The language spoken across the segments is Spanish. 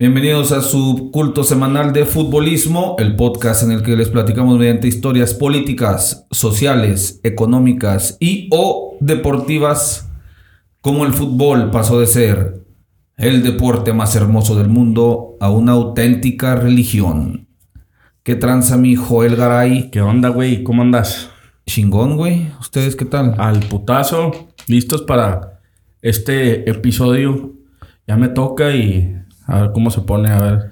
Bienvenidos a su culto semanal de futbolismo, el podcast en el que les platicamos mediante historias políticas, sociales, económicas y o deportivas cómo el fútbol pasó de ser el deporte más hermoso del mundo a una auténtica religión. ¿Qué tranza mi Joel Garay? ¿Qué onda, güey? ¿Cómo andas? Chingón, güey. ¿Ustedes qué tal? Al putazo, listos para este episodio. Ya me toca y a ver cómo se pone, a ver.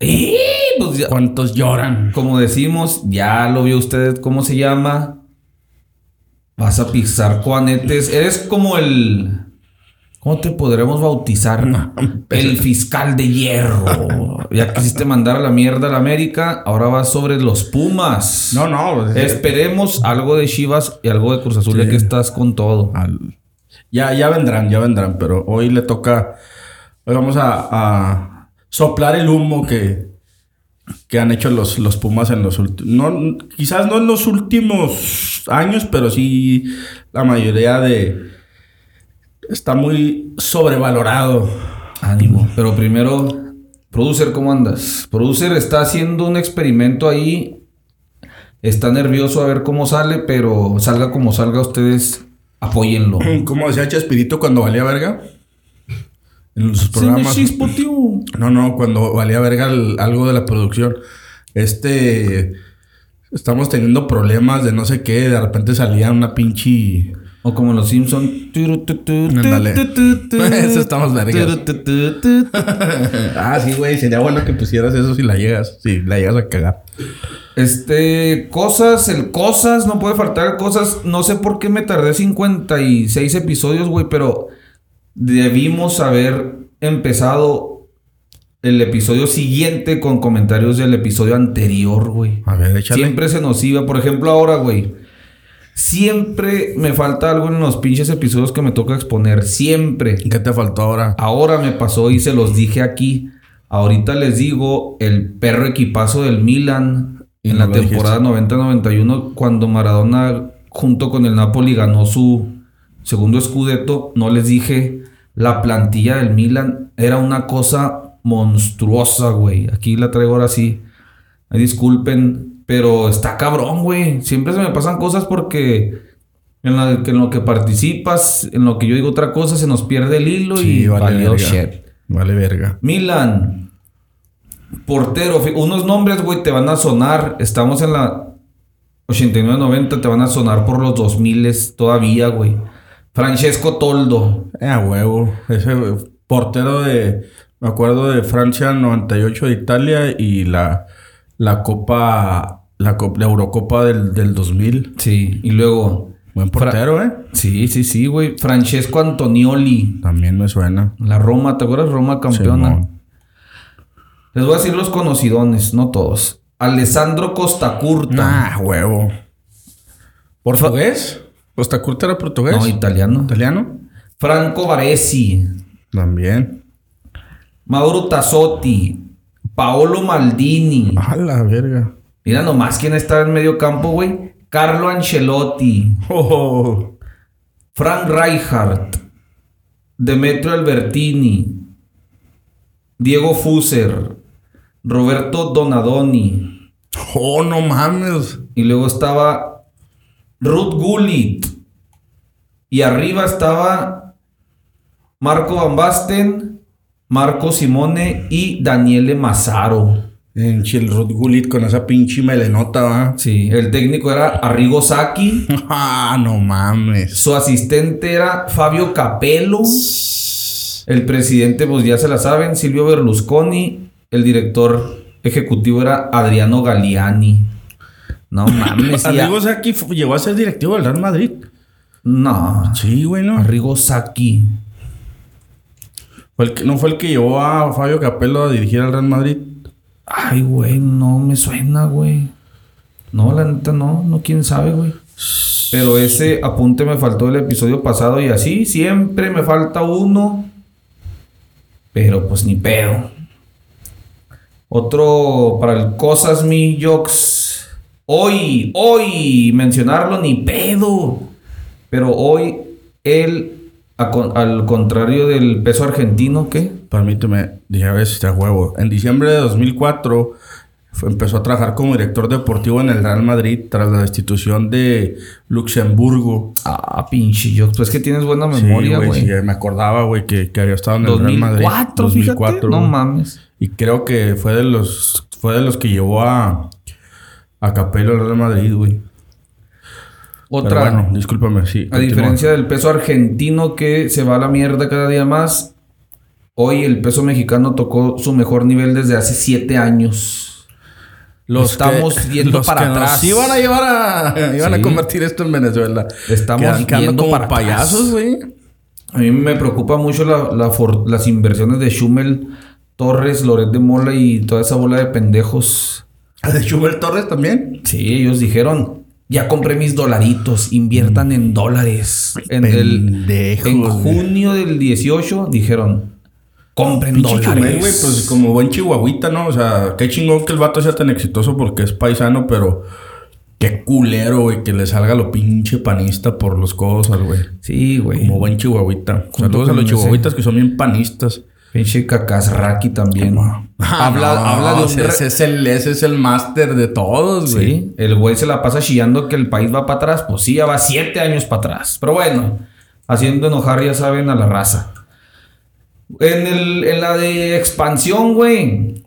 ¡Y! Pues ya- ¿Cuántos lloran? como decimos, ya lo vio usted, ¿cómo se llama? Vas a pisar juanetes. Eres como el... ¿Cómo te podremos bautizar? el fiscal de hierro. Ya quisiste mandar a la mierda a la América, ahora vas sobre los Pumas. No, no. pues, Esperemos algo de Chivas y algo de Cruz Azul, ya que estás con todo. al- Ya, ya vendrán, ya vendrán, pero hoy le toca. Hoy vamos a, a soplar el humo que, que han hecho los, los Pumas en los últimos. No, quizás no en los últimos años, pero sí la mayoría de. Está muy sobrevalorado. Ánimo. Pero primero, producer, ¿cómo andas? Producer está haciendo un experimento ahí. Está nervioso a ver cómo sale, pero salga como salga, ustedes apóyenlo. Como decía Chespirito cuando valía verga. En programas. No, no, cuando valía verga el- algo de la producción. Este. Estamos teniendo problemas de no sé qué. De repente salía una pinche. O como los Simpson. Ándale. Eso estamos vergas. ah, sí, güey. Sería bueno que pusieras eso si la llegas. Si la llegas a cagar. Este, cosas, el cosas, no puede faltar cosas. No sé por qué me tardé 56 episodios, güey, pero debimos haber empezado el episodio siguiente con comentarios del episodio anterior, güey. A ver, échale. Siempre se nos iba. Por ejemplo, ahora, güey. Siempre me falta algo en los pinches episodios que me toca exponer. Siempre. ¿Qué te faltó ahora? Ahora me pasó y se los dije aquí. Ahorita les digo el perro equipazo del Milan Y en no la temporada 90-91 cuando Maradona junto con el Napoli ganó su segundo scudetto. No les dije la plantilla del Milan era una cosa monstruosa, güey. Aquí la traigo ahora sí. Disculpen, pero está cabrón, güey. Siempre se me pasan cosas porque en, la- que en lo que participas, en lo que yo digo otra cosa, se nos pierde el hilo y Sí, vale valió verga. shit. Vale, verga. Milan. Portero. Unos nombres, güey, te van a sonar. Estamos en la 89-90, te van a sonar por los 2000 todavía, güey. Francesco Toldo. Eh, a huevo. Ese portero de. Me acuerdo de Francia 98 de Italia y la, la Copa. La, Copa- la Eurocopa del, del 2000. Sí. Y luego. Buen portero, ¿eh? Sí, sí, sí, güey. Francesco Antonioli. También me suena. La Roma, ¿te acuerdas? Roma campeona. Simón. Les voy a decir los conocidones, no todos. Alessandro Costacurta. Ah, huevo. ¿Portugués? ¿Costa Curta era portugués? no, italiano. ¿Italiano? Franco Baresi. También. Mauro Tassotti. Paolo Maldini. A la verga. Mira nomás quién está en medio campo, güey. Carlo Ancelotti. Oh, Frank Rijkaard. Demetrio Albertini. Diego Fuser. Roberto Donadoni. oh, no mames. Y luego estaba Ruth Gullit. Y arriba estaba Marco Van Basten, Marco Simone y Daniele Mazzaro. En Chilrut Gulit con esa pinche melenota, va. Sí, el técnico era Arrigo Sacchi. Ah, no mames. Su asistente era Fabio Capello. El presidente, pues ya se la saben, Silvio Berlusconi. El director ejecutivo era Adriano Galliani. No mames. Arrigo fu- llegó a ser directivo del Real Madrid. No. Sí, güey, ¿no? Arrigo Sacchi. Fue el que- ¿No fue el que llevó a Fabio Capello a dirigir al Real Madrid? Ay, güey, no me suena, güey. No, la neta no, no, quién sabe, güey. Pero ese apunte me faltó del episodio pasado y así siempre me falta uno. Pero pues ni pedo. Otro para el Cosas Mi Jokes. Hoy, hoy mencionarlo ni pedo. Pero hoy con- al contrario del peso argentino, ¿qué? Permíteme, dije a ver si está huevo. En diciembre de 2004 fue- empezó a trabajar como director deportivo en el Real Madrid tras la destitución de Luxemburgo. Ah, pinche yo. Pues que tienes buena Sí, memoria, güey, güey. sí, me acordaba, güey, que, que había estado en el Real Madrid. 2004, fíjate. No mames. Y creo que fue de los fue de los que llevó a a Capello al Real Madrid, güey. Otra. Pero bueno, discúlpame, sí. A continúa. diferencia del peso argentino que se va a la mierda cada día más, hoy el peso mexicano tocó su mejor nivel desde hace siete años. los estamos que- viendo los para que nos atrás. iban a llevar a iban Sí. a convertir esto en Venezuela. Estamos viendo como para payasos, güey. A mí me preocupa mucho la- la for- las inversiones de Schumel, Torres, Loret de Mola y toda esa bola de pendejos. ¿A de Schubert Torres también? Sí, ellos dijeron, ya compré mis dolaritos, inviertan en dólares. En, el, en güey. junio del 18 dijeron, compren dólares. Chumel, güey, pues como buen chihuahuita, ¿no? O sea, qué chingón que el vato sea tan exitoso porque es paisano, pero qué culero, güey, que le salga lo pinche panista por los cosas, güey. Sí, güey. Como buen chihuahuita. Saludos a los chihuahuitas que son bien panistas. Pinche cacasraki también. habla, No, habla de un... ese es el, ese es el máster de todos, güey. Sí, el güey se la pasa chillando que el país va para atrás. Pues sí, ya va siete años para atrás. Pero bueno, haciendo enojar, ya saben, a la raza. En, el, en la de expansión, güey.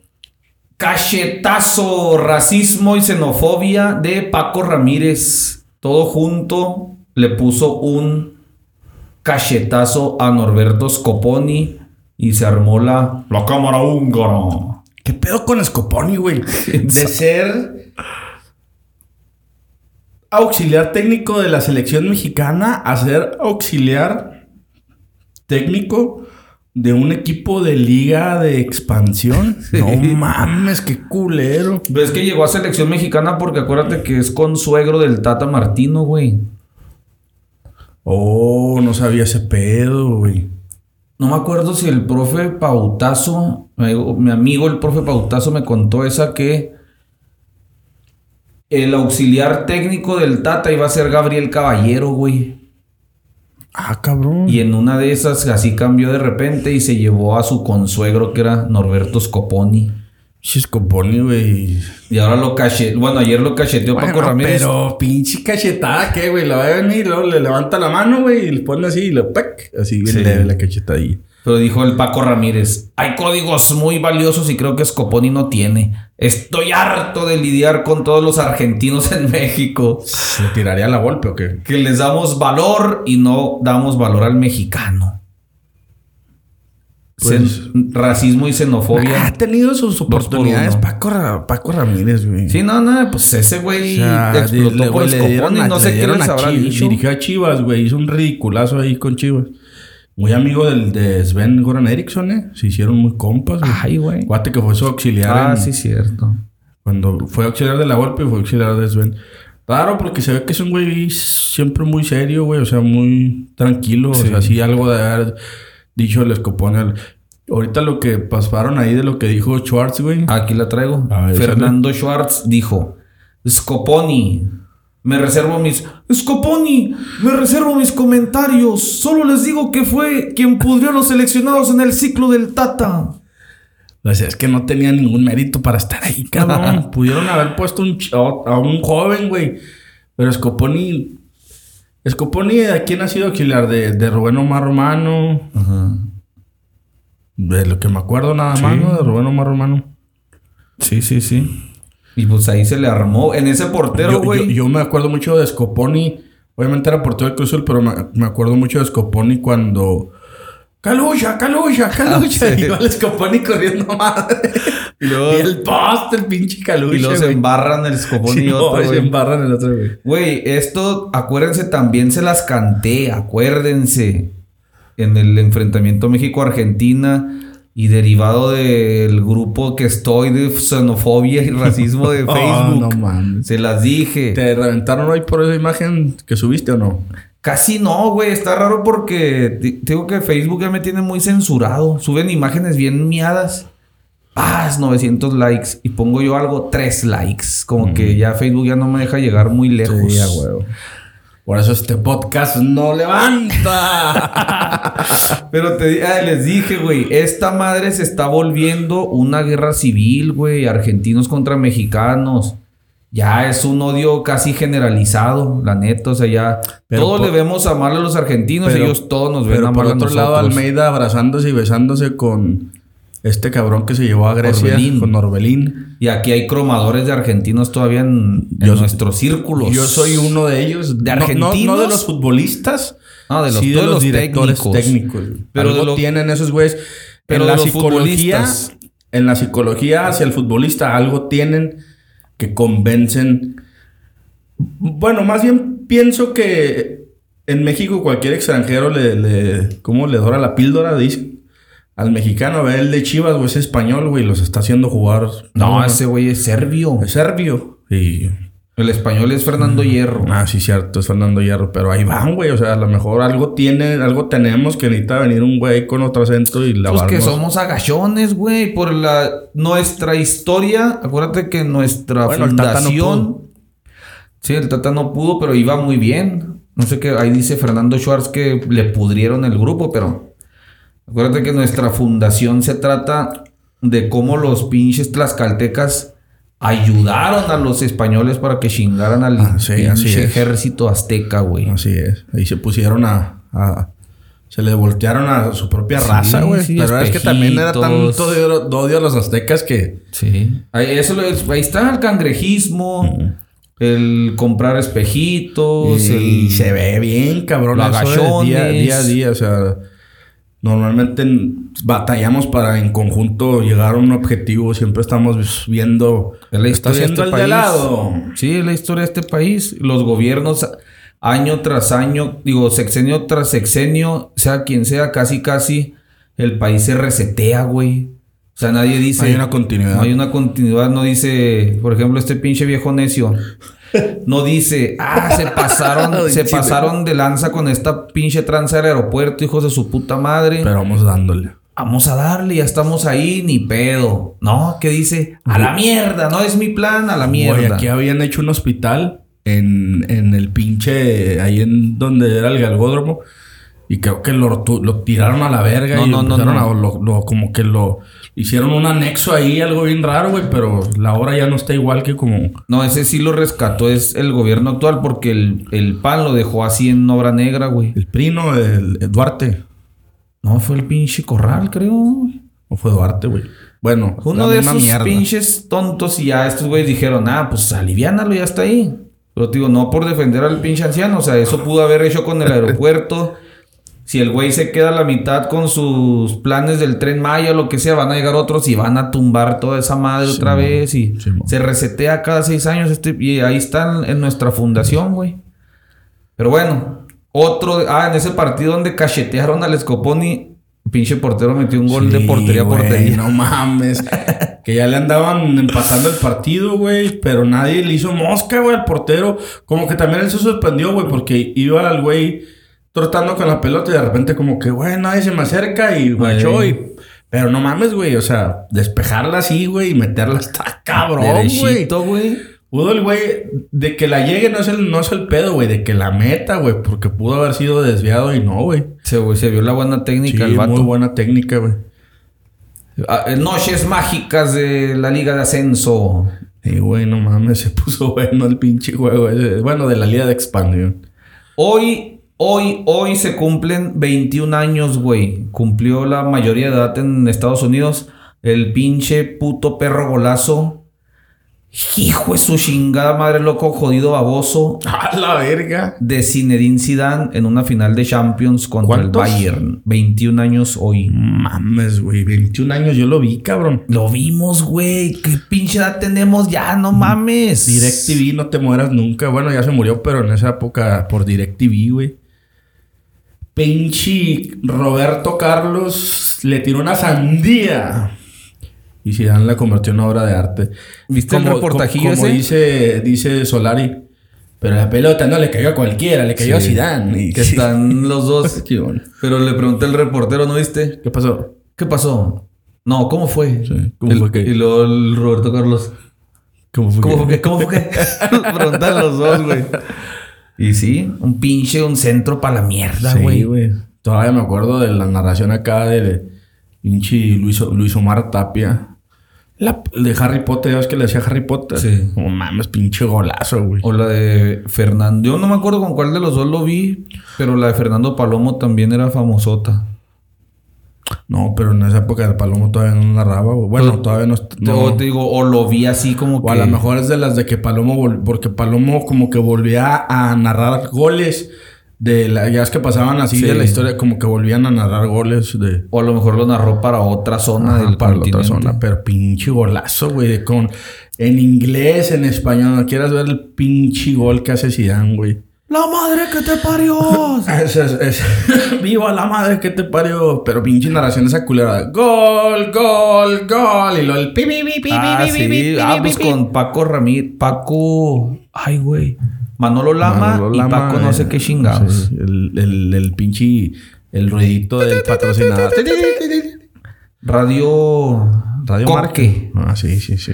Cachetazo, racismo y xenofobia de Paco Ramírez. Todo junto le puso un cachetazo a Norberto Scoponi y se armó la, la cámara húngara. ¿Qué pedo con Scoponi, güey? De ser auxiliar técnico de la selección mexicana a ser auxiliar técnico de un equipo de liga de expansión. No mames, qué culero. Ves que llegó a selección mexicana porque acuérdate que es consuegro del Tata Martino, güey. Oh, no sabía ese pedo, güey. No me acuerdo si el profe Pautazo, mi amigo- mi amigo el profe Pautazo me contó esa que el auxiliar técnico del Tata iba a ser Gabriel Caballero, güey. Ah, cabrón. Y en una de esas así cambió de repente y se llevó a su consuegro que era Norberto Scoponi. Pinche Scoponi, güey. Y ahora lo caché, bueno, ayer lo cacheteó Paco Ramírez. Pero pinche cachetada, ¿qué, güey? La va a venir, luego le levanta la mano, güey, y le pone así y lo ¡pac! Así, Sí. leve la cachetadilla. Pero dijo el Paco Ramírez, hay códigos muy valiosos y creo que Scoponi no tiene. Estoy harto de lidiar con todos los argentinos en México. ¿Le tiraría la golpe o qué? Que les damos valor y no damos valor al mexicano. Pues- racismo y xenofobia. Ha tenido sus por oportunidades. Paco, Paco Ramírez, güey. Sí, no, no, pues ese O güey sea, explotó le- por le Scoponi. a- No le sé qué les a habrá dicho. Dirigió a Chivas, güey. Hizo un ridiculazo ahí con Chivas. Muy amigo del, de Sven Goran Eriksson, ¿eh? Se hicieron muy compas, güey. Ay, güey. Cuate que fue su auxiliar. Ah, en- sí, cierto. Cuando fue auxiliar de la golpe, fue auxiliar de Sven. Raro porque se ve que es un güey siempre muy serio, güey. O sea, muy tranquilo. Sí. O sea, así algo de dicho el escopón. Ahorita lo que pasaron ahí de lo que dijo Schwartz, güey. Aquí la traigo. Ver, Fernando Schwartz dijo: Scoponi, me reservo mis. Scoponi, me reservo mis comentarios. Solo les digo que fue quien pudrió a los seleccionados en el ciclo del Tata. O sea, es que no tenía ningún mérito para estar ahí, cabrón. Pudieron haber puesto un a un joven, güey. Pero Scoponi... Scoponi, ¿de quién ha sido auxiliar? De, de Rubén Omar Romano. De lo que me acuerdo nada más, ¿no? De Rubén Omar Romano. Sí, sí, sí. Y pues ahí se le armó. En ese portero, yo, yo- güey. yo me acuerdo mucho de Scoponi. Obviamente era portero de Cruz Azul, pero me, me acuerdo mucho de Scoponi cuando... ¡Calucha, calucha, calucha! Ah, sí. Y el Scoponi corriendo madre. Y luego- Y el poste, el pinche calucha, Y se güey. embarran el Sí, y no, otro, se güey. embarran el otro, güey. Güey, esto, acuérdense, también se las canté, acuérdense. En el enfrentamiento México-Argentina y derivado del grupo que estoy de xenofobia y racismo de Oh, Facebook. no mames. Se las dije. ¿Te reventaron hoy por esa imagen que subiste o no? Casi no, güey. Está raro porque te digo que Facebook ya me tiene muy censurado. Suben imágenes bien miadas. Paz, 900 likes. Y pongo yo algo, 3 likes. Como que ya Facebook ya no me deja llegar muy lejos. Sí. Por eso este podcast no levanta. Pero te, ah, les dije, güey, esta madre se está volviendo una guerra civil, güey. Argentinos contra mexicanos. Ya es un odio casi generalizado, la neta. O sea, ya Pero todos por- le vemos a mal a los argentinos, Pero- ellos todos nos ven Pero a por a otro lado, nosotros. Almeida abrazándose y besándose con este cabrón que se llevó a Grecia, Orbelín. con Orbelín. Y aquí hay cromadores de argentinos todavía en, en nuestros círculos. Yo soy uno de ellos. ¿De No- no- No, argentinos? de los futbolistas. Ah, de los- sí de los, directores técnicos. técnicos. Pero Algo lo- tienen esos güeyes. Pero en la psicología, en la psicología hacia el futbolista, algo tienen que convencen. Bueno, más bien pienso que en México cualquier extranjero le, le ¿cómo le dora la píldora? Dice. Al mexicano, ve el de Chivas, güey, es español, güey, los está haciendo jugar. No, ese güey es serbio. es serbio. Y El español es Fernando Hierro. Ah, sí, cierto, es Fernando Hierro, pero ahí van, güey. O sea, a lo mejor algo tiene, algo tenemos que necesita venir un güey con otro acento y Pues lavarnos. que somos agachones, güey, por la nuestra historia. Acuérdate que nuestra Bueno, el Tata no fundación. sí, el Tata no pudo, pero iba muy bien. No sé qué, ahí dice Fernando Schwartz que le pudrieron el grupo, pero acuérdate que nuestra fundación se trata de cómo los pinches tlaxcaltecas ayudaron a los españoles para que chingaran al Ah, sí, ejército azteca, güey. Así es. Ahí se pusieron a. a- se le voltearon a su propia raza, güey. sí, pero es que también era tanto de, odio a los aztecas que. Sí. Ahí, eso lo- ahí está el cangrejismo, el comprar espejitos, y el- se ve bien, cabrón. Los eso de día, día a día. O sea, normalmente en- batallamos para en conjunto llegar a un objetivo. Siempre estamos viendo. es la historia de este de país. lado. Sí, es la historia de este país. Los gobiernos año tras año, digo, sexenio tras sexenio, sea quien sea, casi casi el país se resetea, güey. O sea, nadie dice. Hay una continuidad. No hay una continuidad, no dice, por ejemplo, este pinche viejo necio. No dice, ah, se pasaron, se pasaron de lanza con esta pinche tranza del aeropuerto, hijos de su puta madre. Pero vamos dándole. Vamos a darle, ya estamos ahí, ni pedo. No, ¿qué dice? A la mierda, no es mi plan, a la mierda. aquí habían hecho un hospital en, en el pinche. Ahí en donde era el galgódromo. Y creo que lo, tiraron a la verga No, y no, no, empezaron no. a. Lo, lo- como que lo. Hicieron un anexo ahí, algo bien raro, güey. Pero la hora ya no está igual que como. No, ese sí lo rescató, es el gobierno actual, porque el, el PAN lo dejó así en obra negra, güey. El Prino, el, el Duarte. No, fue el pinche corral, creo. ¿O fue Duarte, güey? Bueno, Uno de esos mierda. pinches tontos y ya estos güeyes dijeron, ah, pues aliviánalo, ya está ahí. Pero te digo, no por defender al pinche anciano, o sea, eso pudo haber hecho con el aeropuerto. Si el güey se queda a la mitad con sus planes del tren Maya o lo que sea, van a llegar otros y van a tumbar toda esa madre Sí, otra vez y Sí, se resetea cada seis años este, y ahí están en nuestra fundación, güey. Pero bueno, otro, ah, en ese partido donde cachetearon al Scoponi, pinche portero metió un gol de portería a portería. No mames. que ya le andaban empatando el partido, güey. Pero nadie le hizo mosca, güey, al portero. Como que también él se sorprendió, güey, porque iba al güey trotando con la pelota y de repente, como que, güey, nadie se me acerca y guachó y. Pero no mames, güey. O sea, despejarla así, güey, y meterla hasta cabrón, güey. Derechito, güey. Pudo el güey, de que la llegue no es el, no es el pedo, güey, de que la meta, güey, porque pudo haber sido desviado y no, güey. Se, vio la buena Sí, técnica el muy vato. buena técnica, güey. Ah, eh, Noches mágicas de la Liga de Ascenso. Y güey, no mames, se puso bueno el pinche juego ese. Bueno, de la Liga de Expansión. Hoy, hoy, hoy se cumplen 21 años, güey. Cumplió la mayoría de edad en Estados Unidos. El pinche puto perro golazo. Hijo de su chingada madre, loco, jodido baboso. ¡A la verga! De Zinedine Zidane en una final de Champions contra ¿Cuántos? el Bayern. 21 años hoy. Mames, güey, 21 años yo lo vi, cabrón. Lo vimos, güey. ¿Qué pinche edad tenemos ya? No mames. DirecTV, no te mueras nunca. Bueno, ya se murió, pero en esa época por DirecTV, güey. Pinche Roberto Carlos le tiró una sandía. Y Zidane la convirtió en obra de arte. ¿Viste el reportajillo como ese? dice, dice Solari. Pero la pelota no le cayó a cualquiera, le cayó a. Zidane. Y- Que están los dos. Pero le pregunté al reportero, ¿no viste? ¿Qué pasó? ¿Qué pasó? No, ¿cómo fue? Sí, ¿cómo El- fue que? Y luego el Roberto Carlos. ¿Cómo fue? ¿Cómo fue que? ¿Cómo fue que? Preguntan los dos, güey. Y sí, un pinche, un centro para la mierda, Sí, güey. Todavía me acuerdo de la narración acá de pinche Luis, Luis Omar Tapia. La, de Harry Potter, ya ves que le decía Harry Potter. Sí. No mames, pinche golazo, güey. O la de Fernando. Yo no me acuerdo con cuál de los dos lo vi, pero la de Fernando Palomo también era famosota. No, pero en esa época el Palomo todavía no narraba, güey. Bueno, Pero- todavía no. no- O te digo, o lo vi así como o que. a lo mejor es de las de que Palomo, vol- porque Palomo como que volvía a narrar goles de la, ya es que pasaban así Sí. de la historia, como que volvían a narrar goles de O a lo mejor lo narró para otra zona Ajá, del para otra zona, pero pinche golazo, güey, con en inglés, en español, no quieras ver el pinche gol que hace Zidane, güey. ¡La madre que te parió! Es, es, es- viva la madre que te parió, pero pinche narración esa culera. Gol, gol, gol y lo el pi pi pi pi ah, pi, sí. pi, Ah, pi, pues pi. con Paco Ramírez. Paco. Ay, güey. Manolo Lama Manolo y Paco no sé eh, qué chingados. sí, el, el, el pinche el ruidito del patrocinador. Radio. Radio Coque. Marca. Ah, sí, sí, sí.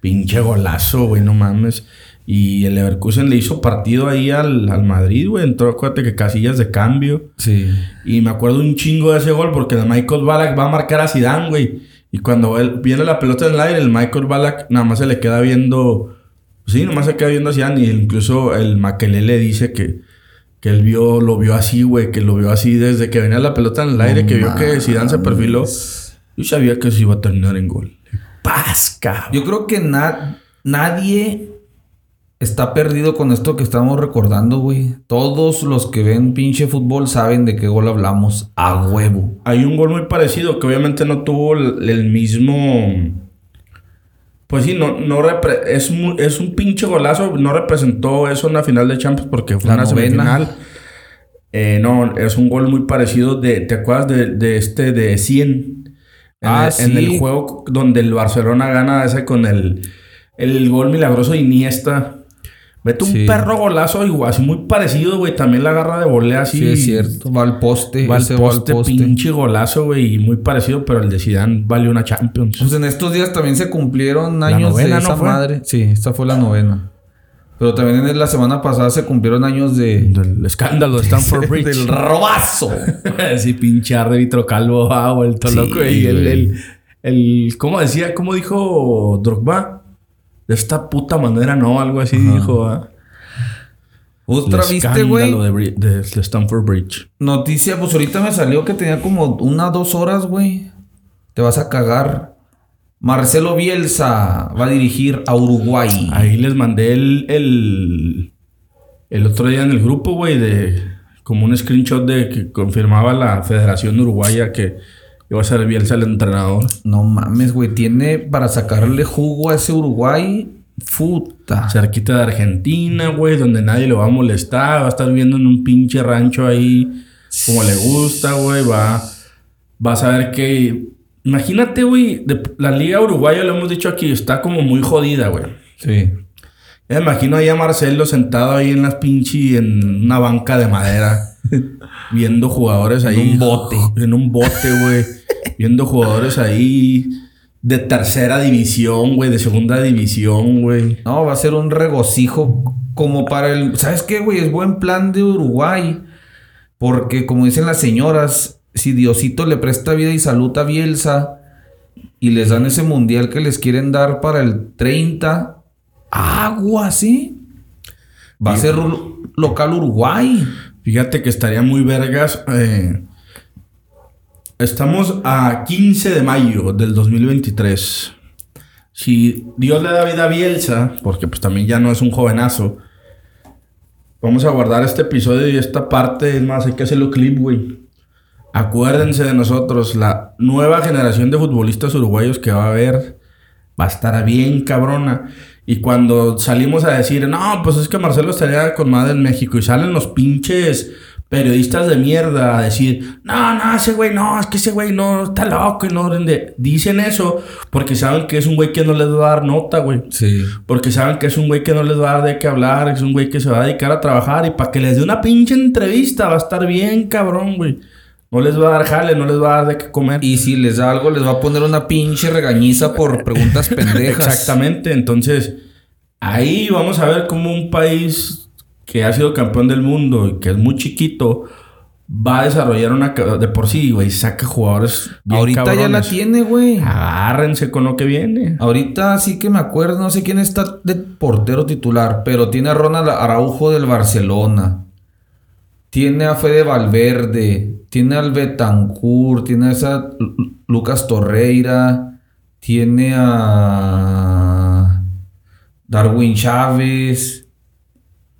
Pinche golazo, güey, no mames. Y el Leverkusen le hizo partido ahí al, al Madrid, güey. Entró, acuérdate que casillas de cambio. Sí. Y me acuerdo un chingo de ese gol porque el Michael Ballack va a marcar a Zidane, güey. Y cuando él viene la pelota en el aire, el Michael Ballack nada más se le queda viendo... Sí, nada más se queda viendo a Zidane. Y incluso el Makelele dice que, que él vio, lo vio así, güey. Que lo vio así desde que venía la pelota en el aire. que vio que Zidane se perfiló. Yo sabía que se iba a terminar en gol. ¡Paz, cabrón! Yo creo que na- nadie está perdido con esto que estamos recordando, güey. Todos los que ven pinche fútbol saben de qué gol hablamos a huevo. Hay un gol muy parecido que obviamente no tuvo el, el mismo. Pues sí, no, no repre- es, un pinche golazo. No representó eso en la final de Champions porque fue La una novena. semifinal. Eh, no, es un gol muy parecido de. ¿Te acuerdas de, de este de 100? En, Ah, el, en sí. el juego donde el Barcelona gana ese con el, el gol milagroso de Iniesta. Vete un Sí. perro golazo igual, así muy parecido, güey. También la agarra de volea así. Sí, es cierto. Va al poste. Va al poste, pinche golazo, güey, y muy parecido, pero el de Zidane valió una Champions. Pues en estos días también se cumplieron años novena, de ¿no fue? madre. Sí, esta fue la novena. Pero también en la semana pasada se cumplieron años de... Del escándalo de Stanford Bridge. del robazo. sí, pinche árbitro calvo, ha vuelto Sí, loco. Y el, güey. el, el- ¿cómo decía? ¿Cómo dijo Drogba? De esta puta manera, no, algo así dijo. Otra, El ¿viste, güey? de- de Stanford Bridge. Noticia, pues ahorita me salió que tenía como una, dos horas, güey. Te vas a cagar. Marcelo Bielsa va a dirigir a Uruguay. Ahí les mandé el, el, el otro día en el grupo, güey, de como un screenshot de que confirmaba la Federación Uruguaya que iba a ser Bielsa el entrenador. No mames, güey. Tiene para sacarle jugo a ese Uruguay. Puta. cerquita de Argentina, güey, donde nadie lo va a molestar, va a estar viviendo en un pinche rancho ahí como le gusta, güey, va, va a saber que, imagínate, güey, la liga uruguaya, lo hemos dicho aquí, está como muy jodida, güey. Sí. Ya me imagino ahí a Marcelo sentado ahí en las pinches, en una banca de madera, viendo jugadores ahí. un bote. En un bote, güey. viendo jugadores ahí de tercera división, güey, de segunda división, güey. No, va a ser un regocijo como para el... ¿Sabes qué, güey? Es buen plan de Uruguay. Porque como dicen las señoras, si Diosito le presta vida y salud a Bielsa y les dan ese mundial que les quieren dar para el 30, agua, ¿sí? Va a ser local Uruguay. Fíjate que estaría muy vergas. eh, estamos a 15 de mayo del 2023. Si Dios le da vida a Bielsa, porque pues también ya no es un jovenazo, vamos a guardar este episodio y esta parte. Es más, hay que hacerlo clip, güey. Acuérdense de nosotros, la nueva generación de futbolistas uruguayos que va a haber va a estar bien cabrona. Y cuando salimos a decir, no, pues es que Marcelo estaría con madre en México y salen los pinches periodistas de mierda a decir, no, no, ese güey no, es que ese güey no, está loco y no rinde. Dicen eso porque saben que es un güey que no les va a dar nota, güey. Sí. Porque saben que es un güey que no les va a dar de qué hablar, es un güey que se va a dedicar a trabajar y para que les dé una pinche entrevista va a estar bien cabrón, güey. No les va a dar jale, no les va a dar de qué comer. Y si les da algo, les va a poner una pinche regañiza por preguntas pendejas. Exactamente, entonces ahí vamos a ver cómo un país que ha sido campeón del mundo y que es muy chiquito, va a desarrollar una... De por sí, güey, saca jugadores bien Ahorita ya la tiene, güey. Agárrense con lo que viene. Ahorita sí que me acuerdo, no sé quién está de portero titular, pero tiene a Ronald Araujo del Barcelona. Tiene a Fede Valverde, tiene al Betancourt, tiene a esa Lu- Lucas Torreira, tiene a Darwin Chávez.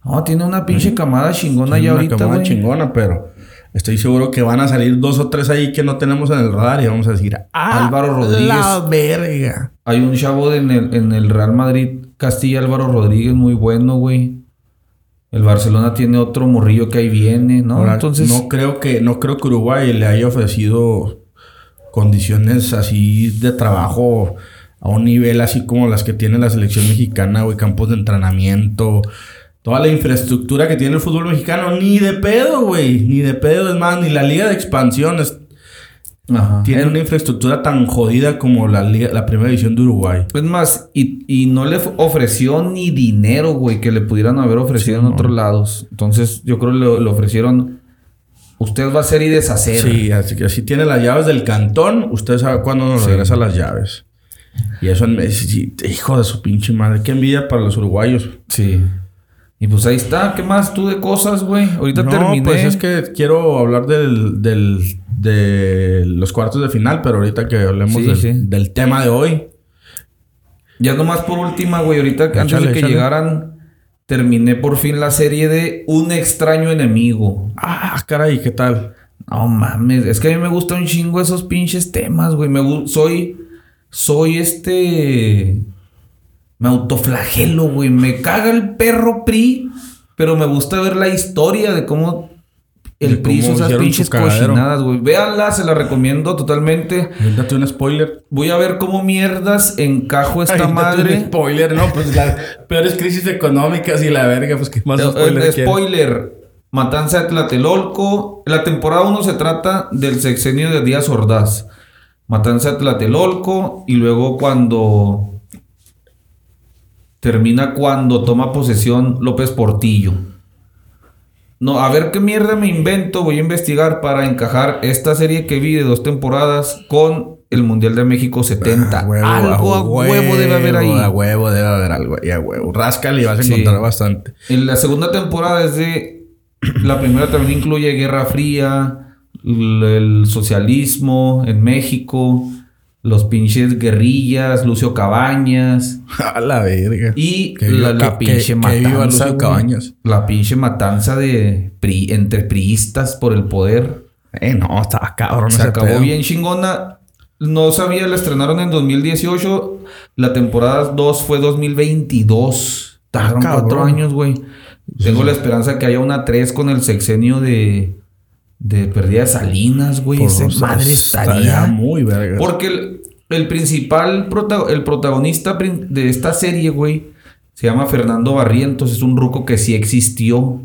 No, tiene una pinche camada chingona Tiene ya una ahorita, camada güey. chingona, pero estoy seguro que van a salir dos o tres ahí que no tenemos en el radar y vamos a decir, ah, Álvaro Rodríguez. La verga. Hay un chavo en el, en el Real Madrid, Castilla Álvaro Rodríguez, muy bueno, güey. El Barcelona tiene otro morrillo que ahí viene, ¿no? Ahora, Entonces, no creo que no creo que Uruguay le haya ofrecido condiciones así de trabajo a un nivel así como las que tiene la selección mexicana, güey, campos de entrenamiento, toda la infraestructura que tiene el fútbol mexicano, ni de pedo, güey, ni de pedo, es más, ni la liga de expansión es- Ajá. tiene Es- una infraestructura tan jodida como la liga, la primera división de Uruguay. Es más, y, y no le ofreció ni dinero, güey, que le pudieran haber ofrecido en otros lados. Entonces, yo creo que le, ofrecieron. Usted va a hacer y deshacer. Sí, así que si tiene las llaves del cantón, usted sabe cuándo nos Sí. regresa las llaves. Y eso, en- sí, hijo de su pinche madre, qué envidia para los uruguayos. Sí. Y pues ahí está. ¿Qué más tú de cosas, güey? Ahorita no, terminé. pues es que quiero hablar del, del, de los cuartos de final, pero ahorita que hablemos Sí, del, sí. del tema de hoy. Ya nomás por última, güey, ahorita antes de que échale. llegaran, terminé por fin la serie de Un extraño enemigo. Ah, caray, ¿qué tal? No mames, es que a mí me gustan un chingo esos pinches temas, güey. Me soy, soy este, me autoflagelo, güey. Me caga el perro PRI, pero me gusta ver la historia de cómo el PRI hizo esas pinches cochinadas, güey. Véanla, se la recomiendo totalmente. Aviéntate un spoiler. Voy a ver cómo mierdas encajo esta madre. Un spoiler, no, pues las peores crisis económicas y la verga, pues qué más Eh, spoiler eh, spoiler. Matanza de Tlatelolco. La temporada 1 se trata del sexenio de Díaz Ordaz. Matanza de Tlatelolco. Y luego cuando... Termina cuando toma posesión López Portillo. No, a ver qué mierda me invento. Voy a investigar para encajar esta serie que vi de dos temporadas con el Mundial de México 70. A huevo, algo a huevo, debe haber ahí. A huevo debe haber algo ahí, a huevo. Ráscale y vas a Sí. encontrar bastante. En la segunda temporada es de. La primera también incluye Guerra Fría, el socialismo en México, los pinches guerrillas, Lucio Cabañas A la verga. y Que la, viva- la que- pinche que- que viva matanza. Lucio. Cabañas. La pinche matanza de pri- entre priistas por el poder. Eh, no, estaba cabrón Se acabó pedo. bien chingona. No sabía, la estrenaron en 2018. La temporada 2 fue 2022. Tardaron cuatro años, güey. Tengo la esperanza que haya una 3 con el sexenio de, de pérdida de Salinas, güey. Ese madre estaría estaría. muy verga. Porque el, el principal, prota- el protagonista de esta serie, güey, se llama Fernando Barrientos. Es un ruco que sí existió.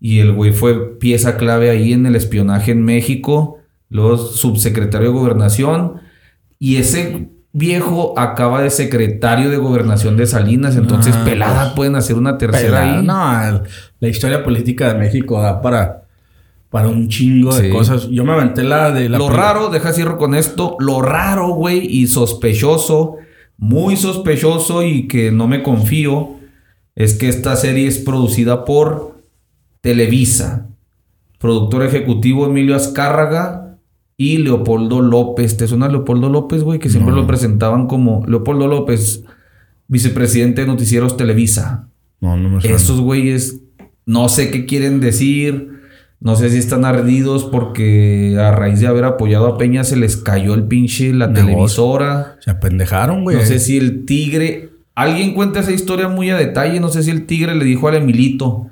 Y el güey fue pieza clave ahí en el espionaje en México. Luego subsecretario de Gobernación. Y ese viejo acaba de secretario de Gobernación de Salinas. Entonces, Ah, pelada pueden hacer una tercera Pelada. ahí. No, la historia política de México da para, para un chingo de cosas. Yo me aventé la de la lo raro, deja cierro con esto, lo raro, güey, y sospechoso, muy sospechoso y que no me confío, es que esta serie es producida por Televisa. Productor ejecutivo Emilio Azcárraga y Leopoldo López. ¿Te suena Leopoldo López, güey? Que siempre No. lo presentaban como Leopoldo López, vicepresidente de Noticieros Televisa. No, no me suena. Esos güeyes no sé qué quieren decir. No sé si están ardidos porque a raíz de haber apoyado a Peña se les cayó el pinche la Negocio. televisora. Se apendejaron, güey. No sé si el tigre. Alguien cuenta esa historia muy a detalle. No sé si el tigre le dijo al Emilito.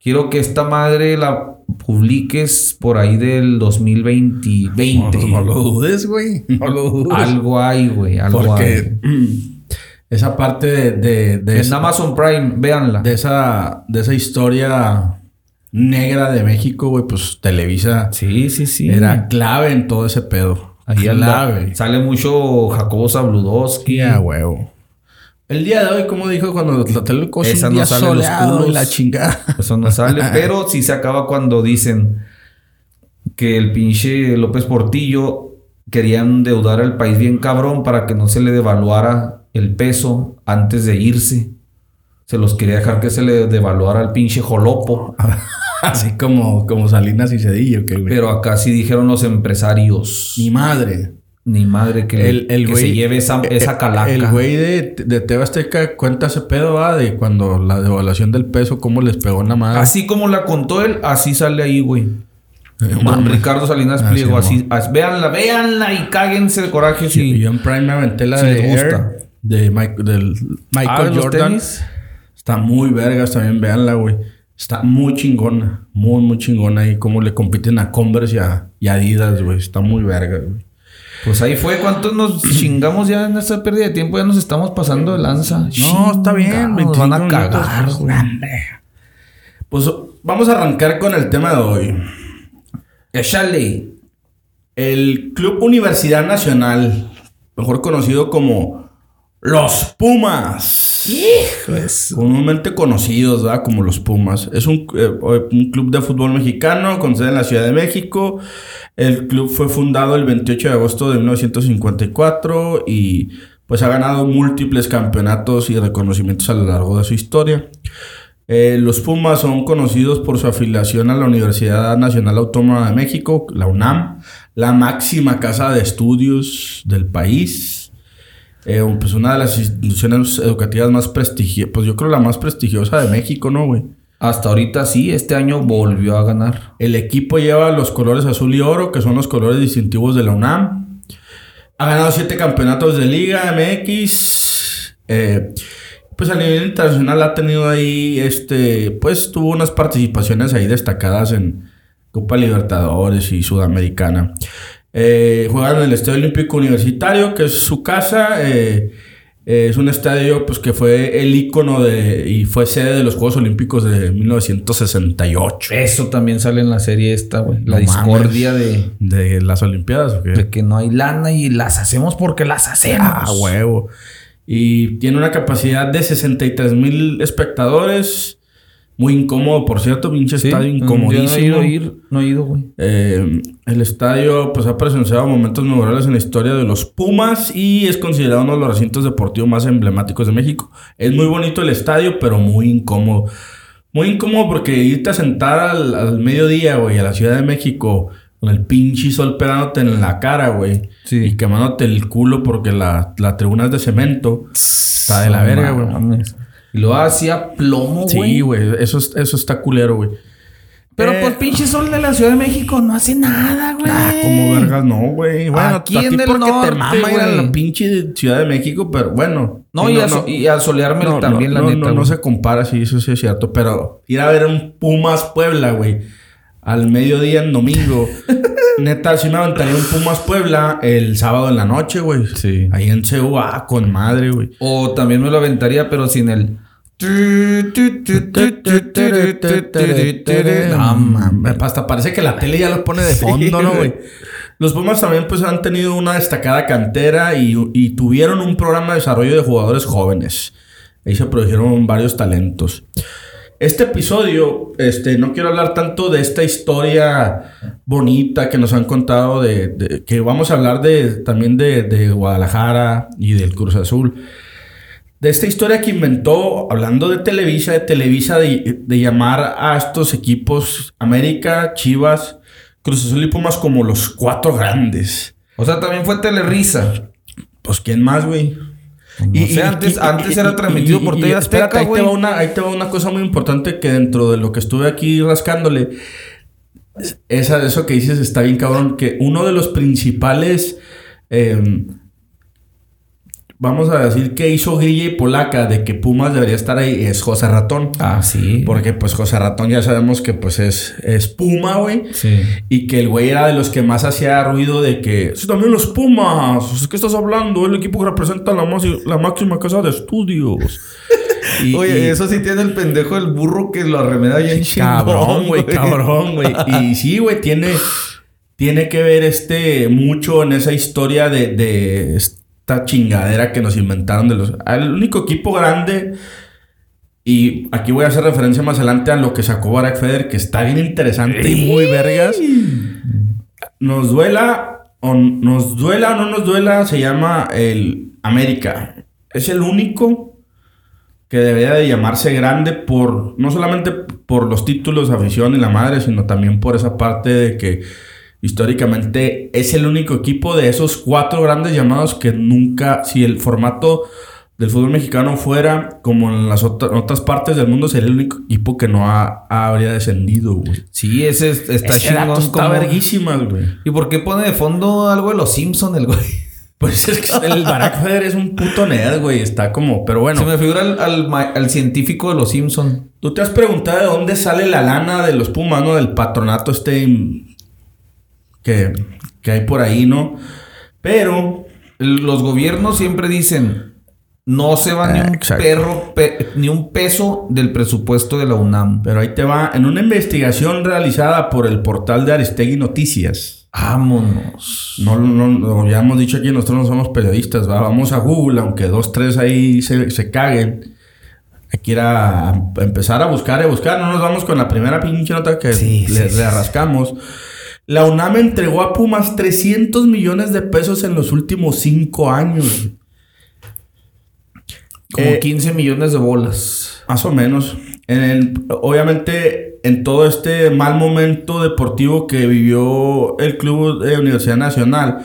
Quiero que esta madre la publiques por ahí del 2020. No, no lo dudes, güey. No lo dudes. Algo hay, güey. Algo Porque hay. esa parte de, de, de En esa, Amazon Prime, véanla. de esa de esa historia negra de México, güey, pues Televisa Sí, sí, sí. era clave en todo ese pedo. Ahí clave. Sale mucho Jacobo Zabludowski. Ya, huevo. El día de hoy, como dijo cuando la tele Esa un no sale los culos. la chingada. Eso no sale, pero sí se acaba cuando dicen que el pinche López Portillo quería endeudar al país bien cabrón para que no se le devaluara el peso antes de irse. Se los quería dejar que se le devaluara al pinche jolopo. Así como, como Salinas y Cedillo, que güey. Pero acá sí dijeron los empresarios. Mi madre. Ni madre que, El, el que güey. se lleve esa, esa eh, calaca. El güey de, de Azteca cuenta ese pedo, ¿va? De cuando la devaluación del peso, cómo les pegó en la madre. Así como la contó él, así sale ahí, güey. Eh, Don. Ricardo Salinas Ah, Pliego, sí, así, as- véanla, véanla y cáguense de coraje Sí, si Yo en Prime me aventé la si de. Air, de Mike- del Ah, Michael los Jordan. tenis. Está muy vergas también, véanla, güey. Está muy chingona. Muy, muy chingona. Y cómo le compiten a Converse y a, y Adidas, güey. Está muy verga, güey. Pues ahí fue. ¿Cuántos nos chingamos ya en esta pérdida de tiempo? Ya nos estamos pasando de lanza. No, está bien. Nos van a 25 cagar, güey. Pues vamos a arrancar con el tema de hoy. Échale. El Club Universidad Nacional, mejor conocido como los Pumas. Comúnmente conocidos, ¿verdad? Como los Pumas. Es un, eh, un club de fútbol mexicano con sede en la Ciudad de México. El club fue fundado el 28 de agosto de 1954 y pues ha ganado múltiples campeonatos y reconocimientos a lo largo de su historia. Eh, los Pumas son conocidos por su afiliación a la Universidad Nacional Autónoma de México, la UNAM, la máxima casa de estudios del país. Eh, pues una de las instituciones educativas más prestigiosas, pues yo creo la más prestigiosa de México, ¿no, güey? Hasta ahorita sí, este año volvió a ganar. El equipo lleva los colores azul y oro, que son los colores distintivos de la UNAM. Ha ganado siete campeonatos de Liga MX. Eh, pues a nivel internacional ha tenido ahí, este, pues tuvo unas participaciones ahí destacadas en Copa Libertadores y Sudamericana. Eh, juegan en el Estadio Olímpico Universitario, que es su casa. eh, eh, es un estadio pues, que fue el ícono de, y fue sede de los Juegos Olímpicos de 1968. Eso también sale en la serie esta, güey. La No discordia de, ¿De las Olimpiadas o qué? de que no hay lana y las hacemos porque las hacemos. Ah, huevo. Y tiene una capacidad de 63 mil espectadores. Muy incómodo, por cierto, pinche Sí, estadio yo incomodísimo. No he ido ir, no he ido, güey. Eh, el estadio pues ha presenciado momentos memorables en la historia de los Pumas y es considerado uno de los recintos deportivos más emblemáticos de México. Es muy bonito el estadio, pero muy incómodo. Muy incómodo porque irte a sentar al, al mediodía, güey, a la Ciudad de México con el pinche sol pegándote en la cara, güey. Sí. Y quemándote el culo porque la, la tribuna es de cemento. Está de la verga, güey. Y lo hacía plomo, güey. Sí, güey. Eso, es- eso está culero, güey. Pero Eh, pues pinche sol de la Ciudad de México no hace nada, güey. Ah, como vergas, no, güey. Bueno, Aquí a ti en el porque norte, te mama ir a la pinche Ciudad de México, pero bueno. No, y, a, so- y a solearme no, también, no, la no, neta. No, no se compara, sí, eso sí es cierto. Pero ir a ver un Pumas Puebla, güey, al mediodía en domingo. neta, sí me aventaría un Pumas Puebla el sábado en la noche, güey. Sí. Ahí en CEU, ah, con madre, güey. O también me lo aventaría, pero sin el. No, mames, hasta parece que la tele ya lo pone de fondo, ¿no, güey? Los Pumas también pues han tenido una destacada cantera y, y tuvieron un programa de desarrollo de jugadores jóvenes. Ahí se produjeron varios talentos. Este episodio, este, no quiero hablar tanto de esta historia bonita que nos han contado, de, de- que vamos a hablar de, también de, de Guadalajara y del Cruz Azul. De esta historia que inventó, hablando de Televisa, de Televisa, de, de llamar a estos equipos América, Chivas, Cruz Azul y Pumas como los cuatro grandes. O sea, también fue Telerisa. Pues, ¿quién más, güey? No sé, antes- antes era transmitido por TV Azteca, ahí te, va una, ahí te va una cosa muy importante que dentro de lo que estuve aquí rascándole, esa, eso que dices está bien cabrón, que uno de los principales, eh, vamos a decir que hizo Grilla y Polaca de que Pumas debería estar ahí es José Ratón. Ah, sí. Porque pues José Ratón ya sabemos que pues es, es Puma, güey. Sí. Y que el güey era de los que más hacía ruido de que... Sí, también los Pumas. ¿Qué estás hablando? El equipo que representa la, más- la máxima casa de estudios. Y- Oye, y- eso sí tiene el pendejo del burro que lo arremeda bien Cabrón, güey, cabrón, güey. Y sí, güey, tiene, tiene que ver este mucho en esa historia de, de, esta chingadera que nos inventaron de los... El único equipo grande... Y aquí voy a hacer referencia más adelante a lo que sacó Barack Feder, que está bien interesante y muy vergas. Nos duela o nos duela o no nos duela, se llama el América. Es el único que debería de llamarse grande por no solamente por los títulos, afición y la madre, sino también por esa parte de que históricamente es el único equipo de esos cuatro grandes llamados que nunca, si el formato del fútbol mexicano fuera como en las otras partes del mundo, sería el único equipo que no ha, habría descendido, güey. Sí, ese está ese chingón. Está verguísima, güey. ¿Y por qué pone de fondo algo de los Simpsons, el güey? Pues es que el Barack Feder es un puto nerd, güey. Está como... Pero bueno. Se me figura al, al, científico de los Simpsons. Tú te has preguntado de dónde sale la lana de los Pumas, ¿no? Del patronato este... Que, que hay por ahí, ¿no? Pero... Los gobiernos siempre dicen... No se va ni un perro, ni un peso del presupuesto de la UNAM. Pero ahí te va. En una investigación realizada por el portal de Aristegui Noticias. Vámonos. No, no, ya hemos dicho aquí, nosotros no somos periodistas, ¿va? Vamos a Google, aunque dos, tres ahí se, se caguen. Hay que ir a, empezar a buscar y buscar. No nos vamos con la primera pinche nota que le, arrascamos. La UNAM entregó a Pumas 300 millones de pesos en los últimos cinco años. Como 15 eh, millones de bolas. Más o menos. En obviamente, en todo este mal momento deportivo que vivió el Club de Universidad Nacional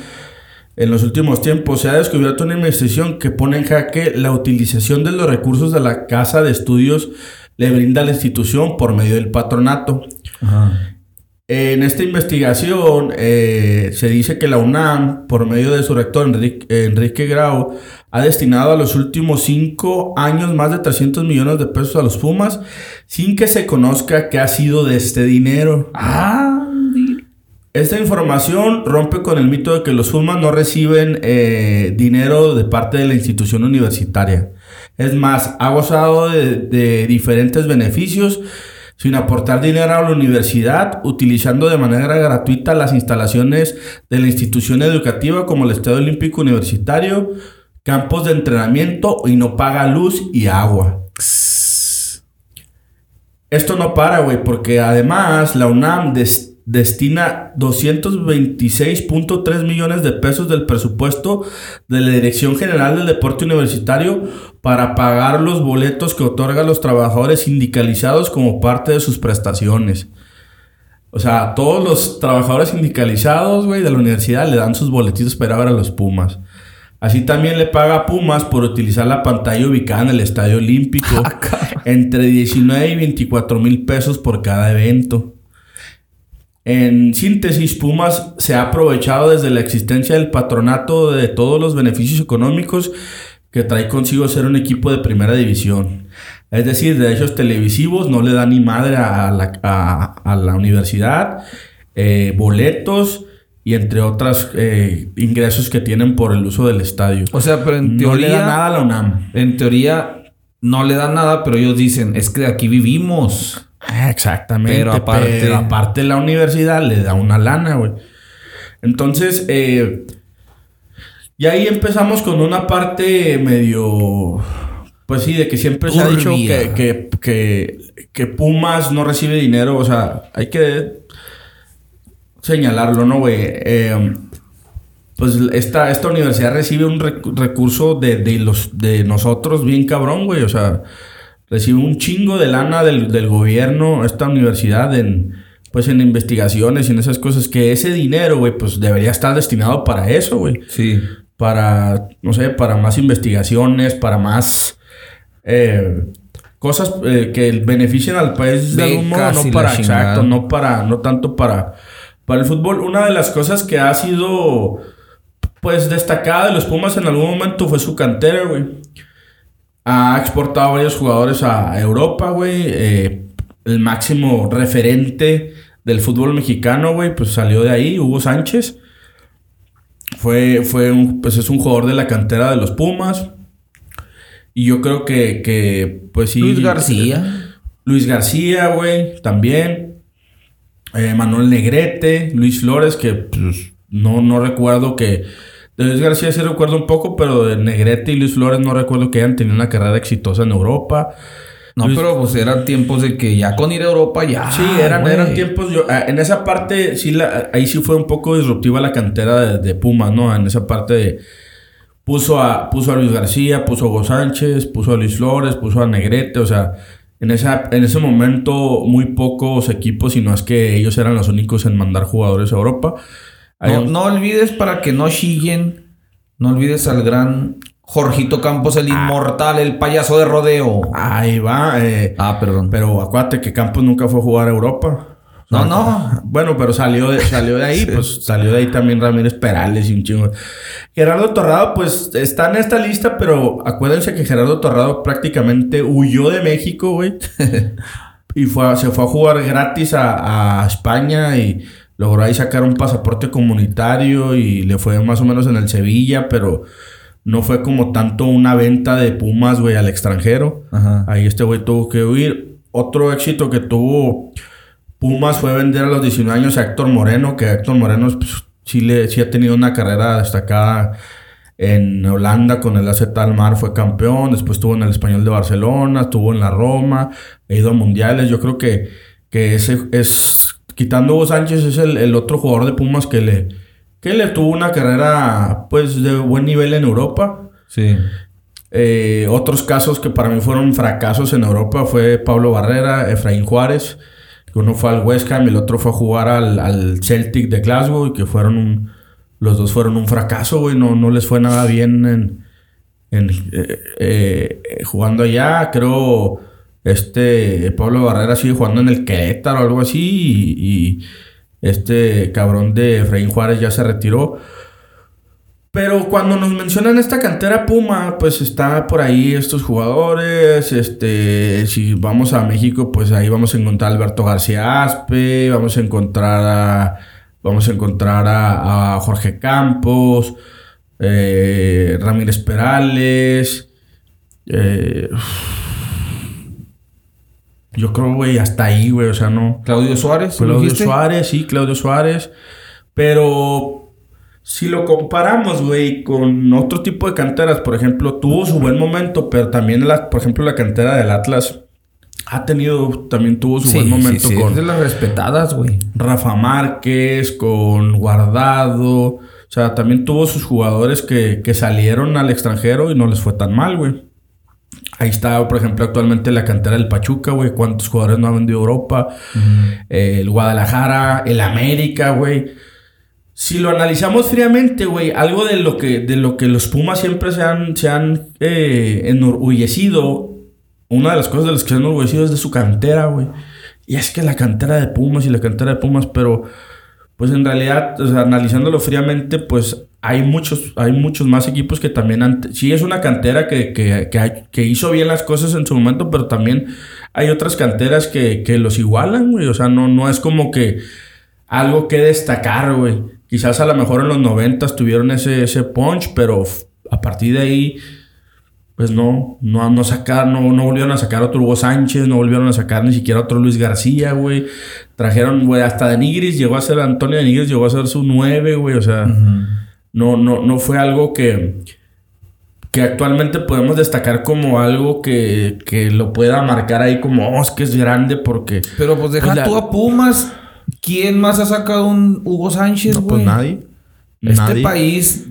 en los últimos tiempos, se ha descubierto una investigación que pone en jaque la utilización de los recursos de la casa de estudios le brinda a la institución por medio del patronato. En esta investigación eh, se dice que la UNAM, por medio de su rector Enrique, Enrique Grau, ha destinado a los últimos cinco años más de 300 millones de pesos a los Pumas sin que se conozca qué ha sido de este dinero. Ah, esta información rompe con el mito de que los Pumas no reciben eh, dinero de parte de la institución universitaria. Es más, ha gozado de, de diferentes beneficios sin aportar dinero a la universidad, utilizando de manera gratuita las instalaciones de la institución educativa como el Estadio Olímpico Universitario, campos de entrenamiento y no paga luz y agua. Esto no para, güey, porque además la UNAM destina 226.3 millones de pesos del presupuesto de la Dirección General del Deporte Universitario para pagar los boletos que otorga a los trabajadores sindicalizados como parte de sus prestaciones. O sea, todos los trabajadores sindicalizados, güey, de la universidad le dan sus boletitos para ver a los Pumas. Así también le paga a Pumas por utilizar la pantalla ubicada en el Estadio Olímpico. Ah, entre 19 y 24 mil pesos por cada evento. En síntesis, Pumas se ha aprovechado desde la existencia del patronato de todos los beneficios económicos que trae consigo ser un equipo de primera división. Es decir, derechos televisivos no le da ni madre a la, universidad, eh, boletos y entre otros eh, ingresos que tienen por el uso del estadio. O sea, pero en teoría... No le da nada a la UNAM. En teoría no le da nada, pero ellos dicen, es que de aquí vivimos. Ah, exactamente. Pero aparte, aparte la universidad le da una lana, güey. Entonces, eh, y ahí empezamos con una parte medio... Pues sí, de que siempre se ha dicho que, que, que Pumas no recibe dinero. O sea, hay que señalarlo, ¿no, güey? Eh, pues esta, esta universidad recibe un recurso de, los, de nosotros bien cabrón, güey. O sea, recibe un chingo de lana del, gobierno, esta universidad, en, pues en investigaciones y en esas cosas. Que ese dinero, güey, pues debería estar destinado para eso, güey. Sí. Para, no sé, para más investigaciones, para más... Eh, cosas eh, que beneficien al país de algún modo, no para, exacto, no para, no tanto para para el fútbol. Una de las cosas que ha sido, pues, destacada de los Pumas en algún momento fue su cantera, güey. Ha exportado varios jugadores a Europa, güey. Eh, el máximo referente del fútbol mexicano, güey, pues salió de ahí, Hugo Sánchez. Fue, fue un, pues es un jugador de la cantera de los Pumas. Y yo creo que, que pues sí. Luis García. Luis García, güey, también. Eh, Manuel Negrete, Luis Flores, que pues, no, no recuerdo que De Luis García sí recuerdo un poco, pero de Negrete y Luis Flores no recuerdo que hayan tenido una carrera exitosa en Europa. No, Luis- pero pues eran tiempos de que ya con ir a Europa ya. Sí, eran, eran tiempos. Yo, ah, en esa parte, sí, la, ahí sí fue un poco disruptiva la cantera de, de Pumas, ¿no? En esa parte de. Puso a, puso a Luis García, puso a Hugo Sánchez, puso a Luis Flores, puso a Negrete, o sea. En, esa, en ese momento, muy pocos equipos, sino es que ellos eran los únicos en mandar jugadores a Europa. No, un- no olvides para que no chillen. No olvides al gran Jorgito Campos, el inmortal, el payaso de rodeo. Ahí va. eh, Ah, perdón. pero acuérdate que Campos nunca fue a jugar a Europa. No, no. Bueno, pero salió de, salió de ahí, pues salió de ahí también Ramírez Perales y un chingo. Gerardo Torrado, pues está en esta lista, pero acuérdense que Gerardo Torrado prácticamente huyó de México, güey. y fue a- se fue a jugar gratis a, a España y logró ahí sacar un pasaporte comunitario y le fue más o menos en el Sevilla, pero no fue como tanto una venta de Pumas, güey, al extranjero. Ajá. Ahí este güey tuvo que huir. Otro éxito que tuvo Pumas fue vender a los 19 años a Héctor Moreno, que Héctor Moreno pues, sí, le, sí ha tenido una carrera destacada en Holanda con el AZ Almar, fue campeón, después estuvo en el Español de Barcelona, estuvo en la Roma, ha ido a mundiales. Yo creo que, que ese es, quitando a Hugo Sánchez, es el, el otro jugador de Pumas que le, que le tuvo una carrera pues de buen nivel en Europa. Sí. Eh, otros casos que para mí fueron fracasos en Europa fue Pablo Barrera, Efraín Juárez, que uno fue al West Ham y el otro fue a jugar al, al Celtic de Glasgow y que fueron un, los dos fueron un fracaso, güey, no, no les fue nada bien en, en, eh, eh, jugando allá, creo este Pablo Barrera sigue jugando en el Querétaro o algo así y, y este cabrón de Efraín Juárez ya se retiró. Pero cuando nos mencionan esta cantera Puma, pues está por ahí estos jugadores. Este, si vamos a México, pues ahí vamos a encontrar a Alberto García Aspe, vamos a encontrar a, vamos a encontrar a, Jorge Campos, eh, Ramírez Perales. eh, yo creo, güey, hasta ahí, güey, o sea, no. Claudio Suárez. ¿lo Claudio dijiste? Suárez, sí, Claudio Suárez. Pero si lo comparamos, güey, con otro tipo de canteras, por ejemplo, tuvo su buen momento, pero también, la, por ejemplo, la cantera del Atlas ha tenido, también tuvo su Sí, buen momento sí, sí, con es de las respetadas, güey. Rafa Márquez, con Guardado. O sea, también tuvo sus jugadores que, que salieron al extranjero y no les fue tan mal, güey. Ahí está, por ejemplo, actualmente la cantera del Pachuca, güey. ¿Cuántos jugadores no ha vendido Europa? Eh, el Guadalajara, el América, güey. Si lo analizamos fríamente, güey, algo de lo que, de lo que los Pumas siempre se han, se han eh, enorgullecido, una de las cosas de las que se han enorgullecido es de su cantera, güey. Y es que la cantera de Pumas y la cantera de Pumas, pero pues en realidad, analizándolo fríamente, pues hay muchos, hay muchos más equipos que también han... Sí es una cantera que, que, que, que hizo bien las cosas en su momento, pero también hay otras canteras que, los igualan, güey. O sea, no, no es como que algo que destacar, güey. Quizás a lo mejor en los noventas tuvieron ese, ese punch, pero a partir de ahí, pues no, no, no sacaron, no, no volvieron a sacar otro Hugo Sánchez, no volvieron a sacar ni siquiera otro Luis García, güey. Trajeron, güey, hasta de Nigris, llegó a ser Antonio de Nigris, llegó a ser su nueve, güey. O sea, no, no, no fue algo que, que actualmente podemos destacar como algo que, que lo pueda marcar ahí como, oh, es que es grande porque... Pero pues deja Pues la- tú a Pumas. ¿Quién más ha sacado un Hugo Sánchez, No, güey? pues nadie. Este Nadie. país,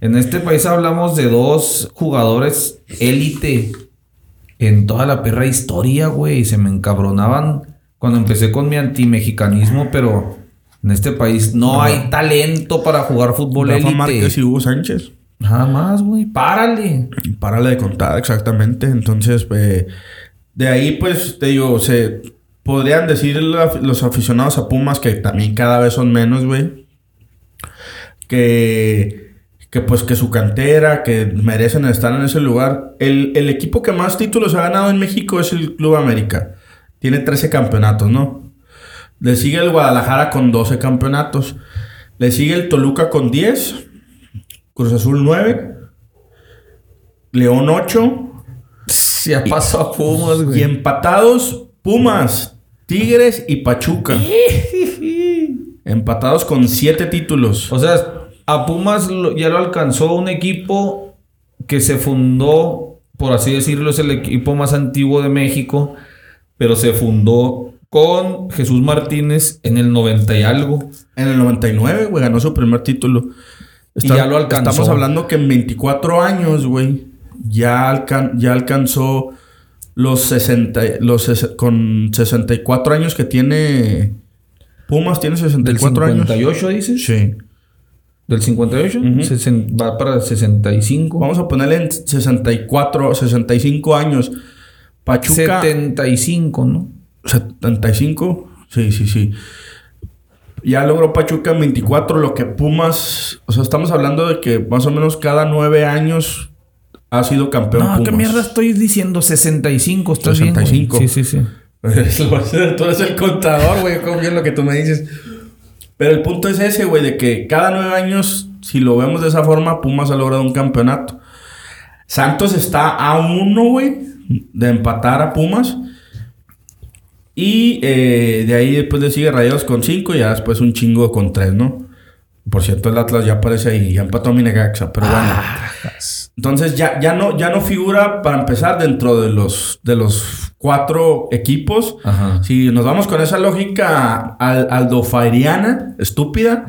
en este país hablamos de dos jugadores élite en toda la perra historia, güey. Se me encabronaban cuando empecé con mi antimexicanismo, pero en este país no, hay talento para jugar fútbol Rafa Márquez élite. y Hugo Sánchez. Nada más, güey. Párale. Párale de contar, exactamente. Entonces, eh, de ahí, pues, te digo, se podrían decir los aficionados a Pumas que también cada vez son menos, güey. Que, que pues que su cantera, que merecen estar en ese lugar. El, el equipo que más títulos ha ganado en México es el Club América. Tiene 13 campeonatos, ¿no? Le sigue el Guadalajara con 12 campeonatos. Le sigue el Toluca con 10. Cruz Azul 9. León 8. Ya pasó a Pumas, Y güey. empatados, Pumas, Tigres y Pachuca. empatados con 7 títulos. O sea, a Pumas ya lo alcanzó un equipo que se fundó, por así decirlo, es el equipo más antiguo de México, pero se fundó con Jesús Martínez en el 90 y algo. En el 99, güey, ganó su primer título. Y ya lo alcanzó. Estamos hablando que en 24 años, güey, ya, alcan- ya alcanzó los 60, los ses- con 64 años que tiene Pumas, tiene Del 64 años. 58, dices. Sí. Del 58, Ujú. sesen- va para 65. Vamos a ponerle en 64, 65 años. Pachuca. 75, ¿no? 75. Sí, sí, sí. Ya logró Pachuca en 24, lo que Pumas. O sea, estamos hablando de que más o menos cada nueve años ha sido campeón. No, ¿qué mierda estoy diciendo? 65, ¿estás 65. bien? güey? Sí, sí, sí. Tú eres el contador, güey. Confío en lo que tú me dices. Pero el punto es ese, güey, de que cada nueve años, si lo vemos de esa forma, Pumas ha logrado un campeonato. Santos está a uno, güey, de empatar a Pumas. Y eh, de ahí después le sigue Rayados con cinco y ya después un chingo con tres, ¿no? Por cierto, el Atlas ya aparece ahí, ya empató a Minegaxa, pero bueno. Entonces ya, ya, no, ya no figura para empezar dentro de los, de los cuatro equipos. Ajá. Si nos vamos con esa lógica al, aldofairiana, estúpida,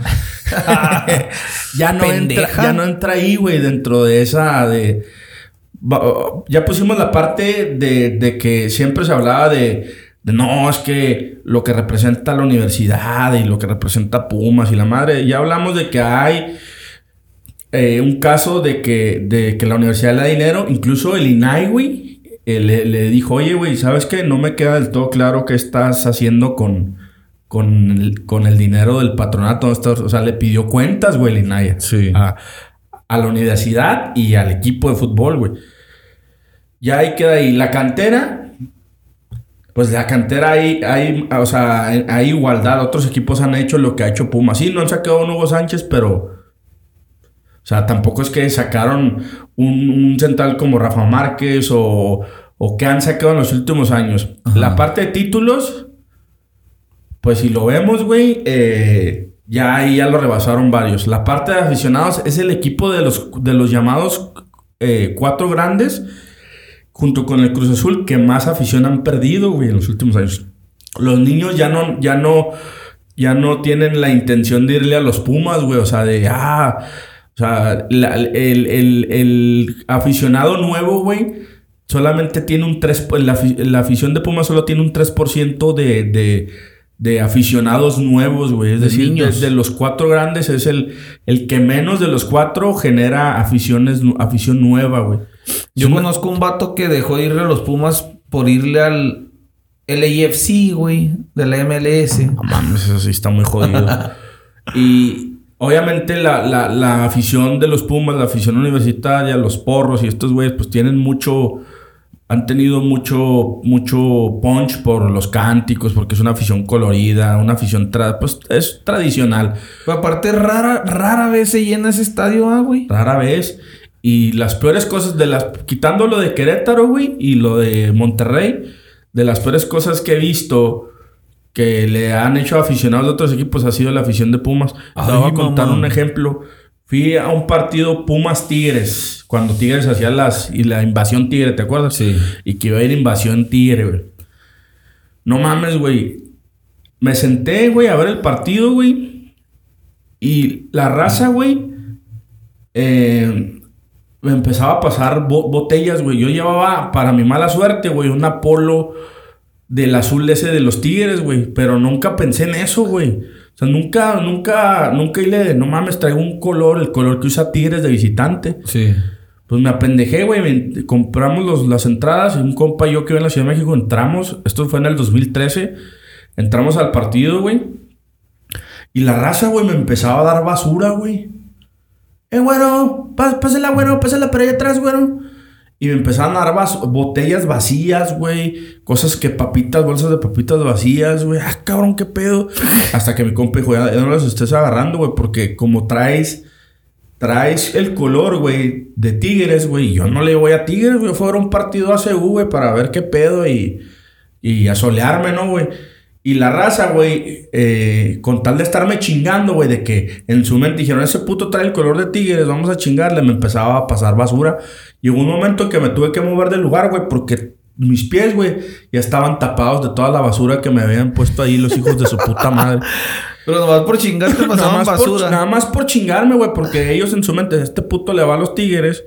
ya, no entra, ya no entra ahí, güey, dentro de esa de... Ya pusimos la parte de, de que siempre se hablaba de, de, no, es que lo que representa la universidad y lo que representa Pumas y la madre. Ya hablamos de que hay eh, un caso de que, de que la universidad le da dinero, incluso el INAI, güey, eh, le, le dijo, oye, güey, ¿sabes qué? No me queda del todo claro qué estás haciendo con, con, el, con el dinero del patronato. ¿Dónde estás?". O sea, le pidió cuentas, güey, el INAI. Sí. A, a la universidad y al equipo de fútbol, güey. Ya ahí queda ahí. La cantera, pues la cantera hay, hay, o sea, hay igualdad. Otros equipos han hecho lo que ha hecho Pumas. Sí, no han sacado un Hugo Sánchez, pero... O sea, tampoco es que sacaron un, un central como Rafa Márquez o, o que han sacado en los últimos años. Ajá. La parte de títulos, pues si lo vemos, güey, eh, ya ahí ya lo rebasaron varios. La parte de aficionados es el equipo de los, de los llamados eh, cuatro grandes, junto con el Cruz Azul, que más afición han perdido, güey, en los últimos años. Los niños ya no, ya no, ya no tienen la intención de irle a los Pumas, güey. O sea, de, ah, o sea, la- el, el- el aficionado nuevo, güey, solamente tiene un 3%, pues, la, la afición de Pumas solo tiene un 3% de, de, de aficionados nuevos, güey. Es De decir, de, niños. de los cuatro grandes es el, el que menos de los cuatro genera aficiones, afición nueva, güey. Yo conozco un vato que dejó de irle a los Pumas por irle al LAFC, güey, de la MLS. No mames, eso sí está muy jodido. y obviamente la, la- la afición de los Pumas, la afición universitaria, los porros y estos güeyes, pues tienen mucho. Han tenido mucho, mucho punch por los cánticos, porque es una afición colorida, una afición, tra- pues es tradicional. Pero aparte, rara, rara vez se llena ese estadio, ah, güey. Rara vez. Y las peores cosas de las. Quitando lo de Querétaro, güey, y lo de Monterrey, de las peores cosas que he visto que le han hecho aficionados de otros equipos ha sido la afición de Pumas. Te Ay, voy a contar mamá. un ejemplo. Fui a un partido Pumas Tigres, cuando Tigres hacía las. y la invasión Tigre, ¿te acuerdas? Sí. Y que iba a ir invasión Tigre, güey. No mames, güey. Me senté, güey, a ver el partido, güey. Y la raza, güey, eh, me empezaba a pasar bo- botellas, güey. Yo llevaba, para mi mala suerte, güey, un Apolo del azul ese de los Tigres, güey. Pero nunca pensé en eso, güey. O sea, nunca, nunca, nunca le, no mames, traigo un color, el color que usa Tigres de visitante. Sí. Pues me apendejé, güey. Compramos los- las entradas. Y un compa y yo que vivo en la Ciudad de México entramos. Esto fue en el 2013. Entramos al partido, güey. Y la raza, güey, me empezaba a dar basura, güey. Eh, güero, pá- pásala, güero, pásala para allá atrás, güero. Y me empezaban a dar bas- botellas vacías, güey. Cosas que papitas, bolsas de papitas vacías, güey. Ah, cabrón, qué pedo. Hasta que mi compa dijo, ya, no las estés agarrando, güey, porque como traes traes el color, güey, de Tigres, güey. Yo no le voy a Tigres, güey. Fue a ver un partido a CU, güey, para ver qué pedo y, y a solearme, ¿no, güey? Y la raza, güey, eh, con tal de estarme chingando, güey, de que en su mente dijeron, ese puto trae el color de tigres, vamos a chingarle, me empezaba a pasar basura. Llegó un momento que me tuve que mover del lugar, güey, porque mis pies, güey, ya estaban tapados de toda la basura que me habían puesto ahí los hijos de su puta madre. Pero nomás por chingarte nada, pasaban más basura. por, nada más por chingarme, güey, porque ellos en su mente, este puto le va a los tigres.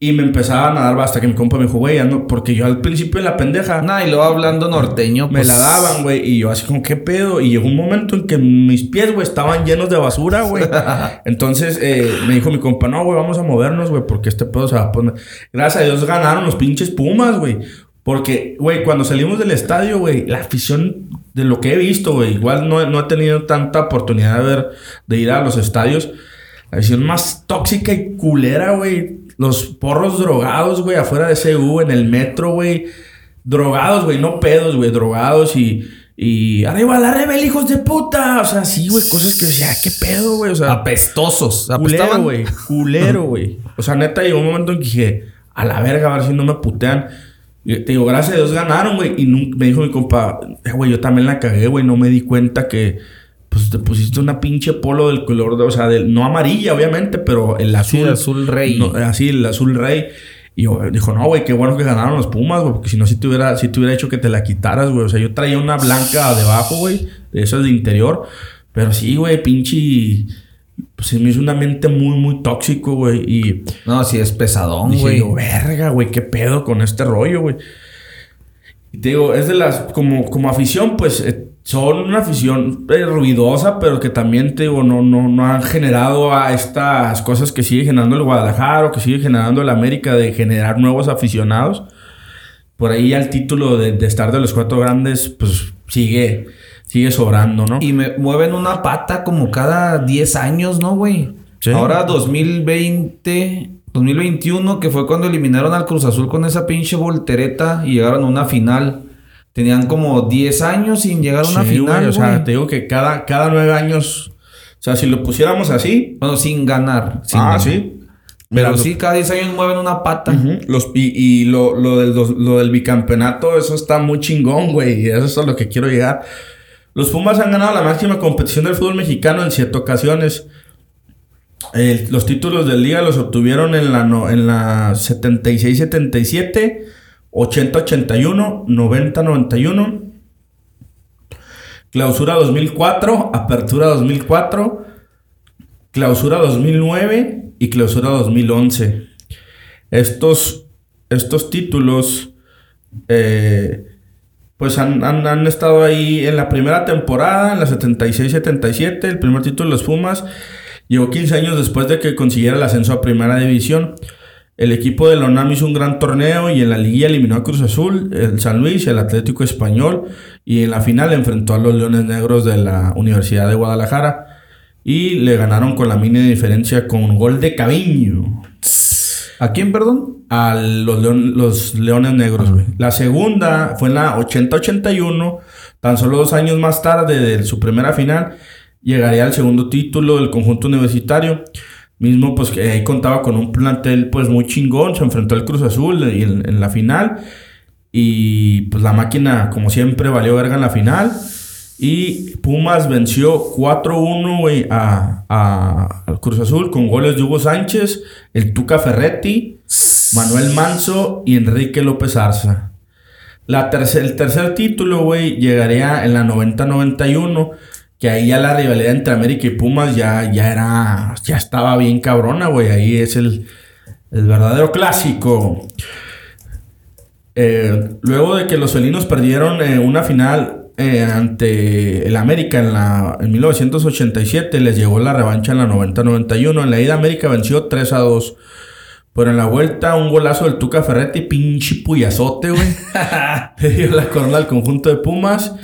Y me empezaban a dar hasta que mi compa me dijo, güey, no, porque yo al principio en la pendeja Nah, y luego hablando norteño, me pues, la daban, güey, y yo así como, ¿qué pedo? Y llegó un momento en que mis pies, güey, estaban llenos de basura, güey. Entonces eh, me dijo mi compa, no, güey, vamos a movernos, güey, porque este pedo se va a poner. Gracias a Dios ganaron los pinches Pumas, güey. Porque, güey, cuando salimos del estadio, güey, la afición de lo que he visto, güey, igual no, no he tenido tanta oportunidad de ver, de ir a los estadios. La afición más tóxica y culera, güey. Los porros drogados, güey, afuera de CU, en el metro, güey. Drogados, güey, no pedos, güey, drogados y. Y arriba la rebel, hijos de puta. O sea, sí, güey, cosas que decía, qué pedo, güey. O sea, apestosos. culero, güey. Culero, güey. O sea, neta, llegó un momento en que dije, a la verga, a ver si no me putean. Y te digo, gracias a Dios ganaron, güey. Y me dijo mi compa, "Eh, güey, yo también la cagué, güey. No me di cuenta que, pues, te pusiste una pinche polo del color, de, o sea, del, no amarilla, obviamente, pero el Sí, azul. azul rey. No, así, el azul rey. Y yo, dijo, no, güey, qué bueno que ganaron los Pumas, güey, porque si no, si te hubiera, si te hubiera hecho que te la quitaras, güey. O sea, yo traía una blanca debajo, güey, de esas de interior. Pero sí, güey, pinche. Pues se me hizo un ambiente muy, muy tóxico, güey. Y No, sí es pesadón, güey. yo, verga, güey, qué pedo con este rollo, güey. Y te digo, es de las. Como, como afición, pues eh, son una afición eh, ruidosa, pero que también, te digo, no, no, no han generado a estas cosas que sigue generando el Guadalajara o que sigue generando el América de generar nuevos aficionados. Por ahí ya el título de, de estar de los cuatro grandes, pues sigue, sigue sobrando, ¿no? Y me mueven una pata como cada 10 años, ¿no, güey? Sí. Ahora 2020, 2021, que fue cuando eliminaron al Cruz Azul con esa pinche voltereta y llegaron a una final. Tenían como 10 años sin llegar a una Sí, final, güey. O sea, te digo que cada, cada nueve años, o sea, si lo pusiéramos así, Bueno, sin ganar. sin ah, ganar. sí. Pero sí, cada 10 años mueven una pata. Los, y y lo, lo, del, dos- lo del bicampeonato, eso está muy chingón, güey. Eso es a lo que quiero llegar. Los Pumas han ganado la máxima competición del fútbol mexicano en siete ocasiones. Los títulos de liga los obtuvieron en la, no- en la 76-77, 80-81, 90-91. Clausura 2004, Apertura 2004, Clausura 2009 y Clausura 2011. Estos, estos títulos, eh, pues han, han- han estado ahí en la primera temporada, en la 76-77, el primer título de los Pumas. Llegó 15 años después de que consiguiera el ascenso a Primera División. El equipo de la UNAM hizo un gran torneo y en la liguilla eliminó a Cruz Azul, el San Luis, el Atlético Español y en la final enfrentó a los Leones Negros de la Universidad de Guadalajara y le ganaron con la mini diferencia con un gol de Caviño ¿A quién, perdón? a los, leon- los Leones Negros. güey. La segunda fue en la 80-81, tan solo dos años más tarde de su primera final, llegaría al segundo título del conjunto universitario. Mismo, pues que ahí contaba con un plantel pues muy chingón, se enfrentó al Cruz Azul en, en la final. Y pues la máquina, como siempre, valió verga en la final. Y Pumas venció 4-1 güey, a, a- al Cruz Azul con goles de Hugo Sánchez, el Tuca Ferretti, Manuel Manso y Enrique López Arza. La el tercer título, güey, llegaría en la 90-91, que ahí ya la rivalidad entre América y Pumas ya, ya era, ya estaba bien cabrona, güey. Ahí es el, el verdadero clásico. Eh, luego de que los felinos perdieron eh, una final eh, ante el América en, la, en 1987, les llegó la revancha en la 90-91. En la ida América venció 3 a 2. Pero en la vuelta, un golazo del Tuca Ferretti, pinche puyazote, güey. Le dio la corona al conjunto de Pumas,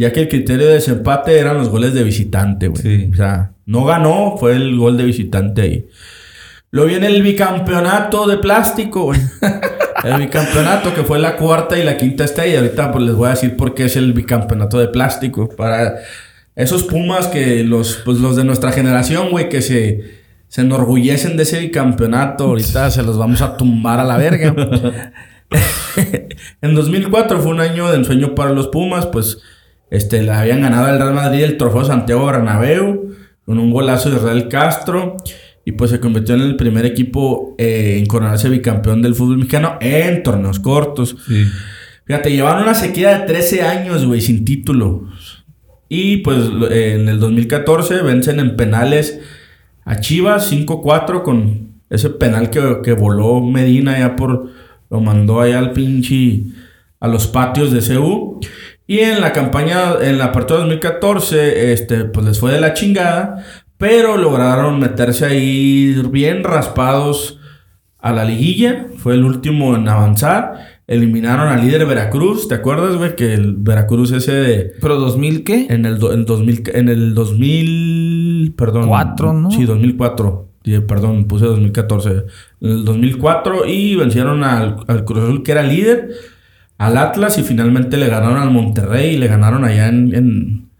ya que el criterio de desempate eran los goles de visitante, güey. Sí. O sea, no ganó, fue el gol de visitante ahí. Luego viene el bicampeonato de plástico, güey. El bicampeonato que fue la cuarta y la quinta estrella. Ahorita pues les voy a decir por qué es el bicampeonato de plástico. Para esos Pumas que los, pues, los de nuestra generación, güey, que se, se enorgullecen de ese bicampeonato. Ahorita se los vamos a tumbar a la verga. en 2004 fue un año de ensueño para los Pumas, pues Este, le habían ganado al Real Madrid el trofeo Santiago Bernabéu con un golazo de Israel Castro. Y pues se convirtió en el primer equipo eh, en coronarse bicampeón del fútbol mexicano en torneos cortos. Fíjate, llevaron una sequía de 13 años, güey, sin título. Y pues en el 2014 vencen en penales a Chivas 5-4 con ese penal que, que, voló Medina ya por... Lo mandó allá al pinche... A los patios de CU. Y en la campaña, en la apertura 2014, este, pues les fue de la chingada. Pero lograron meterse ahí bien raspados a la liguilla. Fue el último en avanzar. Eliminaron al líder Veracruz. ¿Te acuerdas, güey? Que el Veracruz ese de... ¿Pero 2000 qué? En el, en 2000, en el 2000... Perdón. 4, ¿no? Sí, 2004. Perdón, puse 2014. En el 2004 y vencieron al, al Cruz Azul que era líder. Al Atlas y finalmente le ganaron al Monterrey y le ganaron allá en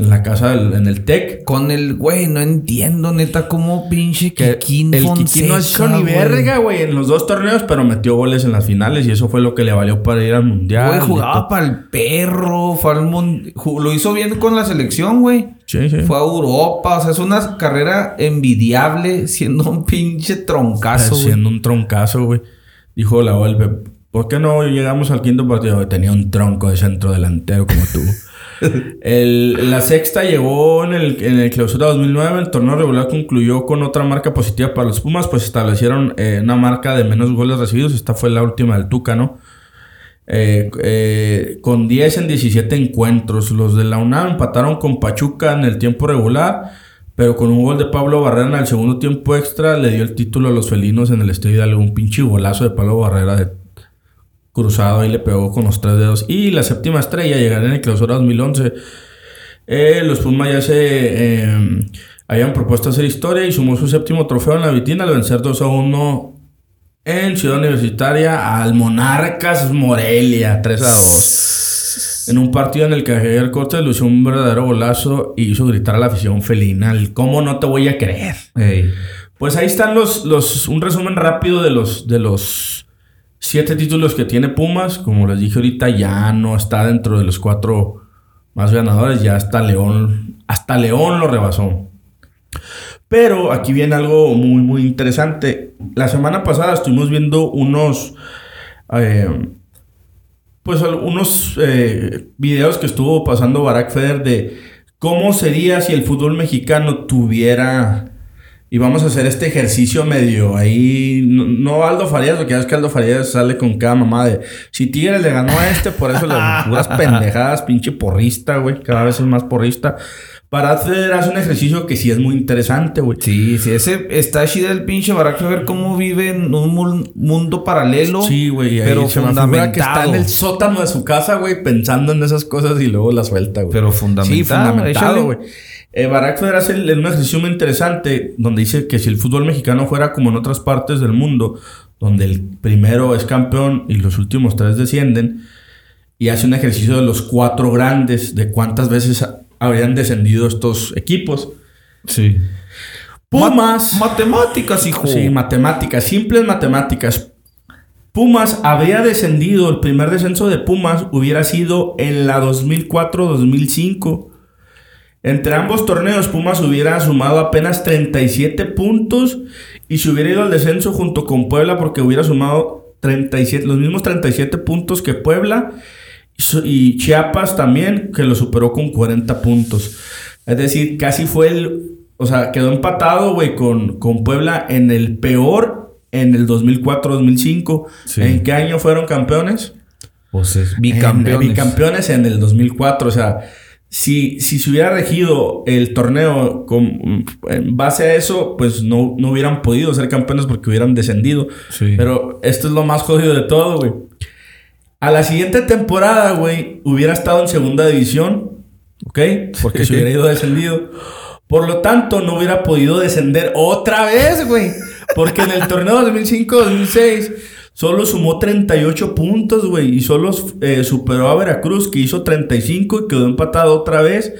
en la casa, del, en el TEC. Con el, güey, no entiendo, neta, cómo pinche Kikín El Kikín no es con ni verga, güey, en los dos torneos, pero metió goles en las finales y eso fue lo que le valió para ir al mundial. Güey, jugaba para el perro, fue al lo hizo bien con la selección, güey. Sí, sí. Fue a Europa, o sea, es una carrera envidiable siendo un pinche troncazo. Siendo un troncazo, güey. Dijo la Volpe, ¿por qué no llegamos al quinto partido? Tenía un tronco de centro delantero como tú. la sexta llegó en el, en el clausura 2009. El torneo regular concluyó con otra marca positiva para los Pumas, pues establecieron eh, una marca de menos goles recibidos. Esta fue la última del Tuca, ¿no? Eh, eh, con 10 en 17 encuentros. Los de la UNAM empataron con Pachuca en el tiempo regular, pero con un gol de Pablo Barrera en el segundo tiempo extra le dio el título a los felinos en el estadio de Un pinche golazo de Pablo Barrera de cruzado y le pegó con los tres dedos. Y la séptima estrella llegará en el clausura 2011. Eh, los Pumas ya se eh, habían propuesto hacer historia y sumó su séptimo trofeo en la vitina al vencer 2 a 1 en Ciudad Universitaria al Monarcas Morelia 3 a 2. En un partido en el que Javier Corte lució un verdadero golazo y hizo gritar a la afición felina. ¿Cómo no te voy a creer? Pues ahí están los, los, un resumen rápido de los, de los siete títulos que tiene Pumas, como les dije ahorita, ya no está dentro de los cuatro más ganadores, ya hasta León, hasta León lo rebasó. Pero aquí viene algo muy, muy interesante. La semana pasada estuvimos viendo unos, eh, pues unos eh, videos que estuvo pasando Barack Feder de cómo sería si el fútbol mexicano tuviera y vamos a hacer este ejercicio medio ahí. No, Aldo Farías, lo que es que Aldo Farías sale con cada mamá de. Si Tigres le ganó a este, por eso puras pendejadas, pinche porrista, güey. Cada vez es más porrista. Para hacer hace un ejercicio que sí es muy interesante, güey. Sí, sí, ese está chido el pinche que ver cómo vive en un mundo paralelo. Sí, güey. Pero fundamentado. que está en el sótano de su casa, güey, pensando en esas cosas y luego las suelta, güey. Pero fundamentado. Sí, fundamentado, güey. Eh, Barack Feder hace un ejercicio muy interesante donde dice que si el fútbol mexicano fuera como en otras partes del mundo, donde el primero es campeón y los últimos tres descienden, y hace un ejercicio de los cuatro grandes, de cuántas veces habrían descendido estos equipos. Sí. Pumas. matemáticas, hijo. Sí, matemáticas, simples matemáticas. Pumas habría descendido, el primer descenso de Pumas hubiera sido en la 2004-2005 entre ambos torneos, Pumas hubiera sumado apenas 37 puntos y se hubiera ido al descenso junto con Puebla porque hubiera sumado 37, los mismos 37 puntos que Puebla y Chiapas también, que lo superó con 40 puntos. Es decir, casi fue el. O sea, quedó empatado, güey, con, con Puebla en el peor en el 2004-2005. ¿En qué año fueron campeones? Pues es bicampeones. En, bicampeones en el 2004. O sea, si, si se hubiera regido el torneo con, en base a eso, pues no, no hubieran podido ser campeones porque hubieran descendido. Pero esto es lo más jodido de todo, güey. A la siguiente temporada, güey, hubiera estado en segunda división, ¿ok? Porque se hubiera ido descendido. Por lo tanto, no hubiera podido descender otra vez, güey. Porque en el torneo 2005-2006 Solo sumó 38 puntos, güey. Y solo eh, superó a Veracruz, que hizo 35 y quedó empatado otra vez.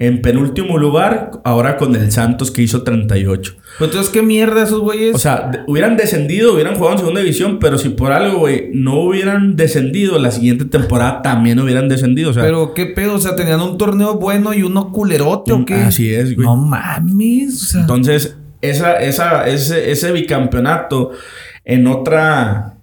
En penúltimo lugar, ahora con el Santos que hizo 38. Pero entonces, ¿qué mierda esos güeyes? O sea, hubieran descendido, hubieran jugado en segunda división, pero si por algo, güey, no hubieran descendido, la siguiente temporada también hubieran descendido. O sea, Pero qué pedo, o sea, tenían un torneo bueno y uno culerote o qué? así es, güey. No mames. o sea. Entonces, esa, esa, ese, ese bicampeonato en otra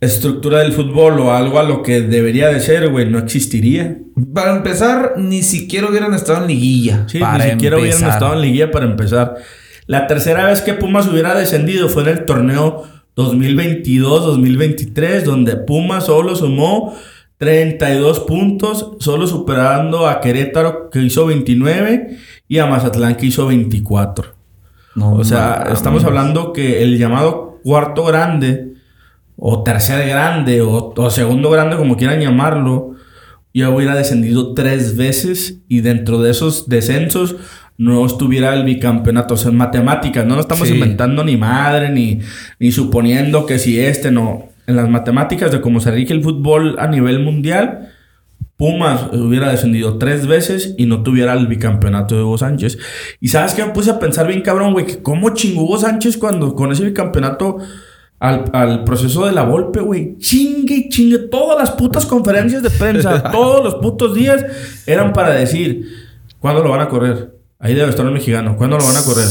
estructura del fútbol o algo a lo que debería de ser, güey, no existiría. Para empezar, ni siquiera hubieran estado en liguilla. Sí, para ni siquiera hubieran estado en liguilla para empezar. La tercera vez que Pumas hubiera descendido fue en el torneo 2022-2023, donde Pumas solo sumó 32 puntos, solo superando a Querétaro que hizo 29 y a Mazatlán que hizo 24. No O sea, estamos hablando que el llamado cuarto grande, o tercer grande, o, o segundo grande, como quieran llamarlo, ya hubiera descendido tres veces y dentro de esos descensos no estuviera el bicampeonato. O sea, en matemáticas, no nos estamos Sí. inventando ni madre, ni, ni suponiendo que si este no. En las matemáticas de cómo se rige el fútbol a nivel mundial, Pumas hubiera descendido tres veces y no tuviera el bicampeonato de Hugo Sánchez. Y sabes que me puse a pensar bien cabrón, güey, que cómo chingó Hugo Sánchez cuando con ese bicampeonato al, al proceso de la Volpe, güey. Chingue y chingue. Todas las putas conferencias de prensa, todos los putos días eran para decir, ¿cuándo lo van a correr? Ahí debe estar el mexicano. ¿Cuándo lo van a correr?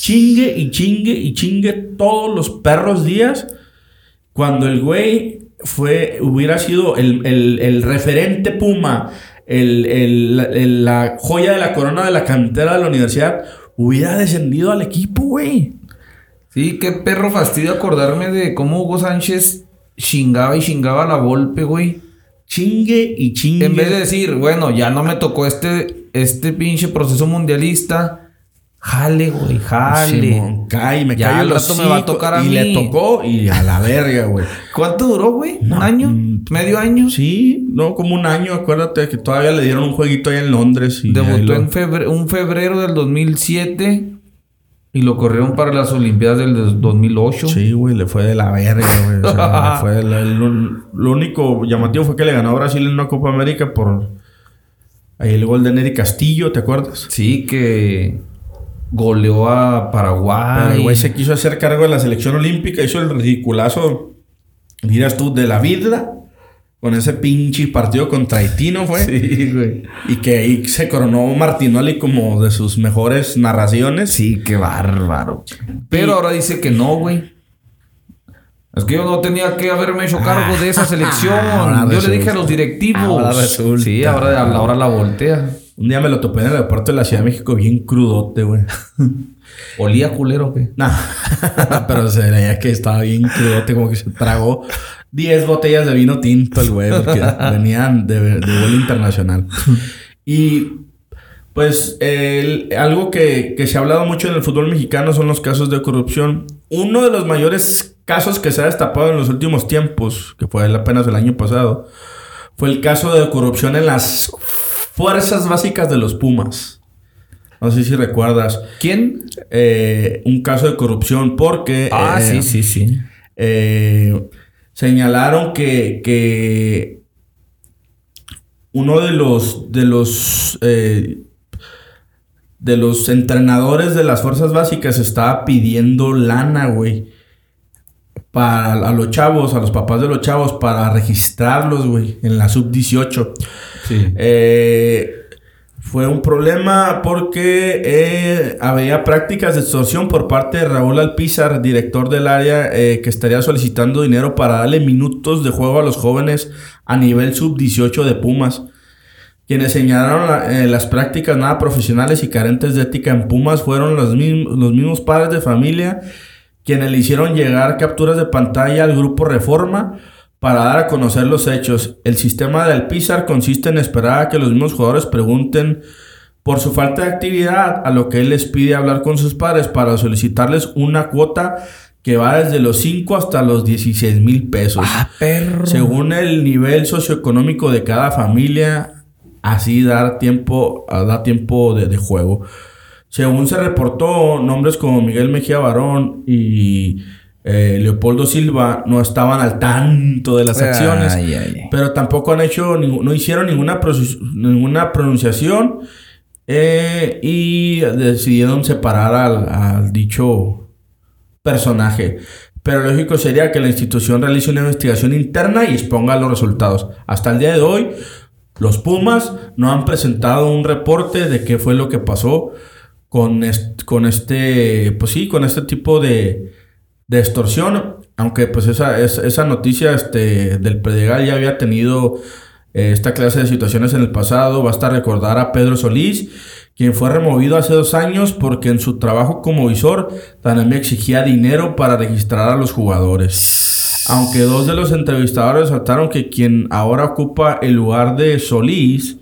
Chingue y chingue y chingue todos los perros días cuando el güey fue, hubiera sido el, el- el referente Puma, el, el- la- el- la joya de la corona de la cantera de la universidad, hubiera descendido al equipo, güey. Sí, qué perro fastidio acordarme de cómo Hugo Sánchez chingaba y chingaba la golpe, güey. Chingue y chingue. En vez de decir, bueno, ya no me tocó este, este pinche proceso mundialista. Jale, güey, jale. Simón, cae, me Ya al rato me va a tocar a y mí. le tocó y a la verga, güey. ¿Cuánto duró, güey? ¿Un año? mm, ¿Medio año? Sí, no, como un año, acuérdate que todavía le dieron un jueguito allá en Londres. Y Debutó lo- en febre- un febrero del 2007 y lo corrieron para las Olimpiadas del dos- 2008. Sí, güey, le fue de la verga, güey. O sea, le fue de la- lo, lo único llamativo fue que le ganó a Brasil en una Copa América por ahí el gol de Neri Castillo, ¿te acuerdas? Sí, que goleó a Paraguay. Pero el güey se quiso hacer cargo de la selección olímpica, hizo el ridiculazo, dirás tú, de la vida. Con ese pinche partido contra Haití, ¿no fue? Sí, güey. Y que ahí se coronó Martinoli como de sus mejores narraciones. Sí, qué bárbaro. Pero ahora dice que no, güey. Es que yo no tenía que haberme hecho cargo de esa selección. Ahora yo le dije a los directivos. Ahora resulta. Sí, ahora, ahora la voltea. Un día me lo topé en el aeropuerto de la Ciudad de México bien crudote, güey. ¿Olía culero o qué? Nah. Pero se veía que estaba bien crudote, como que se tragó 10 botellas de vino tinto el güey, porque venían de, de vuelo internacional. Y pues el- algo que, que se ha hablado mucho en el fútbol mexicano son los casos de corrupción. Uno de los mayores casos que se ha destapado en los últimos tiempos, que fue apenas el año pasado, fue el caso de corrupción en las fuerzas básicas de los Pumas. No sé si recuerdas. ¿Quién? eh, un caso de corrupción porque Ah, eh, sí, sí, sí. eh, señalaron que, que uno de los de los eh, de los entrenadores de las fuerzas básicas estaba pidiendo lana, güey. Para a los chavos, a los papás de los chavos, para registrarlos, güey, en la sub-18. Sí. Eh, fue un problema porque eh, había prácticas de extorsión por parte de Raúl Alpizar, director del área, eh, que estaría solicitando dinero para darle minutos de juego a los jóvenes a nivel sub-18 de Pumas. Quienes señalaron la- eh, las prácticas nada profesionales y carentes de ética en Pumas fueron los mismos padres de familia quienes le hicieron llegar capturas de pantalla al grupo Reforma para dar a conocer los hechos. El sistema de Alpizar consiste en esperar a que los mismos jugadores pregunten por su falta de actividad, a lo que él les pide hablar con sus padres para solicitarles una cuota que va desde los 5 hasta los 16 mil pesos. Ah, perro. Según el nivel socioeconómico de cada familia, así dar tiempo, da tiempo de, de juego. Según se reportó, nombres como Miguel Mejía Barón y eh, Leopoldo Silva no estaban al tanto de las acciones, Ay, ay, ay. pero tampoco han hecho, no hicieron ninguna, ninguna pronunciación Eh, y decidieron separar al, al dicho personaje. Pero lógico sería que la institución realice una investigación interna y exponga los resultados. Hasta el día de hoy, los Pumas no han presentado un reporte de qué fue lo que pasó con, con este, pues sí, con este tipo de, de extorsión. Aunque pues esa, esa noticia este, del Predigal ya había tenido eh, esta clase de situaciones en el pasado. Basta recordar a Pedro Solís, quien fue removido hace dos años porque en su trabajo como visor también exigía dinero para registrar a los jugadores. Aunque dos de los entrevistadores saltaron que quien ahora ocupa el lugar de Solís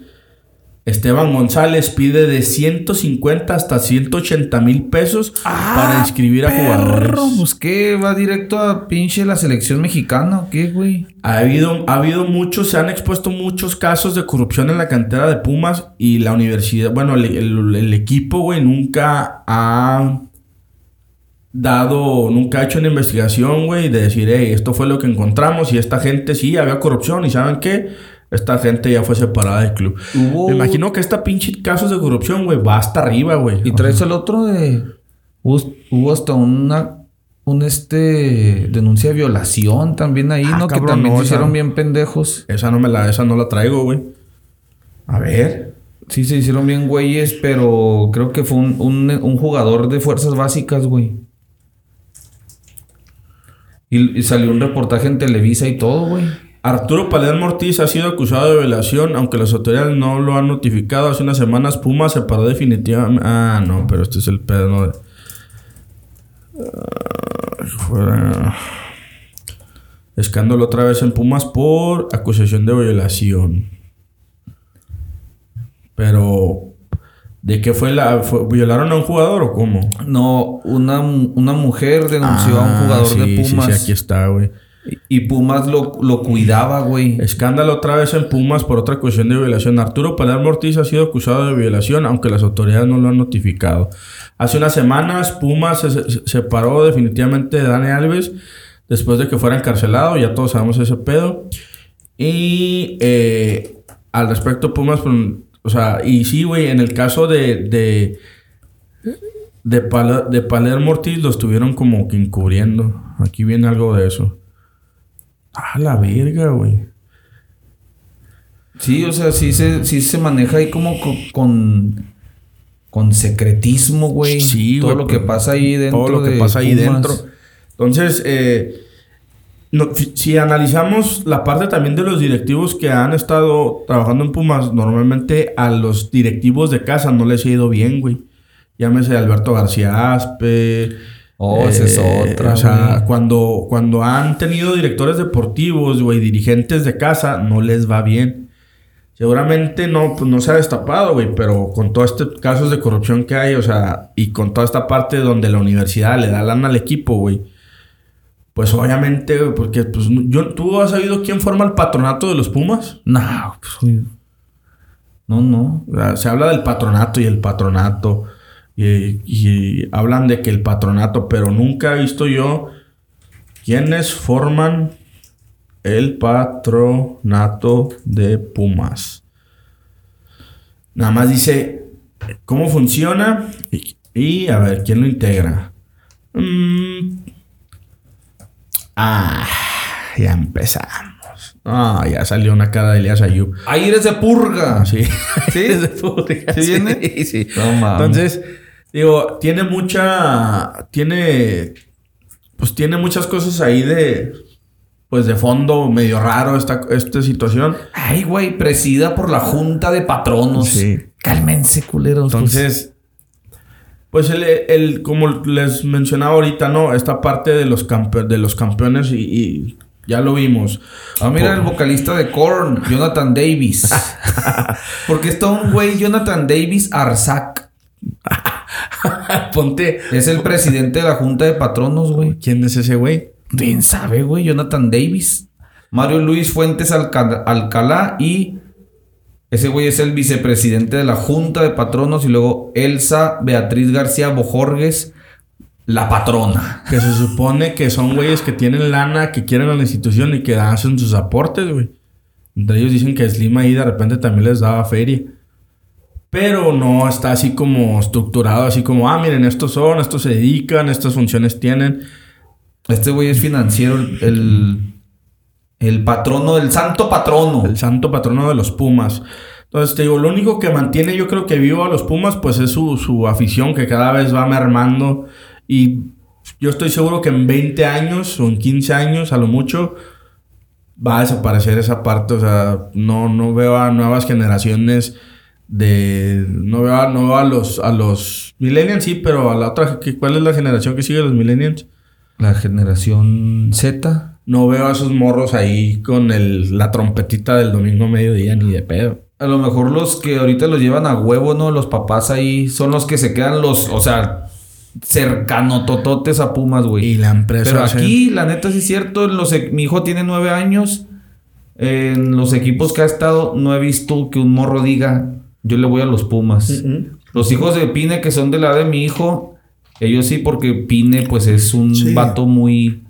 Esteban González pide de 150 hasta 180 mil pesos para ah, inscribir a jugadores. Pues qué, va directo a pinche la selección mexicana qué, güey. Ha habido, ha habido muchos, se han expuesto muchos casos de corrupción en la cantera de Pumas y la universidad, bueno, el, equipo, güey, nunca ha dado, nunca ha hecho una investigación, güey, de decir, hey, esto fue lo que encontramos y esta gente sí había corrupción y ¿saben qué? Esta gente ya fue separada del club. Me imagino que esta pinche casos de corrupción, güey, va hasta arriba, güey. Y traes el otro de. Hubo, hasta una. Un este. Denuncia de violación también ahí, ah, ¿no? que también se hicieron bien pendejos. Esa no me la, esa no la traigo, güey. A ver. Sí, se hicieron bien güeyes, pero creo que fue un, un, jugador de fuerzas básicas, güey. Y, y, salió un reportaje en Televisa y todo, güey. Arturo Palermo Ortiz ha sido acusado de violación, aunque las autoridades no lo han notificado. Hace unas semanas Puma se paró definitivamente. Ah, no, pero este es el pedo de. Ah, escándalo otra vez en Pumas por acusación de violación. Pero. ¿De qué fue la. ¿Violaron a un jugador o cómo? No, una, una mujer denunció a un ah, jugador de Pumas. Sí, sí, aquí está, güey. Y Pumas lo, cuidaba, güey. Escándalo otra vez en Pumas por otra cuestión de violación. Arturo Palermo Ortiz ha sido acusado de violación, aunque las autoridades no lo han notificado. Hace unas semanas, Pumas se separó definitivamente de Dani Alves después de que fuera encarcelado. Ya todos sabemos ese pedo. Y eh, al respecto, Pumas, pues, o sea, y sí, güey, en el caso de, de, de, de Palermo lo estuvieron como que encubriendo. Aquí viene algo de eso. A la verga, güey. Sí, o sea, sí se, sí se maneja ahí como con, con, secretismo, güey. Sí, Todo lo que pasa ahí dentro. Todo lo que pasa ahí dentro. Entonces, eh, si analizamos la parte también de los directivos que han estado trabajando en Pumas, normalmente a los directivos de casa no les ha ido bien, güey. Llámese Alberto García Aspe, Oh, esa es eh, otra. O sea, cuando, cuando han tenido directores deportivos, güey, dirigentes de casa, no les va bien. Seguramente no, pues no se ha destapado, güey, pero con todos estos casos de corrupción que hay, o sea, y con toda esta parte donde la universidad le da lana al equipo, güey. Pues obviamente, porque pues, yo, ¿tú has sabido quién forma el patronato de los Pumas? No, pues, no, no. se habla del patronato y el patronato. Y, hablan de que el patronato, pero nunca he visto yo quiénes forman el patronato de Pumas. Nada más dice cómo funciona y, a ver quién lo integra. Mm. Ah, ya empezamos. Ah, ya salió una cara de Elias Ayub. Aires de purga. Sí. ¿Sí? de purga. ¿Sí, viene? Sí, sí. Entonces, Digo, tiene mucha. Tiene. Pues tiene muchas cosas ahí de. Pues de fondo medio raro esta, esta situación. Ay, güey, presida por la Junta de Patronos. Sí. Cálmense, culeros. Pues. Entonces. Pues el, el, como les mencionaba ahorita, ¿no? Esta parte de los, de los campeones y, ya lo vimos. Ah, mira el vocalista de Korn, Jonathan Davis. Porque está un güey, Jonathan Davis Arzac. Ponte. Es el presidente de la Junta de Patronos, güey. ¿Quién es ese güey? Bien sabe, güey. Jonathan Davis. Mario Luis Fuentes Alcalá y ese güey es el vicepresidente de la Junta de Patronos y luego Elsa Beatriz García Bojorges, la patrona. Que se supone que son güeyes que tienen lana, que quieren a la institución y que hacen sus aportes, güey. Entre ellos dicen que Slim ahí de repente también les daba feria. Pero no está así como estructurado, así como, ah, miren, estos son, estos se dedican, estas funciones tienen. Este güey es financiero, el, el patrono, el santo patrono. El santo patrono de los Pumas. Entonces, te digo, lo único que mantiene yo creo que vivo a los Pumas, pues es su, su afición que cada vez va mermando. Y yo estoy seguro que en 20 años o en 15 años, a lo mucho, va a desaparecer esa parte. O sea, no, no veo a nuevas generaciones de no veo, a, no veo a los a los millennials sí pero a la otra ¿cuál es la generación que sigue a los millennials? La generación Z. No veo a esos morros ahí con el, la trompetita del domingo mediodía ni de pedo. A lo mejor los que ahorita los llevan a huevo, ¿no? Los papás ahí son los que se quedan los, o sea, cercano tototes a Pumas, güey. Y la empresa. Pero aquí, la neta, sí es cierto. Los, e, mi hijo tiene nueve años. En los equipos que ha estado, no he visto que un morro diga, yo le voy a los Pumas. Los hijos de Pine, que son de la de mi hijo, ellos sí, porque Pine, pues es un vato muy.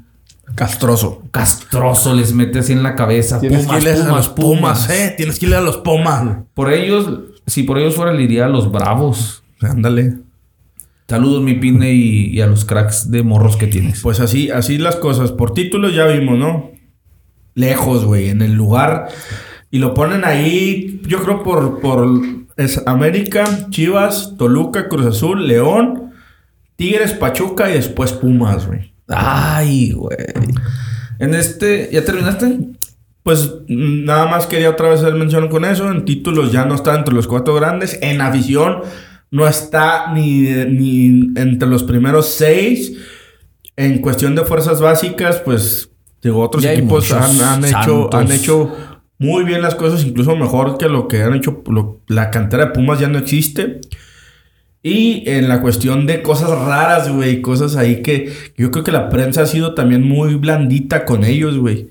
Castroso. Castroso, les mete así en la cabeza. Tienes que irle a los Pumas, eh. Tienes que irle a los Pumas. Por ellos, si por ellos fuera, le iría a los Bravos. Ándale. Saludos, mi Pine, y, y, a los cracks de morros que tienes. Pues así, así las cosas. Por títulos ya vimos, ¿no? Lejos, güey. En el lugar. Y lo ponen ahí, yo creo, por, por es América, Chivas, Toluca, Cruz Azul, León, Tigres, Pachuca y después Pumas, güey. Ay, güey. En este, ¿ya terminaste? Pues nada más quería otra vez hacer mención con eso. En títulos ya no está entre los cuatro grandes. En afición no está ni, ni entre los primeros seis. En cuestión de fuerzas básicas, pues digo, otros equipos han, hecho, han hecho muy bien las cosas, incluso mejor que lo que han hecho. la cantera de Pumas ya no existe. Y en la cuestión de cosas raras, güey, cosas ahí que yo creo que la prensa ha sido también muy blandita con ellos, güey.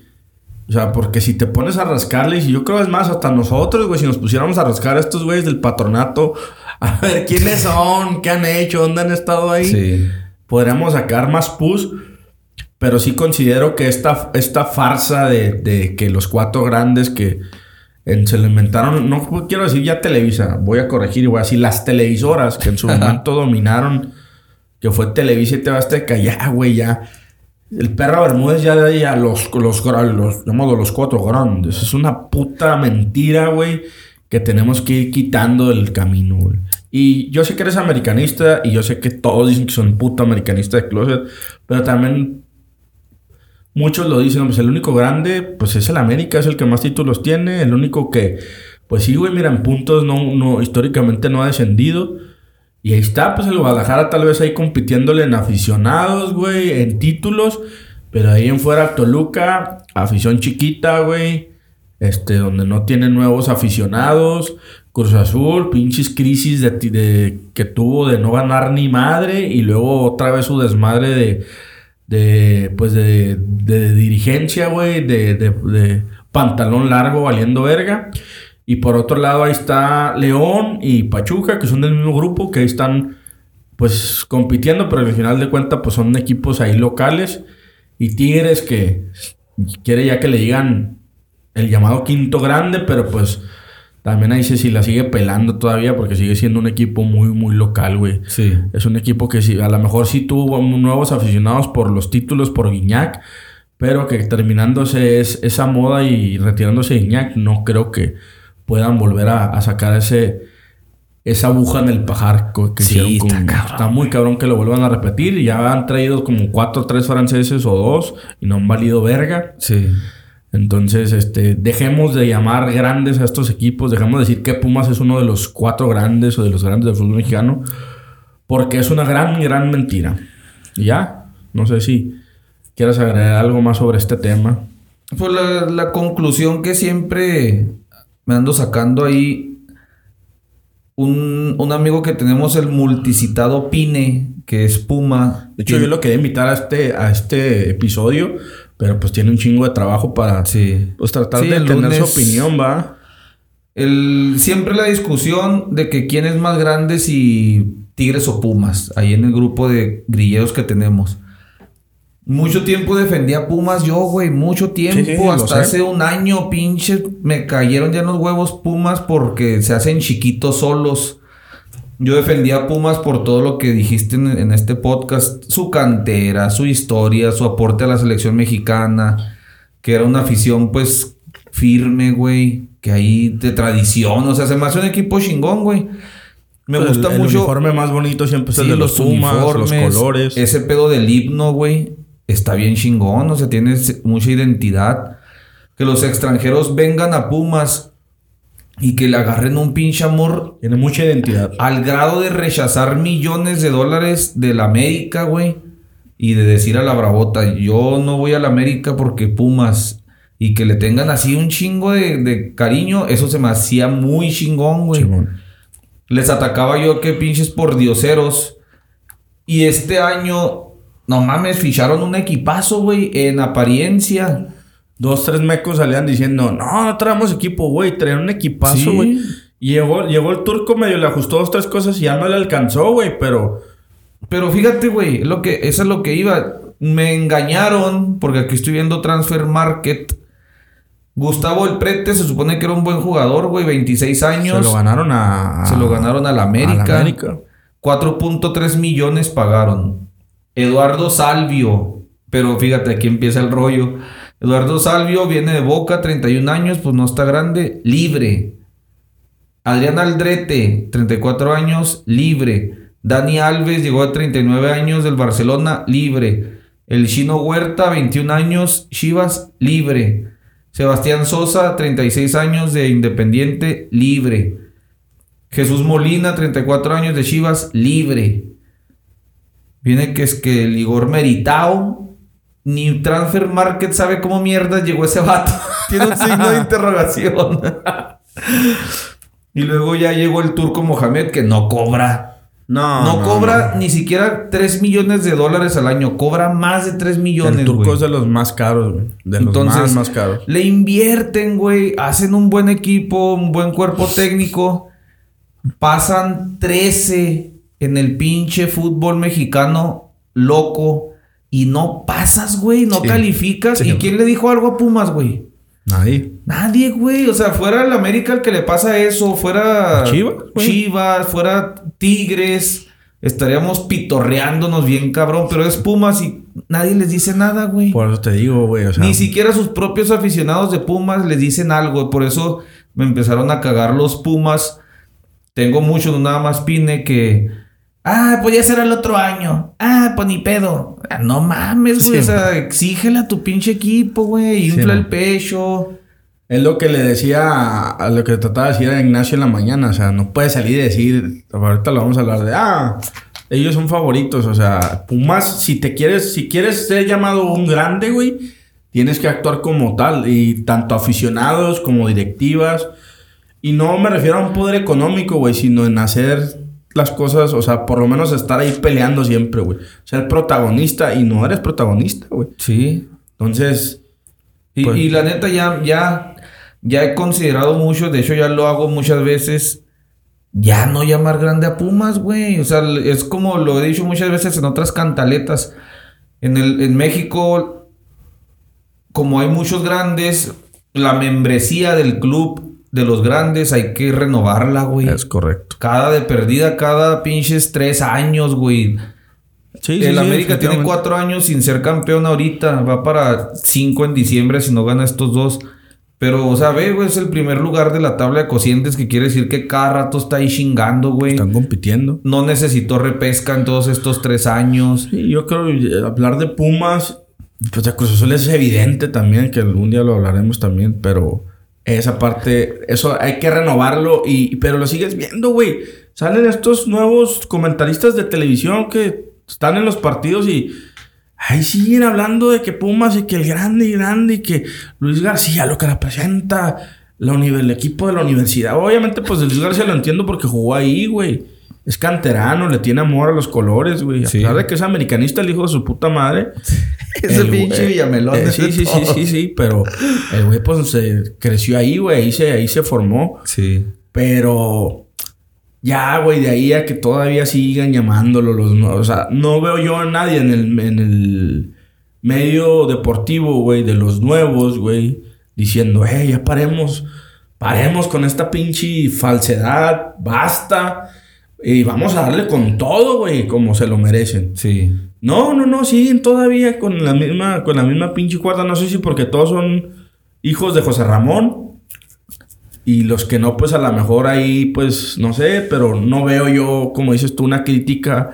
O sea, porque si te pones a rascarles, y yo creo es más, hasta nosotros, güey, si nos pusiéramos a rascar a estos güeyes del patronato, a ver quiénes son, qué han hecho, dónde han estado ahí, sí. podríamos sacar más pus. Pero sí considero que esta, esta farsa de, que los cuatro grandes que se le inventaron, no quiero decir ya Televisa, voy a corregir y voy a decir las televisoras que en su momento dominaron, que fue Televisa y te Azteca, ya, güey, ya. El perro Bermúdez ya de ahí a los, los, los, los cuatro grandes. Es una puta mentira, güey, que tenemos que ir quitando del camino, güey. Y yo sé que eres americanista y yo sé que todos dicen que son puta americanista de closet, pero también Muchos lo dicen, pues el único grande, pues es el América, es el que más títulos tiene, el único que, pues sí, güey, mira, en puntos no, no, históricamente no ha descendido. Y ahí está, pues el Guadalajara tal vez ahí compitiéndole en aficionados, güey, en títulos. Pero ahí en fuera Toluca, afición chiquita, güey. Este, donde no tiene nuevos aficionados. Cruz Azul, pinches crisis de, que tuvo de no ganar ni madre. Y luego otra vez su desmadre de de, pues de, de dirigencia, güey, de, de, pantalón largo valiendo verga. Y por otro lado ahí está León y Pachuca, que son del mismo grupo, que ahí están pues compitiendo, pero al final de cuentas pues son equipos ahí locales. Y Tigres que quiere ya que le digan el llamado quinto grande, pero pues también ahí si la sigue pelando todavía porque sigue siendo un equipo muy, muy local, güey. Sí. Es un equipo que sí, a lo mejor sí tuvo nuevos aficionados por los títulos, por Guiñac, pero que terminándose es, esa moda y retirándose Guiñac, no creo que puedan volver a, sacar ese, esa aguja en el pajar que sí, está, está, muy cabrón que lo vuelvan a repetir. Ya han traído como cuatro o tres franceses o dos y no han valido verga. Sí. Entonces, este, dejemos de llamar grandes a estos equipos, dejemos de decir que Pumas es uno de los cuatro grandes o de los grandes del fútbol mexicano, porque es una gran, gran mentira. Y ya, no sé si quieras agregar algo más sobre este tema. Pues la, la conclusión que siempre me ando sacando ahí, un, un, amigo que tenemos, el multicitado Pine, que es Puma. De hecho, yo lo quería invitar a este, a este episodio pero pues tiene un chingo de trabajo para sí. pues tratar de tener su opinión, va. El, siempre la discusión de que quién es más grande si Tigres o Pumas, ahí en el grupo de grilleros que tenemos. Mucho tiempo defendía Pumas yo, güey, mucho tiempo, hasta hace un año, pinche, me cayeron ya los huevos Pumas porque se hacen chiquitos solos. Yo defendía a Pumas por todo lo que dijiste en, en este podcast. Su cantera, su historia, su aporte a la selección mexicana. Que era una afición, pues, firme, güey. Que ahí de tradición. O sea, se me hace un equipo chingón, güey. Me El- gusta el mucho. uniforme más bonito siempre es el Sí, de los, Pumas, los colores. Ese pedo del himno, güey, está bien chingón. O sea, tiene mucha identidad. Que los extranjeros vengan a Pumas y que le agarren un pinche amor Tiene mucha identidad. al grado de rechazar millones de dólares de la América, güey. Y de decir a la bravota, yo no voy a la América porque Pumas. Y que le tengan así un chingo de, de cariño, eso se me hacía muy chingón, güey. Les atacaba yo que pinches por dioseros. Y este año, no mames, ficharon un equipazo, güey, en apariencia. Dos, tres mecos salían diciendo, no, no traemos equipo, güey. Traían un equipazo, Sí. güey. Y Llegó, llegó el turco, medio le ajustó dos, tres cosas y ya no le alcanzó, güey. Pero Pero fíjate, güey, es lo que, eso es lo que iba. Me engañaron, porque aquí estoy viendo Transfer Market. Gustavo El Prete se supone que era un buen jugador, güey, 26 años. se lo ganaron a... Se lo ganaron a la América. a la América. 4.3 millones pagaron. Eduardo Salvio. Pero fíjate, aquí empieza el rollo. Eduardo Salvio viene de Boca, 31 años, pues no está grande. Libre. Adrián Aldrete, 34 años, libre. Dani Alves llegó a 39 años del Barcelona, libre. El Chino Huerta, 21 años, Chivas, libre. Sebastián Sosa, 36 años de Independiente, libre. Jesús Molina, 34 años de Chivas, libre. Viene que es que el Igor Meritao, ni Transfer Market sabe cómo mierda llegó ese vato. Tiene un signo de interrogación. y luego ya llegó el turco Mohamed que no cobra. No, No, cobra ni siquiera 3 millones de dólares al año. Cobra más de 3 millones. El turco es de los más caros, güey. De los Entonces, más, más caros. Le invierten, güey. Hacen un buen equipo, un buen cuerpo técnico. Pasan 13 en el pinche fútbol mexicano loco. Y no pasas, güey. No Sí. calificas. Sí. ¿Y quién le dijo algo a Pumas, güey? Nadie. Nadie, güey. O sea, fuera el América el que le pasa eso. Fuera Chivas, güey. Chivas, fuera Tigres. Estaríamos pitorreándonos bien, cabrón. Pero es Pumas y nadie les dice nada, güey. Por eso te digo, güey. O sea, Ni siquiera sus propios aficionados de Pumas les dicen algo. Por eso me empezaron a cagar los Pumas. Tengo mucho, no nada más Pine, que... Ah, pues ya será el otro año. Ah, pues ni pedo. Ah, No mames, güey. Sí, o sea, exígele a tu pinche equipo, güey. Infla el pecho. Es lo que le decía a, a lo que trataba de decir a Ignacio en la mañana. O sea, no puede salir y decir, ahorita lo vamos a hablar de, ah, ellos son favoritos. O sea, Pumas, si te quieres, si quieres ser llamado un grande, güey, tienes que actuar como tal. Y tanto aficionados como directivas. Y no me refiero a un poder económico, güey, sino en hacer las cosas, o sea, por lo menos estar ahí peleando siempre, güey. Ser protagonista y no eres protagonista, güey. Sí. Entonces, Y, Pues- y la neta ya, ya, ya he considerado mucho, de hecho ya lo hago muchas veces, ya no llamar grande a Pumas, güey. O sea, es como lo he dicho muchas veces en otras cantaletas. En, el, en México, como hay muchos grandes, la membresía del club de los grandes hay que renovarla, güey. es correcto. Cada de perdida, cada pinches tres años, güey. Sí, el América tiene cuatro años sin ser campeón ahorita. Va para cinco en diciembre si no gana estos dos. Pero, o sea, ve, güey, es el primer lugar de la tabla de cocientes que quiere decir que cada rato está ahí chingando, güey. Están compitiendo. No necesitó repesca en todos estos tres años. Sí, yo creo que hablar de Pumas, pues de Cruz Azul es evidente también, que algún día lo hablaremos también, pero esa parte, eso hay que renovarlo, y, pero lo sigues viendo, güey. Salen estos nuevos comentaristas de televisión que están en los partidos y ahí siguen hablando de que Pumas y que el grande grande y que Luis García lo que representa el equipo de la universidad. Obviamente, pues Luis García lo entiendo porque jugó ahí, güey. Es canterano, le tiene amor a los colores, güey. A Sí. pesar de que es americanista, el hijo de su puta madre. Ese El pinche Villamelón eh, es sí, sí, sí, sí, sí, pero el güey pues se creció ahí, güey. Ahí se, ahí se formó. Sí. Pero ya, güey, de ahí a que todavía sigan llamándolo los nuevos. O sea, no veo yo a nadie en el, en el medio deportivo, güey, de los nuevos, güey, diciendo, hey, ya paremos, paremos con esta pinche falsedad, basta. Y vamos a darle con todo, güey, como se lo merecen. Sí. No, no, no, siguen todavía con la misma, con la misma pinche cuerda. No sé si porque todos son hijos de José Ramón. Y los que no, pues a lo mejor ahí, pues, no sé, pero no veo yo, como dices tú, una crítica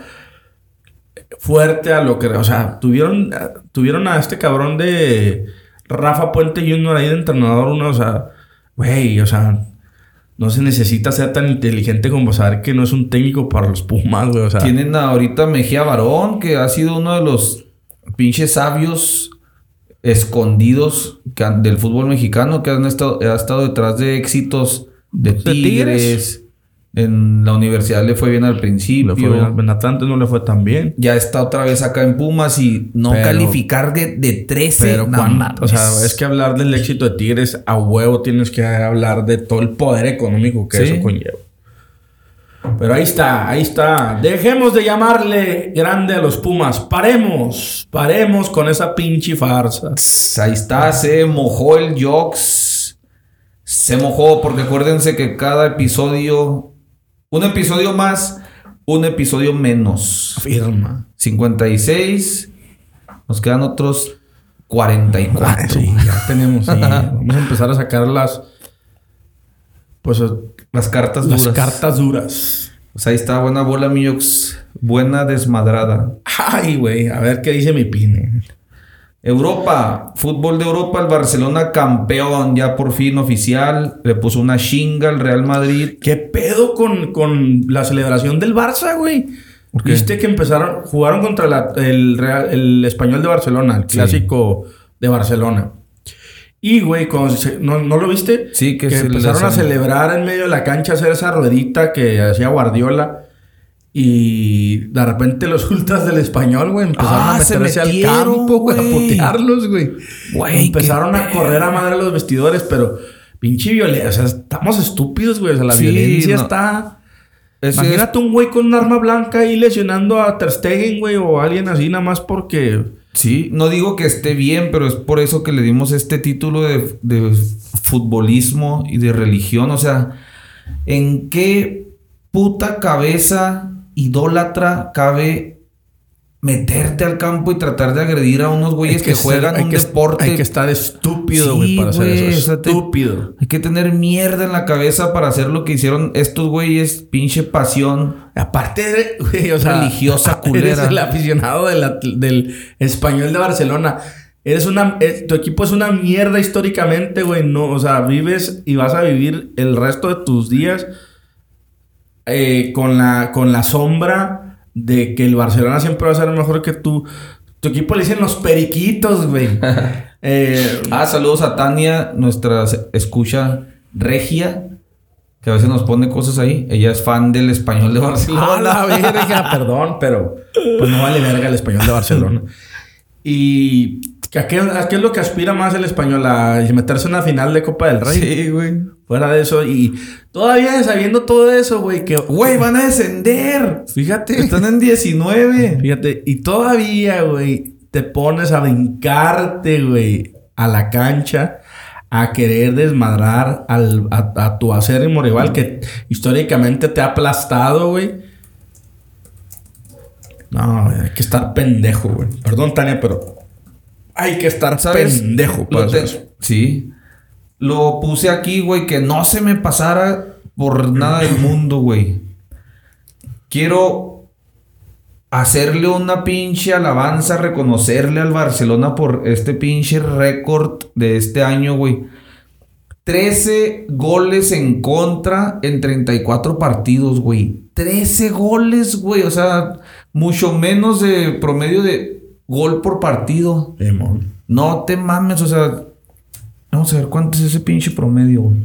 fuerte a lo que, o sea, tuvieron, tuvieron a este cabrón de Rafa Puente Jr. ahí de entrenador, uno, o sea, güey, o sea, no se necesita ser tan inteligente como saber que no es un técnico para los Pumas, güey, o sea. Tienen ahorita Mejía Barón, que ha sido uno de los pinches sabios escondidos que han- del fútbol mexicano, que han estado, ha estado detrás de éxitos de De Tigres. Tigres. En la universidad le fue bien al principio. Le fue bien, en Atlante no le fue tan bien. Ya está otra vez acá en Pumas y no Pero- calificar de, de 13. Pero no cuando, mames. o sea, es que hablar del éxito de Tigres a huevo tienes que hablar de todo el poder económico que Sí. eso conlleva. Pero ahí está, ahí está. Dejemos de llamarle grande a los Pumas. Paremos, paremos con esa pinche farsa. Ahí está, se mojó el Jox. Se mojó porque acuérdense que cada episodio, un episodio más, un episodio menos. Firma. 56, nos quedan otros 44. Sí, ya tenemos. sí. Vamos a empezar a sacar las. Pues Las cartas las duras. cartas duras. Pues ahí está, buena bola, mi Jox. Buena desmadrada. Ay, güey, a ver qué dice mi pine. Europa, fútbol de Europa, el Barcelona campeón, ya por fin oficial. Le puso una chinga al Real Madrid. ¿Qué pedo con, con la celebración del Barça, güey? Viste que empezaron, jugaron contra la- el, Real- el español de Barcelona, el Sí. clásico de Barcelona. Y, güey, se- ¿no, ¿no lo viste? Sí, que se empezaron a celebrar en medio de la cancha, hacer esa ruedita que hacía Guardiola. Y de repente los ultras del español, güey, empezaron Ah, a se meterse al campo, güey, a putearlos, güey. Güey, Empezaron a correr a madre los vestidores, pero pinche violencia. O sea, estamos estúpidos, güey. O sea, la Sí, violencia no. está. Ese Imagínate un güey con un arma blanca ahí lesionando a Ter Stegen, güey, o a alguien así, nada más porque. Sí, no digo que esté bien, pero es por eso que le dimos este título de, de futbolismo y de religión. O sea, ¿en qué puta cabeza idólatra cabe meterte al campo y tratar de agredir a unos güeyes que, juegan un que- deporte? Hay que estar estúpido, Sí, güey, para hacer eso. o sea, te- Estúpido. Hay que tener mierda en la cabeza para hacer lo que hicieron estos güeyes, pinche pasión. Aparte, güey, o sea, Religiosa Eres culera. el aficionado de la- del español de Barcelona. Eres una, eh, tu equipo es una mierda históricamente, güey. No, o sea, vives y vas a vivir el resto de tus días eh, con, la, con la sombra de que el Barcelona siempre va a ser mejor que tú. Tu equipo le dicen los periquitos, güey. Eh, Ah, saludos a Tania, nuestra escucha regia, que a veces nos pone cosas ahí. Ella es fan del español de Barcelona. la verga, perdón, pero pues no vale verga el español de Barcelona. Y ¿a qué, a qué es lo que aspira más el español? A meterse en una final de Copa del Rey. Sí, güey. Fuera de eso. Y todavía sabiendo todo eso, güey, que... Güey, van a descender. Fíjate. Están en 19. Fíjate. Y todavía, güey, te pones a brincarte, güey, a la cancha. A querer desmadrar al, a, a tu acérrimo rival que históricamente te ha aplastado, güey. No, güey, hay que estar pendejo, güey. Perdón, Tania, pero hay que estar ¿Sabes? pendejo para te- eso. Sí. Lo puse aquí, güey, que no se me pasara por nada del mundo, güey. Quiero hacerle una pinche alabanza, reconocerle al Barcelona por este pinche récord de este año, güey. 13 goles en contra en 34 partidos, güey. 13 goles, güey. O sea, mucho menos de promedio de gol por partido. No te mames, o sea. Vamos a ver cuánto es ese pinche promedio, güey.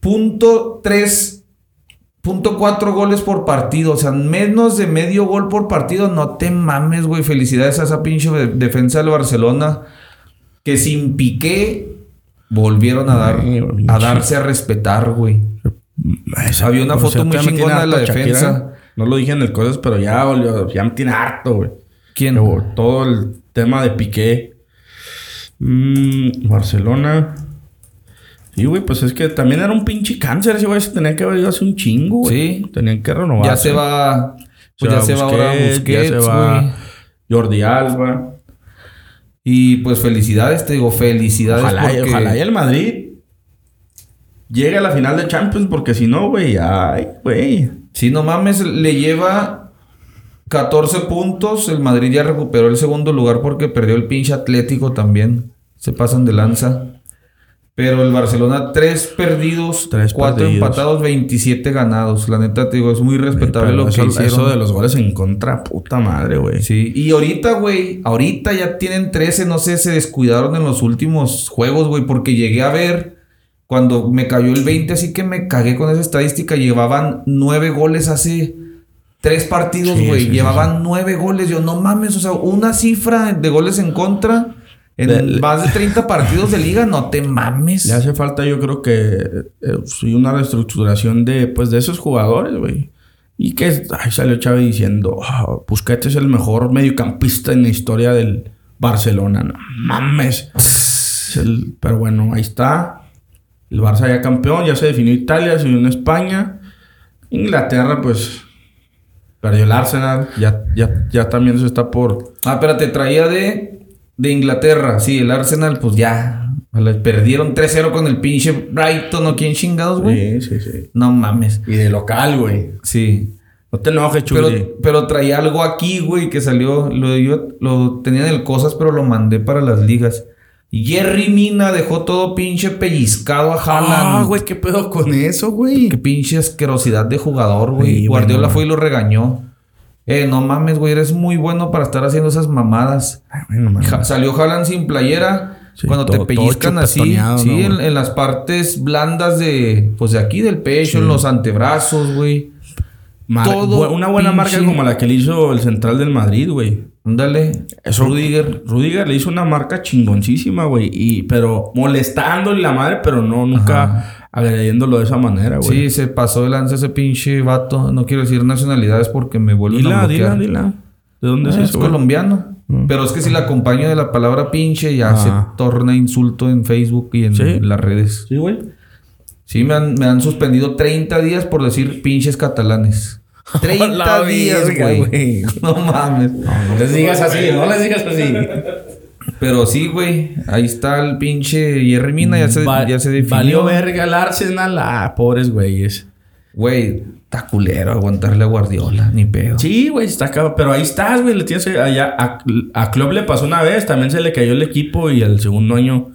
Punto 3. Punto 4 goles por partido. O sea, menos de medio gol por partido. No te mames, güey. Felicidades a esa pinche de- defensa del Barcelona. Que sin piqué volvieron a dar. Ay, A darse a respetar, güey. Había una foto muy chingona de la Shakira. No lo dije en el cosas, pero ya, olió- ya me tiene harto, güey. ¿Quién? Todo el tema de Piqué. Mm, Barcelona. Sí, güey, pues es que también era un pinche cáncer ese güey. Se tenía que haber ido hace un chingo, güey. Sí. Tenían que renovar. Ya se va. Pues ya se va ahora Busquets, ya se va Jordi Alba. Y pues felicidades, te digo, felicidades. Ojalá, porque- ojalá y el Madrid llegue a la final de Champions, porque si no, güey, ay, güey. Sí, no mames, le lleva 14 puntos. El Madrid ya recuperó el segundo lugar porque perdió el pinche Atlético también. Se pasan de lanza. Pero el Barcelona, 3 perdidos, Tres 4 perdidos. empatados, 27 ganados. La neta, te digo, es muy respetable lo que eso, hicieron. eso de los goles en contra, puta madre, güey. Sí, y ahorita, güey, ahorita ya tienen 13, no sé, se descuidaron en los últimos juegos, güey, porque llegué a ver cuando me cayó el 20, así que me cagué con esa estadística, llevaban 9 goles hace tres partidos, güey, sí, sí, llevaban 9 goles, yo no mames, o sea, una cifra de goles en contra en De- más de 30 partidos de liga, no te mames. Le hace falta, yo creo que eh, sí, una reestructuración de, pues, de esos jugadores, güey. Y que ay, salió Chávez diciendo, "Ah, Busquets es el mejor mediocampista en la historia del Barcelona. No mames. El- pero bueno, ahí está. El Barça ya campeón, ya se definió Italia, se definió España. Inglaterra, pues, perdió el Arsenal. Ya, ya, ya también se está por... Ah, espérate, traía de, de Inglaterra. Sí, el Arsenal, pues ya. Perdieron 3-0 con el pinche Brighton o quién chingados, güey. Sí, sí, sí. No mames. Y de local, güey. Sí. No te enojes, Chuli. Pero, pero traía algo aquí, güey, que salió. Lo, yo, lo tenía en el Cosas, pero lo mandé para las ligas. Jerry Mina dejó todo pinche pellizcado a Haaland. Ah, güey, ¿qué pedo con eso, güey? Qué pinche asquerosidad de jugador, güey. Sí, Guardiola bueno, fue y lo regañó. Eh, no mames, güey, eres muy bueno para estar haciendo esas mamadas. Ay, güey, no mames. Salió Haaland sin playera. Sí, cuando todo- te pellizcan así, sí, ¿no, en, en las partes blandas de, pues de aquí del pecho, en los antebrazos, güey. Mar- todo una buena marca como la que le hizo el central del Madrid, güey. Ándale. Eso- Rudiger. Rudiger le hizo una marca chingoncísima, güey. Y, pero molestándole la madre, pero no, nunca agrediéndolo de esa manera, güey. Sí, se pasó de lanza ese pinche vato. No quiero decir nacionalidades porque me vuelven Dila, a dila, bloquear. dila. ¿De dónde Ah, es eso, colombiano. Pero es que si la acompaño de la palabra pinche, ya se torna insulto en Facebook y en Sí. las redes. Sí, güey. Sí, me han, me han suspendido 30 días por decir pinches catalanes. 30 La días, güey. No mames. No les digas así, no les digas así. Pero sí, güey. Ahí está el pinche Jerry Mina. Ya se, Va- ya se definió. Valió verga el Arsenal. Ah, pobres güeyes. Güey, está culero aguantarle a Guardiola. Ni pedo. Sí, güey, está cabrón. Pero ahí estás, güey. Le tienes allá. A, a Klopp le pasó una vez, también se le cayó el equipo y el segundo año.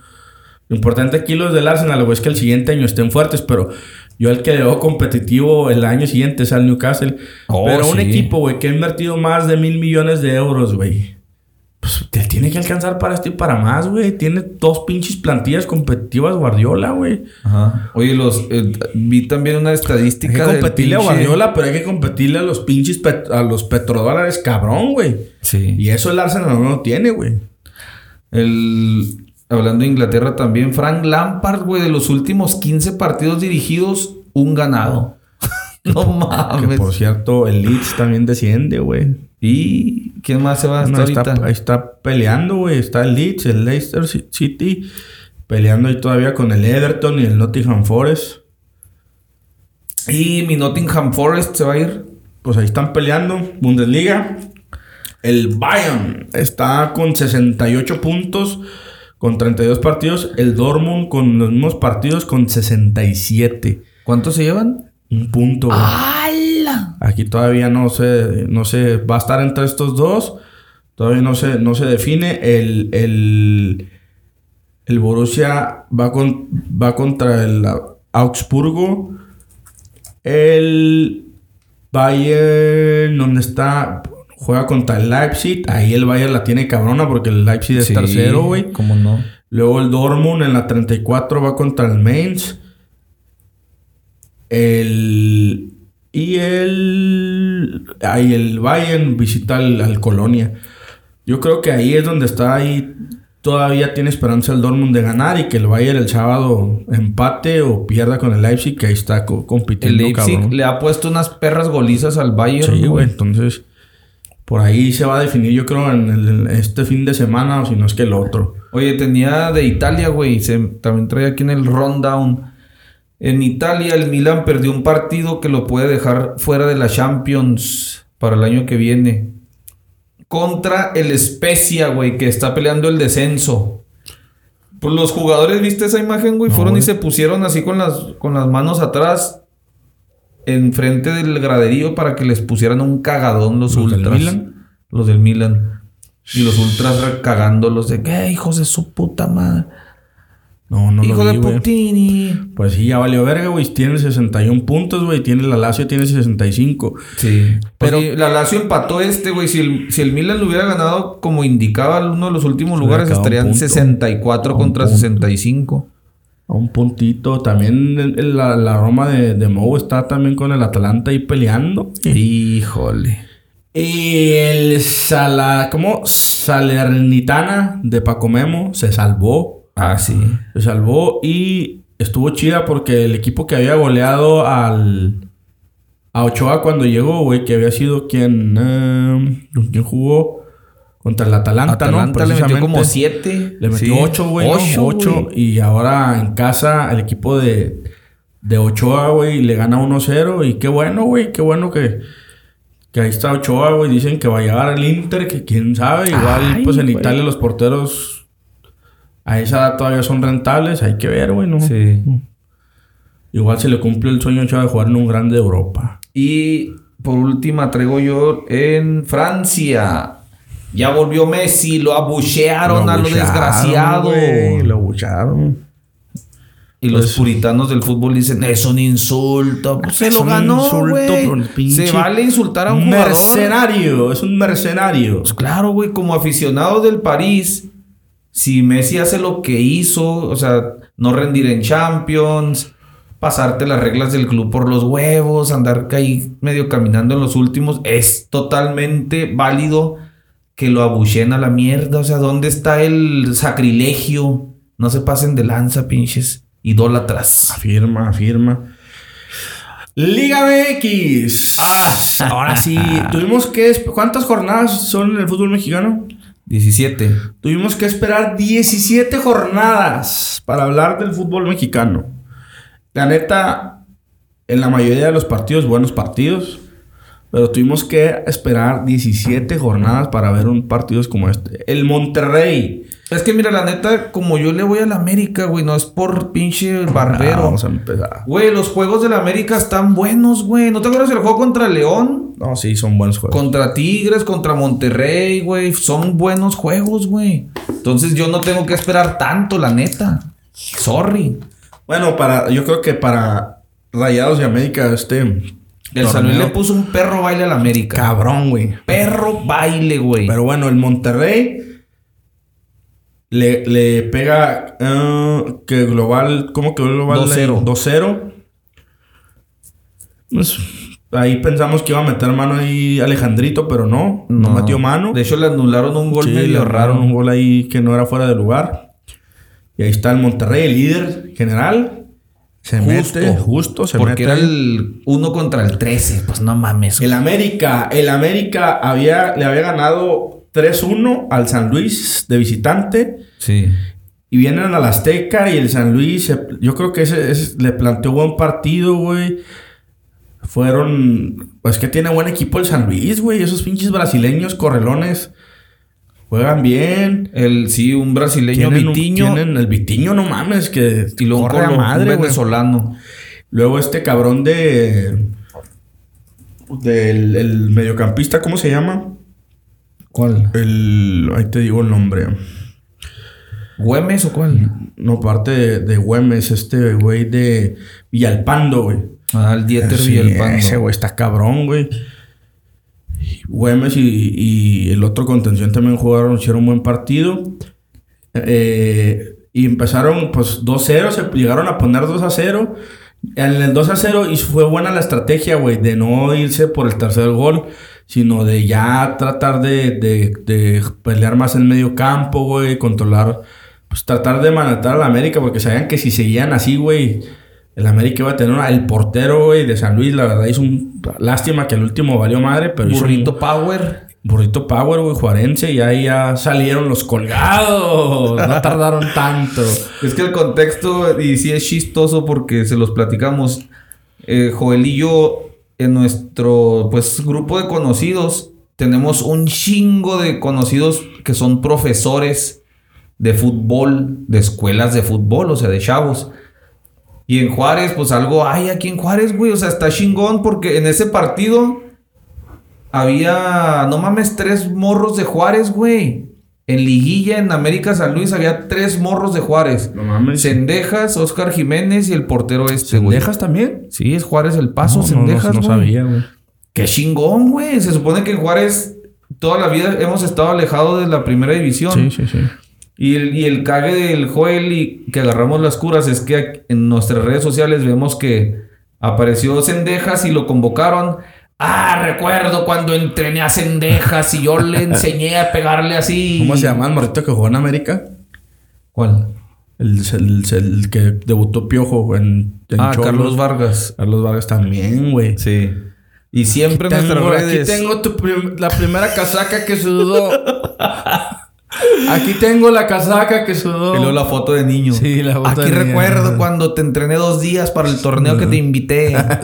Lo importante aquí los del Arsenal, güey, es que el siguiente año estén fuertes, pero yo el que veo competitivo el año siguiente es al Newcastle. Oh, pero un equipo, güey, que ha invertido más de mil millones de euros, güey. Pues te tiene que alcanzar para esto y para más, güey. Tiene dos pinches plantillas competitivas Guardiola, güey. Ajá. Oye, los eh, vi también una Hay que estadística competirle a Guardiola, pero hay que competirle a los pinches pet- a los petrodólares, cabrón, güey. Sí. Y eso el Arsenal no lo tiene, güey. El hablando de Inglaterra también, Frank Lampard, güey, de los últimos 15 partidos dirigidos, un ganado. no Que mames. por cierto, el Leeds también desciende, güey. ¿Y quién más se va hasta No, está, ahorita? está peleando, güey. Está el Leeds, el Leicester Ci- City. Peleando ahí todavía con el Everton y el Nottingham Forest. Y mi Nottingham Forest se va a ir. Pues ahí están peleando. Bundesliga. El Bayern está con 68 puntos. Con 32 partidos. El Dortmund con los mismos partidos con 67. ¿Cuántos se llevan? Un punto, güey. ¡Hala! Aquí todavía no se, no se va a estar entre estos dos. Todavía no se, no se define. El, el, el Borussia va, con, va contra el Augsburgo. El Bayern, donde está, juega contra el Leipzig. Ahí el Bayern la tiene cabrona porque el Leipzig es tercero, güey. ¿Cómo no? Luego el Dortmund en la 34 va contra el Mainz. El. Y el. Ahí el Bayern visita al, al Colonia. Yo creo que ahí es donde está ahí. Todavía tiene esperanza el Dortmund de ganar y que el Bayern el sábado empate o pierda con el Leipzig, que ahí está co- El compitiendo, Leipzig cabrón. le ha puesto unas perras golizas al Bayern. Sí, güey. Entonces. Por ahí se va a definir, yo creo, en, el- en este fin de semana o si no es que el otro. Oye, tenía de Italia, güey. Se, también trae aquí en el rundown. En Italia, el Milan perdió un partido que lo puede dejar fuera de la Champions para el año que viene. Contra el Spezia, güey, que está peleando el descenso. Pues los jugadores, ¿viste esa imagen, güey? No, Fueron y se pusieron así con las, con las manos atrás. Enfrente del graderío para que les pusieran un cagadón los, ¿Los del ultras. Milan? Los del Milan. Y los ultras cagándolos de que hijos de su puta madre. No, no Hijo lo vi, de. Putini. Pues sí, ya valió verga, güey. Tiene 61 puntos, güey. Tiene la Lazio, tiene 65. Sí. Pero- Pero la Lazio empató este, güey. Si el, si el Milan lo hubiera ganado como indicaba uno de los últimos lugares, estarían punto. 64 A un contra punto. 65. A un puntito. También el- el- la, la Roma de, de Mou está también con el Atalanta ahí peleando. Híjole. Y el Sala... ¿Cómo? Salernitana de Paco Memo se salvó. Ah, sí. Se salvó y estuvo chida porque el equipo que había goleado al... A Ochoa cuando llegó, güey, que había sido quien... eh, quien jugó contra el Atalanta, Atalanta ¿no? le metió como Precisamente. 7. Le metió 8, güey. ¿no? Ocho, Ocho. güey. Y ahora en casa el equipo de, de Ochoa, güey, le gana 1-0. Y qué bueno, güey. Qué bueno que, que ahí está Ochoa, güey. Dicen que va a llegar al Inter, que quién sabe. Igual, Ay, pues en güey. Italia los porteros a esa edad todavía son rentables. Hay que ver, güey, ¿no? Sí. Igual se le cumple el sueño a Ochoa de jugar en un grande de Europa. Y por última traigo yo en Francia. Ya volvió Messi, lo abuchearon a lo abuchearon, desgraciado. Lo abucharon. Y los Pues- puritanos del fútbol dicen, es un insulto. Pues se lo un ganó, insulto güey. Se vale insultar a un jugador. Mercenario. Es un mercenario. Pues claro, güey, como aficionado del París, si Messi hace lo que hizo, o sea, no rendir en Champions, pasarte las reglas del club por los huevos, andar ahí medio caminando en los últimos, es totalmente válido que lo abuchen a la mierda. O sea, ¿dónde está el sacrilegio? No se pasen de lanza, pinches idólatras. Afirma, afirma. Liga MX. Ah, ahora sí. Tuvimos que... ¿Cuántas jornadas son en el fútbol mexicano? 17. Tuvimos que esperar 17 jornadas para hablar del fútbol mexicano. La neta, en la mayoría de los partidos, buenos partidos. Pero tuvimos que esperar 17 jornadas para ver un partido como este. El Monterrey. Es que mira, la neta, como yo le voy a la América, güey, no es por pinche Ah, barbero. vamos a empezar. Güey, los juegos de la América están buenos, güey. ¿No te acuerdas del juego contra León? No, sí, son buenos juegos. Contra Tigres, contra Monterrey, güey. Son buenos juegos, güey. Entonces yo no tengo que esperar tanto, la neta. Sorry. Bueno, para, yo creo que para Rayados de América, este. El San Luis torneo- le puso un perro baile a la América. Cabrón, güey. Perro baile, güey. Pero bueno, el Monterrey le, le pega eh, que global, ¿cómo que global? 2-0. 2-0. Pues, ahí pensamos que iba a meter mano ahí Alejandrito, pero no, no, metió mano. De hecho, le anularon un gol Sí, medio le raro. erraron un gol ahí que no era fuera de lugar. Y ahí está el Monterrey, el líder general. Se Justo. mete, justo, se Porque mete. era el 1 contra el 13. Pues no mames. El América, el América había, le había ganado 3-1 al San Luis de visitante. Sí. Y vienen al Azteca y el San Luis, yo creo que ese, ese le planteó buen partido, güey. Fueron, pues que tiene buen equipo el San Luis, güey. Esos pinches brasileños correlones juegan bien. El, sí, un brasileño Tienen, un- Vitiño. tienen el Vitiño, no mames, que y un corre a madre, un venezolano. Luego este cabrón de... Del el mediocampista, ¿cómo se llama? ¿Cuál? El... Ahí te digo el nombre. ¿Güemes o cuál? No, parte de, de Güemes, este güey de Villalpando, güey. Ah, el Dieter Sí, Villalpando. Ese güey está cabrón, güey. Güemes y, el otro contención también jugaron, hicieron un buen partido. Eh, y empezaron, pues, 2-0, se llegaron a poner 2-0. En el 2-0 y fue buena la estrategia, güey, de no irse por el tercer gol, sino de ya tratar de, de- pelear más en medio campo, güey, controlar, pues tratar de matar a la América, porque sabían que si seguían así, güey, El América iba a tener una- el portero, güey, de San Luis, la verdad, hizo un... Lástima que el último valió madre, pero hizo Burrito un Power. burrito power, güey, juarense, y ahí ya salieron los colgados. No tardaron tanto. Es que el contexto, y sí es chistoso porque se los platicamos. Eh, Joel y yo, en nuestro pues, grupo de conocidos, tenemos un chingo de conocidos que son profesores de fútbol, de escuelas de fútbol, o sea, de chavos. Y en Juárez, pues algo hay aquí en Juárez, güey. O sea, está chingón porque en ese partido había, no mames, tres morros de Juárez, güey. En liguilla en América San Luis había tres morros de Juárez. No mames. Cendejas, Oscar Jiménez y el portero este, güey. ¿Dejas también? Sí, es Juárez el paso, No, Cendejas, no, no sabía, güey. Qué chingón, güey. Se supone que en Juárez toda la vida hemos estado alejados de la primera división. Sí, sí, sí. Y el, y el cague del Joel y que agarramos las curas es que en nuestras redes sociales vemos que apareció Cendejas y lo convocaron. Ah, recuerdo cuando entrené a Cendejas y yo le enseñé a pegarle así. ¿Cómo se llama el morrito que jugó en América? ¿Cuál? El, el- el que debutó Piojo en, en Ah. Carlos Vargas. Carlos Vargas también, güey. Sí. Y siempre en nuestras redes. Aquí tengo tu prim- la primera casaca que sudó. Aquí tengo la casaca que sudó. Y luego la foto de niño. Sí, la foto Aquí de recuerdo cuando te entrené dos días para el torneo que te invité.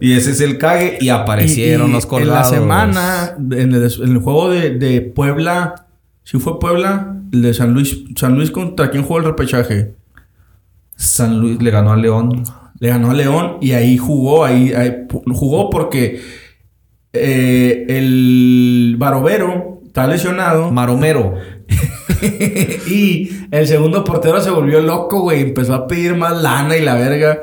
Y ese es el cague. Y aparecieron Y- y los colgados. En la semana, en el, en el juego de, de Puebla, si fue Puebla, el de San Luis. San Luis contra quién jugó el repechaje. San Luis le ganó a León. Le ganó a León y ahí jugó, ahí, ahí jugó porque eh, el Barovero está lesionado. Maromero. y el segundo portero se volvió loco, güey. Empezó a pedir más lana y la verga.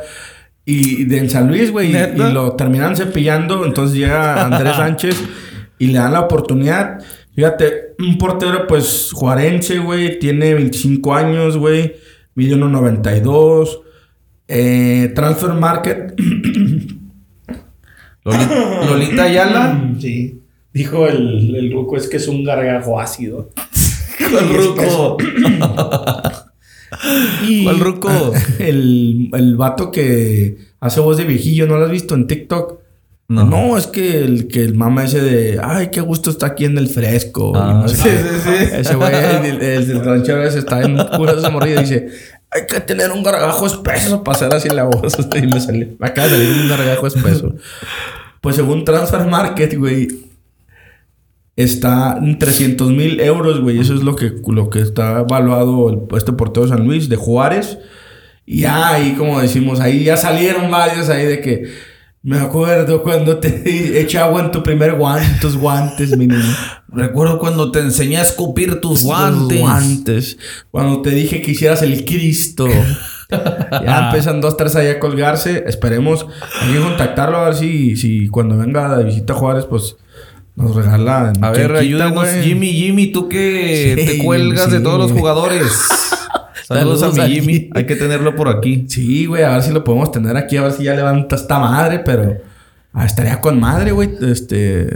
Y de en San Luis, güey. Y, lo terminan cepillando. Entonces llega Andrés Sánchez y le dan la oportunidad. Fíjate, un portero, pues, juarense, güey. Tiene 25 años, güey. Mide 1.92. Eh, Transfer Market. Loli- Lolita Ayala. Sí. Dijo el, el ruco es que es un gargajo ácido. ¿Cuál ruco? Y ¿Cuál ruco? El, el vato que hace voz de viejillo, ¿no lo has visto en TikTok? No. No, es que el, que el mama ese de, ay, qué gusto está aquí en el fresco. Ah, Y no sé sí, sí, sí. Ese güey, el, el, ranchero ese está en cura de esa morrilla y dice, hay que tener un gargajo espeso para hacer así la voz. y me salió, me acaba de salir un gargajo espeso. Pues según Transfer Market, güey, está en 300 mil euros, güey. Eso es lo que, lo que está evaluado el- este portero de San Luis, de Juárez. Y ahí, como decimos, ahí ya salieron varios ahí de que... Me acuerdo cuando te eché agua en tu primer guante, tus guantes, mi niño. Recuerdo cuando te enseñé a escupir tus Tus guantes. guantes. Cuando te dije que hicieras el Cristo. ya empiezan dos, tres ahí a colgarse. Esperemos. Hay que contactarlo a ver si, si cuando venga de visita a Juárez, pues nos regala. A ver, ¿Quién quita, ayúdanos? Jimmy, Jimmy, tú que Sí, te cuelgas de todos los jugadores. Saludos, Saludos a mi Jimmy. Jimmy. Hay que tenerlo por aquí. Sí, güey, a ver si lo podemos tener aquí, a ver si ya levanta esta madre, pero ah, estaría con madre, güey. Este,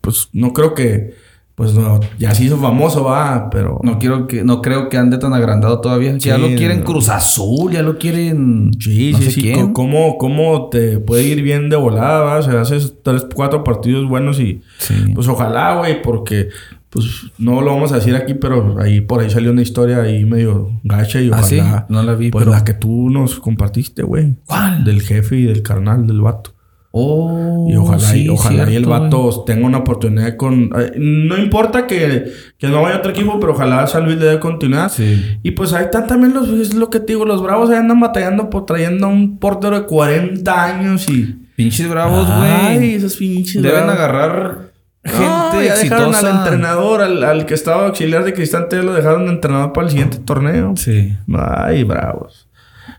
pues no creo que, pues no, ya se hizo famoso, va, pero No quiero que, no creo que ande tan agrandado todavía. ya lo quieren. Cruz Azul, ya lo quieren. Sí, no sí, sé sí. quién. ¿Cómo, ¿Cómo te puede ir bien de volada? va? O sea, haces tres, cuatro partidos buenos y... Sí. Pues ojalá, güey, porque... Pues no lo vamos a decir aquí, pero ahí por ahí salió una historia ahí medio gacha y ¿Ah, sí? ojalá... No la vi, Pues pero- la que tú nos compartiste, güey. ¿Cuál? Del jefe y del carnal del vato. Oh, Y ojalá, y, ojalá y el vato tenga una oportunidad con... eh, no importa que, que no vaya a otro equipo, pero ojalá San Luis le dé continuidad. Sí. Y pues ahí están también los... Es lo que te digo, los bravos ahí andan batallando por trayendo a un portero de 40 años y... Pinches bravos, Ay, güey. esos pinches Deben bravos. agarrar gente No, ya dejaron exitosa. al entrenador, al, al que estaba auxiliar de Cristante, lo dejaron de entrenador para el siguiente torneo. Sí. Ay, bravos.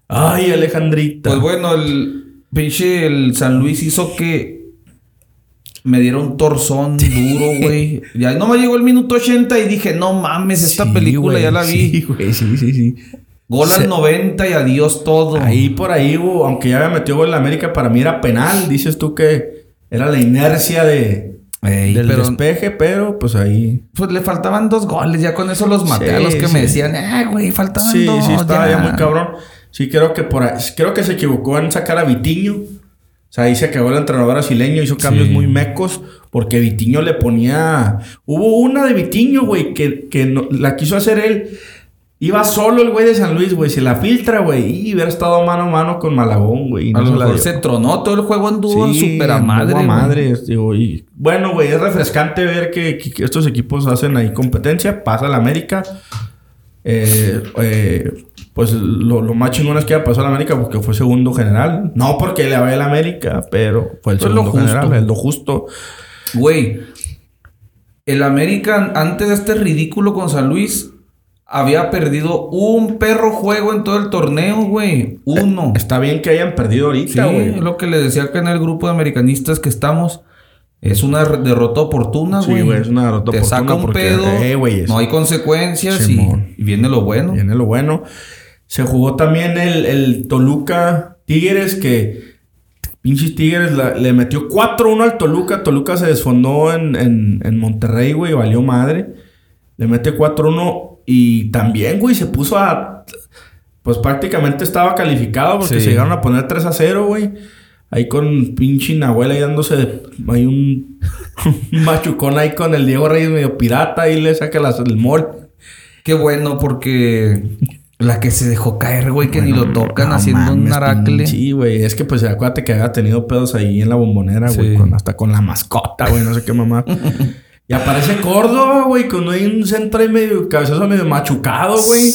Ay, Alejandrita. Pues bueno, el pinche el San Luis hizo que me diera un torzón duro, güey. Ya no me llegó el minuto 80 y dije, no mames, esta Sí, película ya la vi. Sí, güey, sí, sí, sí. Gol al 90 y adiós todo. Ahí por ahí, hubo- aunque ya había metido gol en América, para mí era penal. Dices tú que era la inercia de, Ey, del pero, despeje, pero pues ahí. pues le faltaban dos goles. Ya con eso los maté a Sí, los que sí. me decían, eh, güey, faltaban Sí, dos. sí, estaba ya. muy cabrón. Sí, creo que por ahí, creo que se equivocó en sacar a Vitiño. O sea, ahí se acabó el entrenador brasileño, hizo cambios Sí. muy mecos, porque Vitiño le ponía. Hubo una de Vitiño, güey, que, que no- la quiso hacer él. Iba solo el güey de San Luis, güey. Se la filtra, güey. Y hubiera estado mano a mano con Malagón, güey. y A no lo se mejor tronó todo el juego anduvo en Sí, super a madre. a madre, digo, y- bueno, güey, es refrescante ver que, que- que estos equipos hacen ahí competencia. Pasa la América. Eh, eh, pues lo, lo más chingón es que ya pasó a la América porque fue segundo general. No porque le vaya a la América, pero fue el lo segundo justo. general, es lo justo. Güey, el América antes de este ridículo con San Luis había perdido un perro juego en todo el torneo, güey. Uno. Está bien que hayan perdido Sí, ahorita, güey. es lo que le decía acá en el grupo de americanistas que estamos. Es una derrota oportuna, Sí, güey. güey, es una derrota Te oportuna saca un porque, pedo. eh, güey, no hay consecuencias y viene lo bueno. Viene lo bueno. Se jugó también el, el Toluca Tigres que... Pinches Tigres la- le metió 4-1 al Toluca. Toluca se desfondó en, en, en Monterrey, güey. Valió madre. Le mete 4-1 y también, güey, se puso a... Pues prácticamente estaba calificado porque Sí. se llegaron a poner 3-0, güey. Ahí con pinche Nahuel ahí dándose... de- Hay un, un machucón ahí con el Diego Reyes medio pirata. Ahí le saca las, el mol. Qué bueno porque la que se dejó caer, güey, que ni lo tocan No haciendo un mames, aracle. Sí, güey. Es que pues acuérdate que había tenido pedos ahí en la bombonera, güey. Sí. con- Hasta con la mascota, güey. No sé qué mamá. y aparece Córdoba, güey. Hay un centro ahí medio cabezazo medio machucado, güey.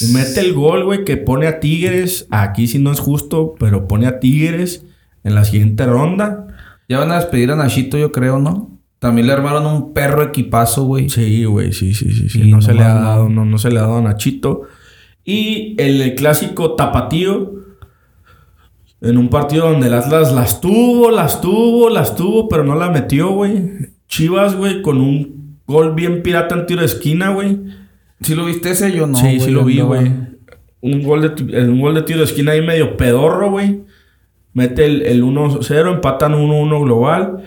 Y mete el gol, güey, que pone a Tigres. Aquí sí no es justo, pero pone a Tigres en la siguiente ronda. Ya van a despedir a Nachito, yo creo, ¿no? También le armaron un perro equipazo, güey. Sí, güey, sí, sí, sí, sí. Sí, no se le ha no. dado, no, no se le ha dado a Nachito. Y el, el clásico tapatío. En un partido donde el Atlas las tuvo, las tuvo, las tuvo, pero no la metió, güey. Chivas, güey, con un gol bien pirata en tiro de esquina, güey. ¿Sí lo viste ese? Yo no. sí, sí lo vi, güey. Un gol, de, un gol de tiro de esquina ahí medio pedorro, güey. Mete el, el 1-0, empatan 1-1 global.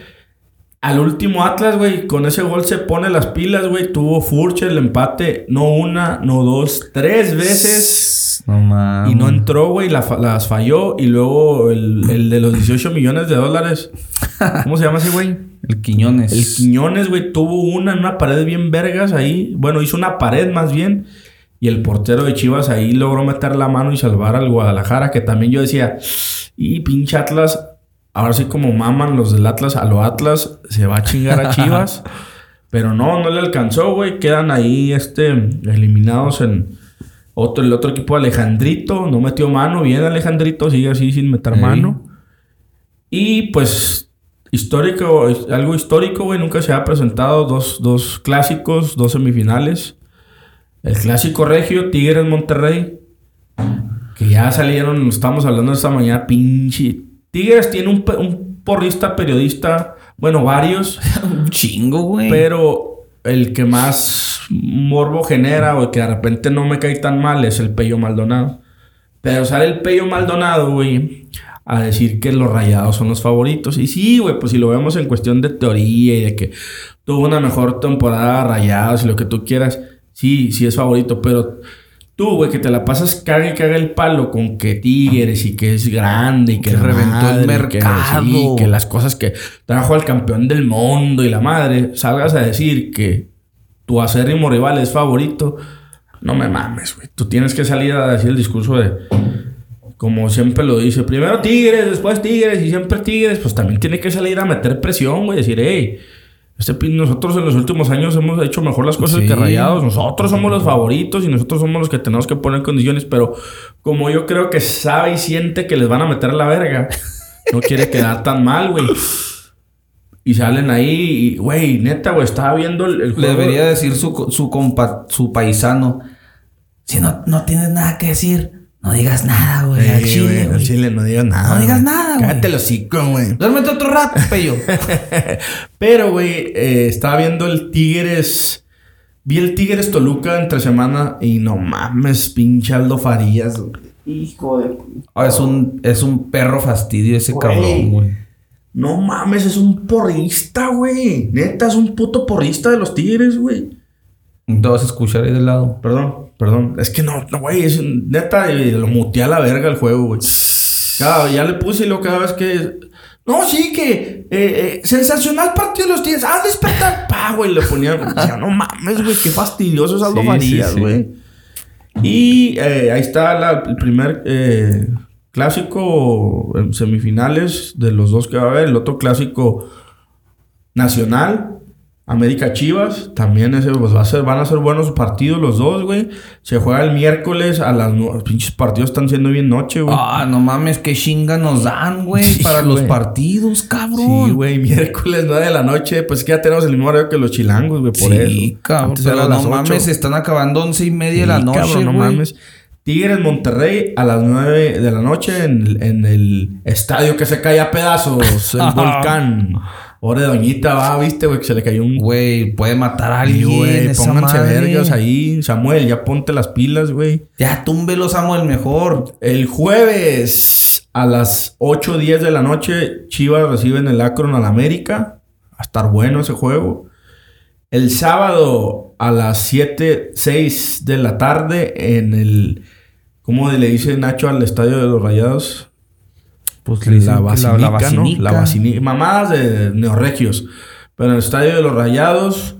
Al último Atlas, güey, con ese gol se pone las pilas, güey. Tuvo Furche el empate, no una, no dos, tres veces. No mames. Y no entró, güey, la las falló. Y luego el, el de los 18 millones de dólares. ¿Cómo se llama ese güey? El Quiñones. El Quiñones, güey, tuvo una en una pared bien vergas ahí. Bueno, hizo una pared más bien. Y el portero de Chivas ahí logró meter la mano y salvar al Guadalajara. Que también yo decía, y pinche Atlas. Ahora sí como maman los del Atlas a lo Atlas. Se va a chingar a Chivas. Pero no, no le alcanzó, güey. Quedan ahí, este, eliminados en... Otro, el otro equipo, Alejandrito, no metió mano. Bien, Alejandrito, sigue así sin meter mano. Y pues, histórico, algo histórico, güey. Nunca se ha presentado dos, dos clásicos, dos semifinales. El clásico regio, Tigres Monterrey. Que ya salieron, estamos hablando esta mañana, pinche. Tigres tiene un, un porrista periodista, bueno, varios. Un chingo, güey. Pero el que más morbo genera o que de repente no me cae tan mal es el Pello Maldonado. Pero sale el Pello Maldonado, güey, a decir que los rayados son los favoritos. Y sí, güey, pues si lo vemos en cuestión de teoría y de que tuvo una mejor temporada rayados y lo que tú quieras, sí, sí es favorito. Pero tú, güey, que te la pasas caga y caga el palo con que Tigres y que es grande y que, reventó el y que mercado. sí, que las cosas que trajo al campeón del mundo y la madre, salgas a decir que tu acérrimo rival es favorito, no me mames, güey. Tú tienes que salir a decir el discurso de, como siempre lo dice, primero Tigres, después Tigres y siempre Tigres, pues también tiene que salir a meter presión, güey, decir, hey. Este nosotros en los últimos años hemos hecho mejor las cosas Sí. que Rayados. Nosotros somos los favoritos y nosotros somos los que tenemos que poner condiciones. Pero como yo creo que sabe y siente que les van a meter la verga, no quiere quedar tan mal, güey. Y salen ahí y, güey, neta, güey, estaba viendo el, el Le debería decir su, su, compa- su paisano. Si no, no tienes nada que decir, no digas nada, güey. Eh, al chile, güey, al chile, no digas nada. No digas güey. nada, güey. Cállate el hocico, güey. Duérmete otro rato, pello. Pero, güey, eh, estaba viendo el Tigres. Vi el Tigres Toluca entre semana y no mames, pinche Aldo Farías. güey. Hijo de. Ah, es, un, es un perro fastidio ese Güey. cabrón, güey. No mames, es un porrista, güey. Neta, es un puto porrista de los Tigres, güey. Te vas a escuchar ahí de lado. Perdón, perdón. Es que no, no, güey, es neta, lo muteé a la verga el juego, güey. Ya, ya le puse y lo cada vez que. No, sí, que eh, eh, sensacional partido de los Tigres. Ah, despertar. Pa, güey, le ponía. No mames, güey, qué fastidioso es Aldo Sí, Farías, sí, sí. güey. Y eh, ahí está la- el primer clásico en semifinales de los dos que va a haber. El otro clásico nacional. América Chivas, también ese pues va a ser, van a ser buenos partidos los dos, güey. Se juega el miércoles a las nueve. Pinches partidos están siendo bien noche, güey. Ah, no mames, qué chinga nos dan, güey, Sí, para los partidos, cabrón. Sí, güey, miércoles 9 de la noche. Pues que ya tenemos el mismo horario que los chilangos, güey, por sí, eso. cabrón. Antes Pero no las ocho. mames, se están acabando once y media de la Sí, noche, cabrón, no güey. mames. Tigres Monterrey a las 9 de la noche en, el- en el estadio que se cae a pedazos, el volcán. De Doñita va, viste, güey, que se le cayó un. Güey, puede matar a alguien. güey, pónganse vergas ahí. Samuel, ya ponte las pilas, güey. Ya túmbelo, Samuel, mejor. El jueves a las 8 o 10 de la noche, Chivas reciben el Akron al América. Va a estar bueno ese juego. El sábado a las 7, 6 de la tarde en el... ¿Cómo le dice Nacho al estadio de los Rayados? Pues la Basílica, ¿no? La Basílica. Mamadas de neorregios. Pero en el estadio de los Rayados,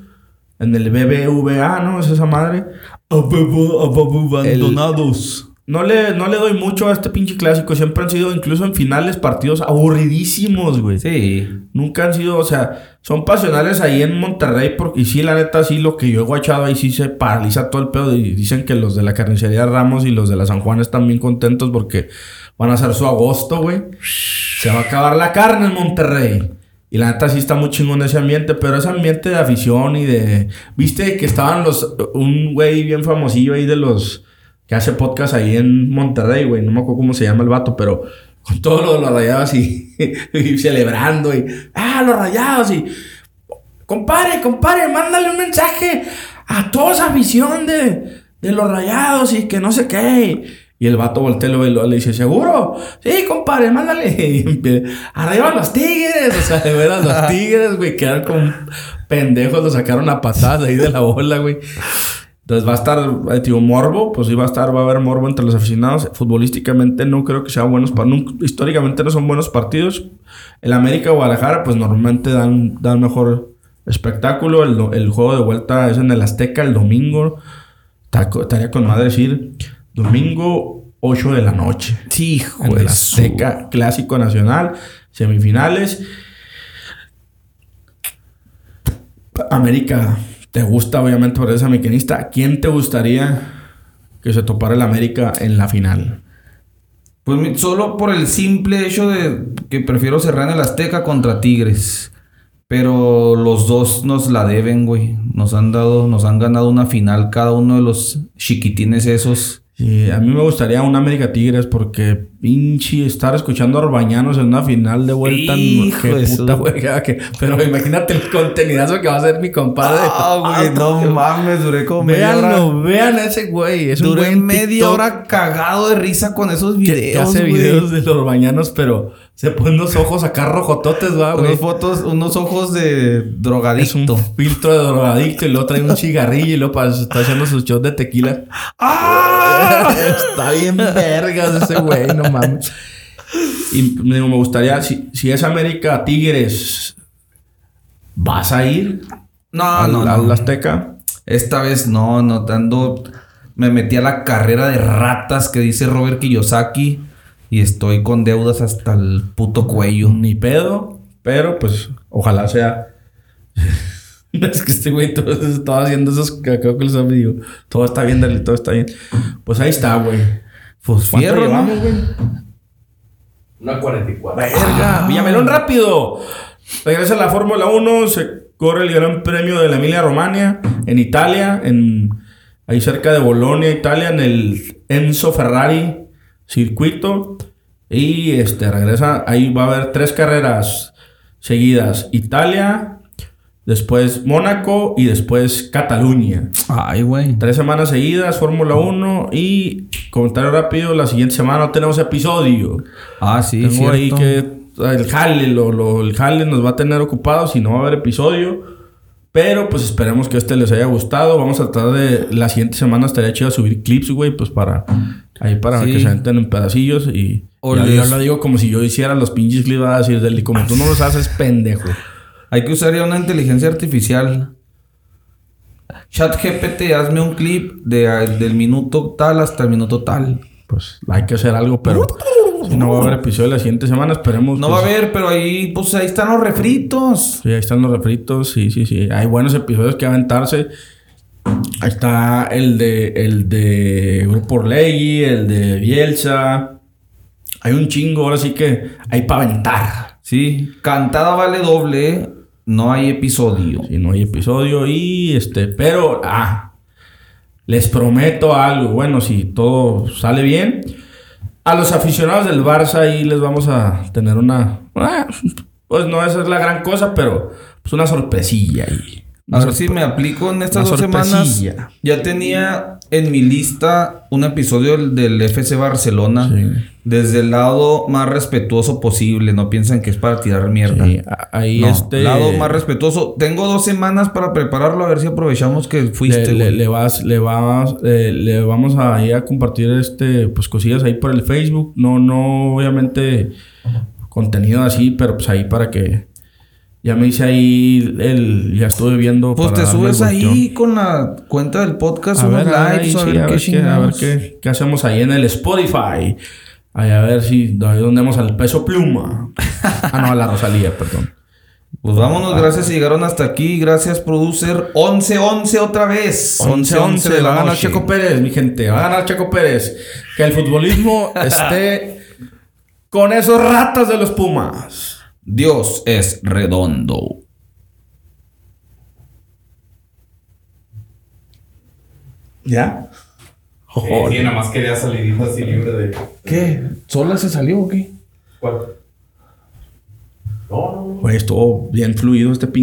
en el BBVA, ¿no? Es esa madre. Abandonados. No le, no le doy mucho a este pinche clásico. Siempre han sido, incluso en finales, partidos aburridísimos, güey. Sí. Nunca han sido, o sea, son pasionales ahí en Monterrey. Porque, y sí, la neta, sí, lo que yo he guachado ahí sí se paraliza todo el pedo. Y dicen que los de la carnicería Ramos y los de la San Juan están bien contentos porque van a hacer su agosto, güey. Se va a acabar la carne en Monterrey. Y la neta sí está muy chingón ese ambiente, pero ese ambiente de afición y de... Viste que estaban los... Un güey bien famosillo ahí de los... Que hace podcast ahí en Monterrey, güey. No me acuerdo cómo se llama el vato, pero... Con todo lo de los rayados y, celebrando y... ¡Ah, los rayados! Y... Compadre, compadre, mándale un mensaje a toda esa afición de, de los rayados y que no sé qué. Y el vato voltea y lo ve y lo- le dice, ¿seguro? Sí, compadre, mándale. Y arriba los tigres. O sea, de veras, los tigres, güey, quedaron como pendejos, lo sacaron a patadas ahí de la bola, güey. Entonces va a estar, eh, tío, morbo, pues sí va a estar, va a haber morbo entre los aficionados. Futbolísticamente no creo que sean buenos partidos. Históricamente no son buenos partidos. El América Guadalajara, pues normalmente dan, dan mejor espectáculo. El, el juego de vuelta es en el Azteca el domingo. Ta- Estaría con madre decir domingo 8 de la noche. Sí, hijo En de su- Azteca Clásico Nacional, semifinales. América, ¿te gusta obviamente por esa mecanista? ¿Quién te gustaría que se topara el América en la final? Pues solo por el simple hecho de que prefiero cerrar en el Azteca contra Tigres. Pero los dos nos la deben, güey. Nos han dado, nos han ganado una final cada uno de los chiquitines esos. Sí, a mí me gustaría un América Tigres porque pinche estar escuchando a Orbañanos en una final de vuelta. Hijo de puta juega que- Pero imagínate el contenidazo que va a ser mi compadre. Güey, no mames, duré como media hora. Véanlo, vean ese güey. Es un Duré en media TikTok hora cagado de risa con esos videos. que hace güey. videos de los bañanos, pero se ponen los ojos acá rojototes, va, güey. Unas fotos, unos ojos de Es un drogadicto. filtro de drogadicto y luego trae un cigarrillo y luego está haciendo sus shots de tequila. ¡Ah! está bien vergas ese güey, no mames. Y me gustaría, si, si es América Tigres, ¿vas a ir No, no, al no. Azteca? Esta vez no, no dando. Me metí a la carrera de ratas que dice Robert Kiyosaki. Y estoy con deudas hasta el puto cuello. Ni pedo, pero pues ojalá sea. es que este güey todo, estaba haciendo esos cálculos, amigo. Todo está bien, dale, todo está bien. Pues ahí está, güey. Pues ¿Cuánto fierro, ¿no? llevamos, güey? Una 44. Verga, Villamelón rápido. Regresa la Fórmula 1, se corre el Gran Premio de la Emilia Romagna en Italia, en ahí cerca de Bolonia, Italia, en el Enzo Ferrari circuito y este regresa, ahí va a haber tres carreras seguidas, Italia, después Mónaco y después Cataluña. Ay, güey. Tres semanas seguidas, Fórmula 1 y comentario rápido, la siguiente semana no tenemos episodio. Ah, sí, Tengo cierto. ahí que el jale, lo, lo- el jale nos va a tener ocupados y no va a haber episodio. Pero pues esperemos que este les haya gustado. Vamos a tratar de la siguiente semana estaría chido subir clips, güey, pues para ahí para Sí. que se entren en pedacillos y O ya- les- yo lo digo como si yo hiciera los pinches clips, a decir Deli, como tú no los haces, pendejo. Hay que usar ya una inteligencia artificial. Chat GPT, hazme un clip de, del minuto tal hasta el minuto tal. Pues hay que hacer algo, pero no va a haber episodio la siguiente semana, esperemos. No pues, va a haber, pero ahí, pues ahí están los refritos. Sí, ahí están los refritos, sí, sí, sí. Hay buenos episodios que aventarse. Ahí está el de el de Grupo Orlegui, el de Bielsa. Hay un chingo, ahora sí que hay para aventar. Sí, cantada vale doble, no hay episodio. Si no hay episodio y este, pero ah, les prometo algo. Bueno, si todo sale bien, a los aficionados del Barça ahí les vamos a tener una, ah, pues no esa es la gran cosa, pero pues una sorpresilla ahí. A ver si me aplico en estas dos semanas. Ya tenía en mi lista un episodio del, del FC Barcelona. Sí. Desde el lado más respetuoso posible. No piensen que es para tirar mierda. Sí, ahí No, este lado más respetuoso. Tengo dos semanas para prepararlo. A ver si aprovechamos que fuiste. le, le vas, le vas, eh, le vamos a ir a compartir este, pues cosillas ahí por el Facebook. No, no, obviamente contenido así, pero pues ahí para que ya me hice ahí el, ya estuve viendo. Pues para te subes ahí con la cuenta del podcast, A unos ver, likes, a sí, ver a qué ver qué, a ver chingados. qué, qué hacemos ahí en el Spotify. Ahí a ver si ahí donde vamos al peso pluma. ah, no, a la Rosalía, perdón. Pues vámonos, gracias si llegaron hasta aquí. Gracias, producer. 11-11 otra vez. 11-11 de va a la ganar. Checo Pérez, mi gente. Va a ganar Checo Pérez. Que el futbolismo esté con esos ratas de los Pumas. Dios es redondo. ¿Ya? Sí, nada más quería salidita así libre de. ¿Qué? ¿Sola se salió o qué? ¿Cuál? No, no, no. Güey, estuvo bien fluido este pinche.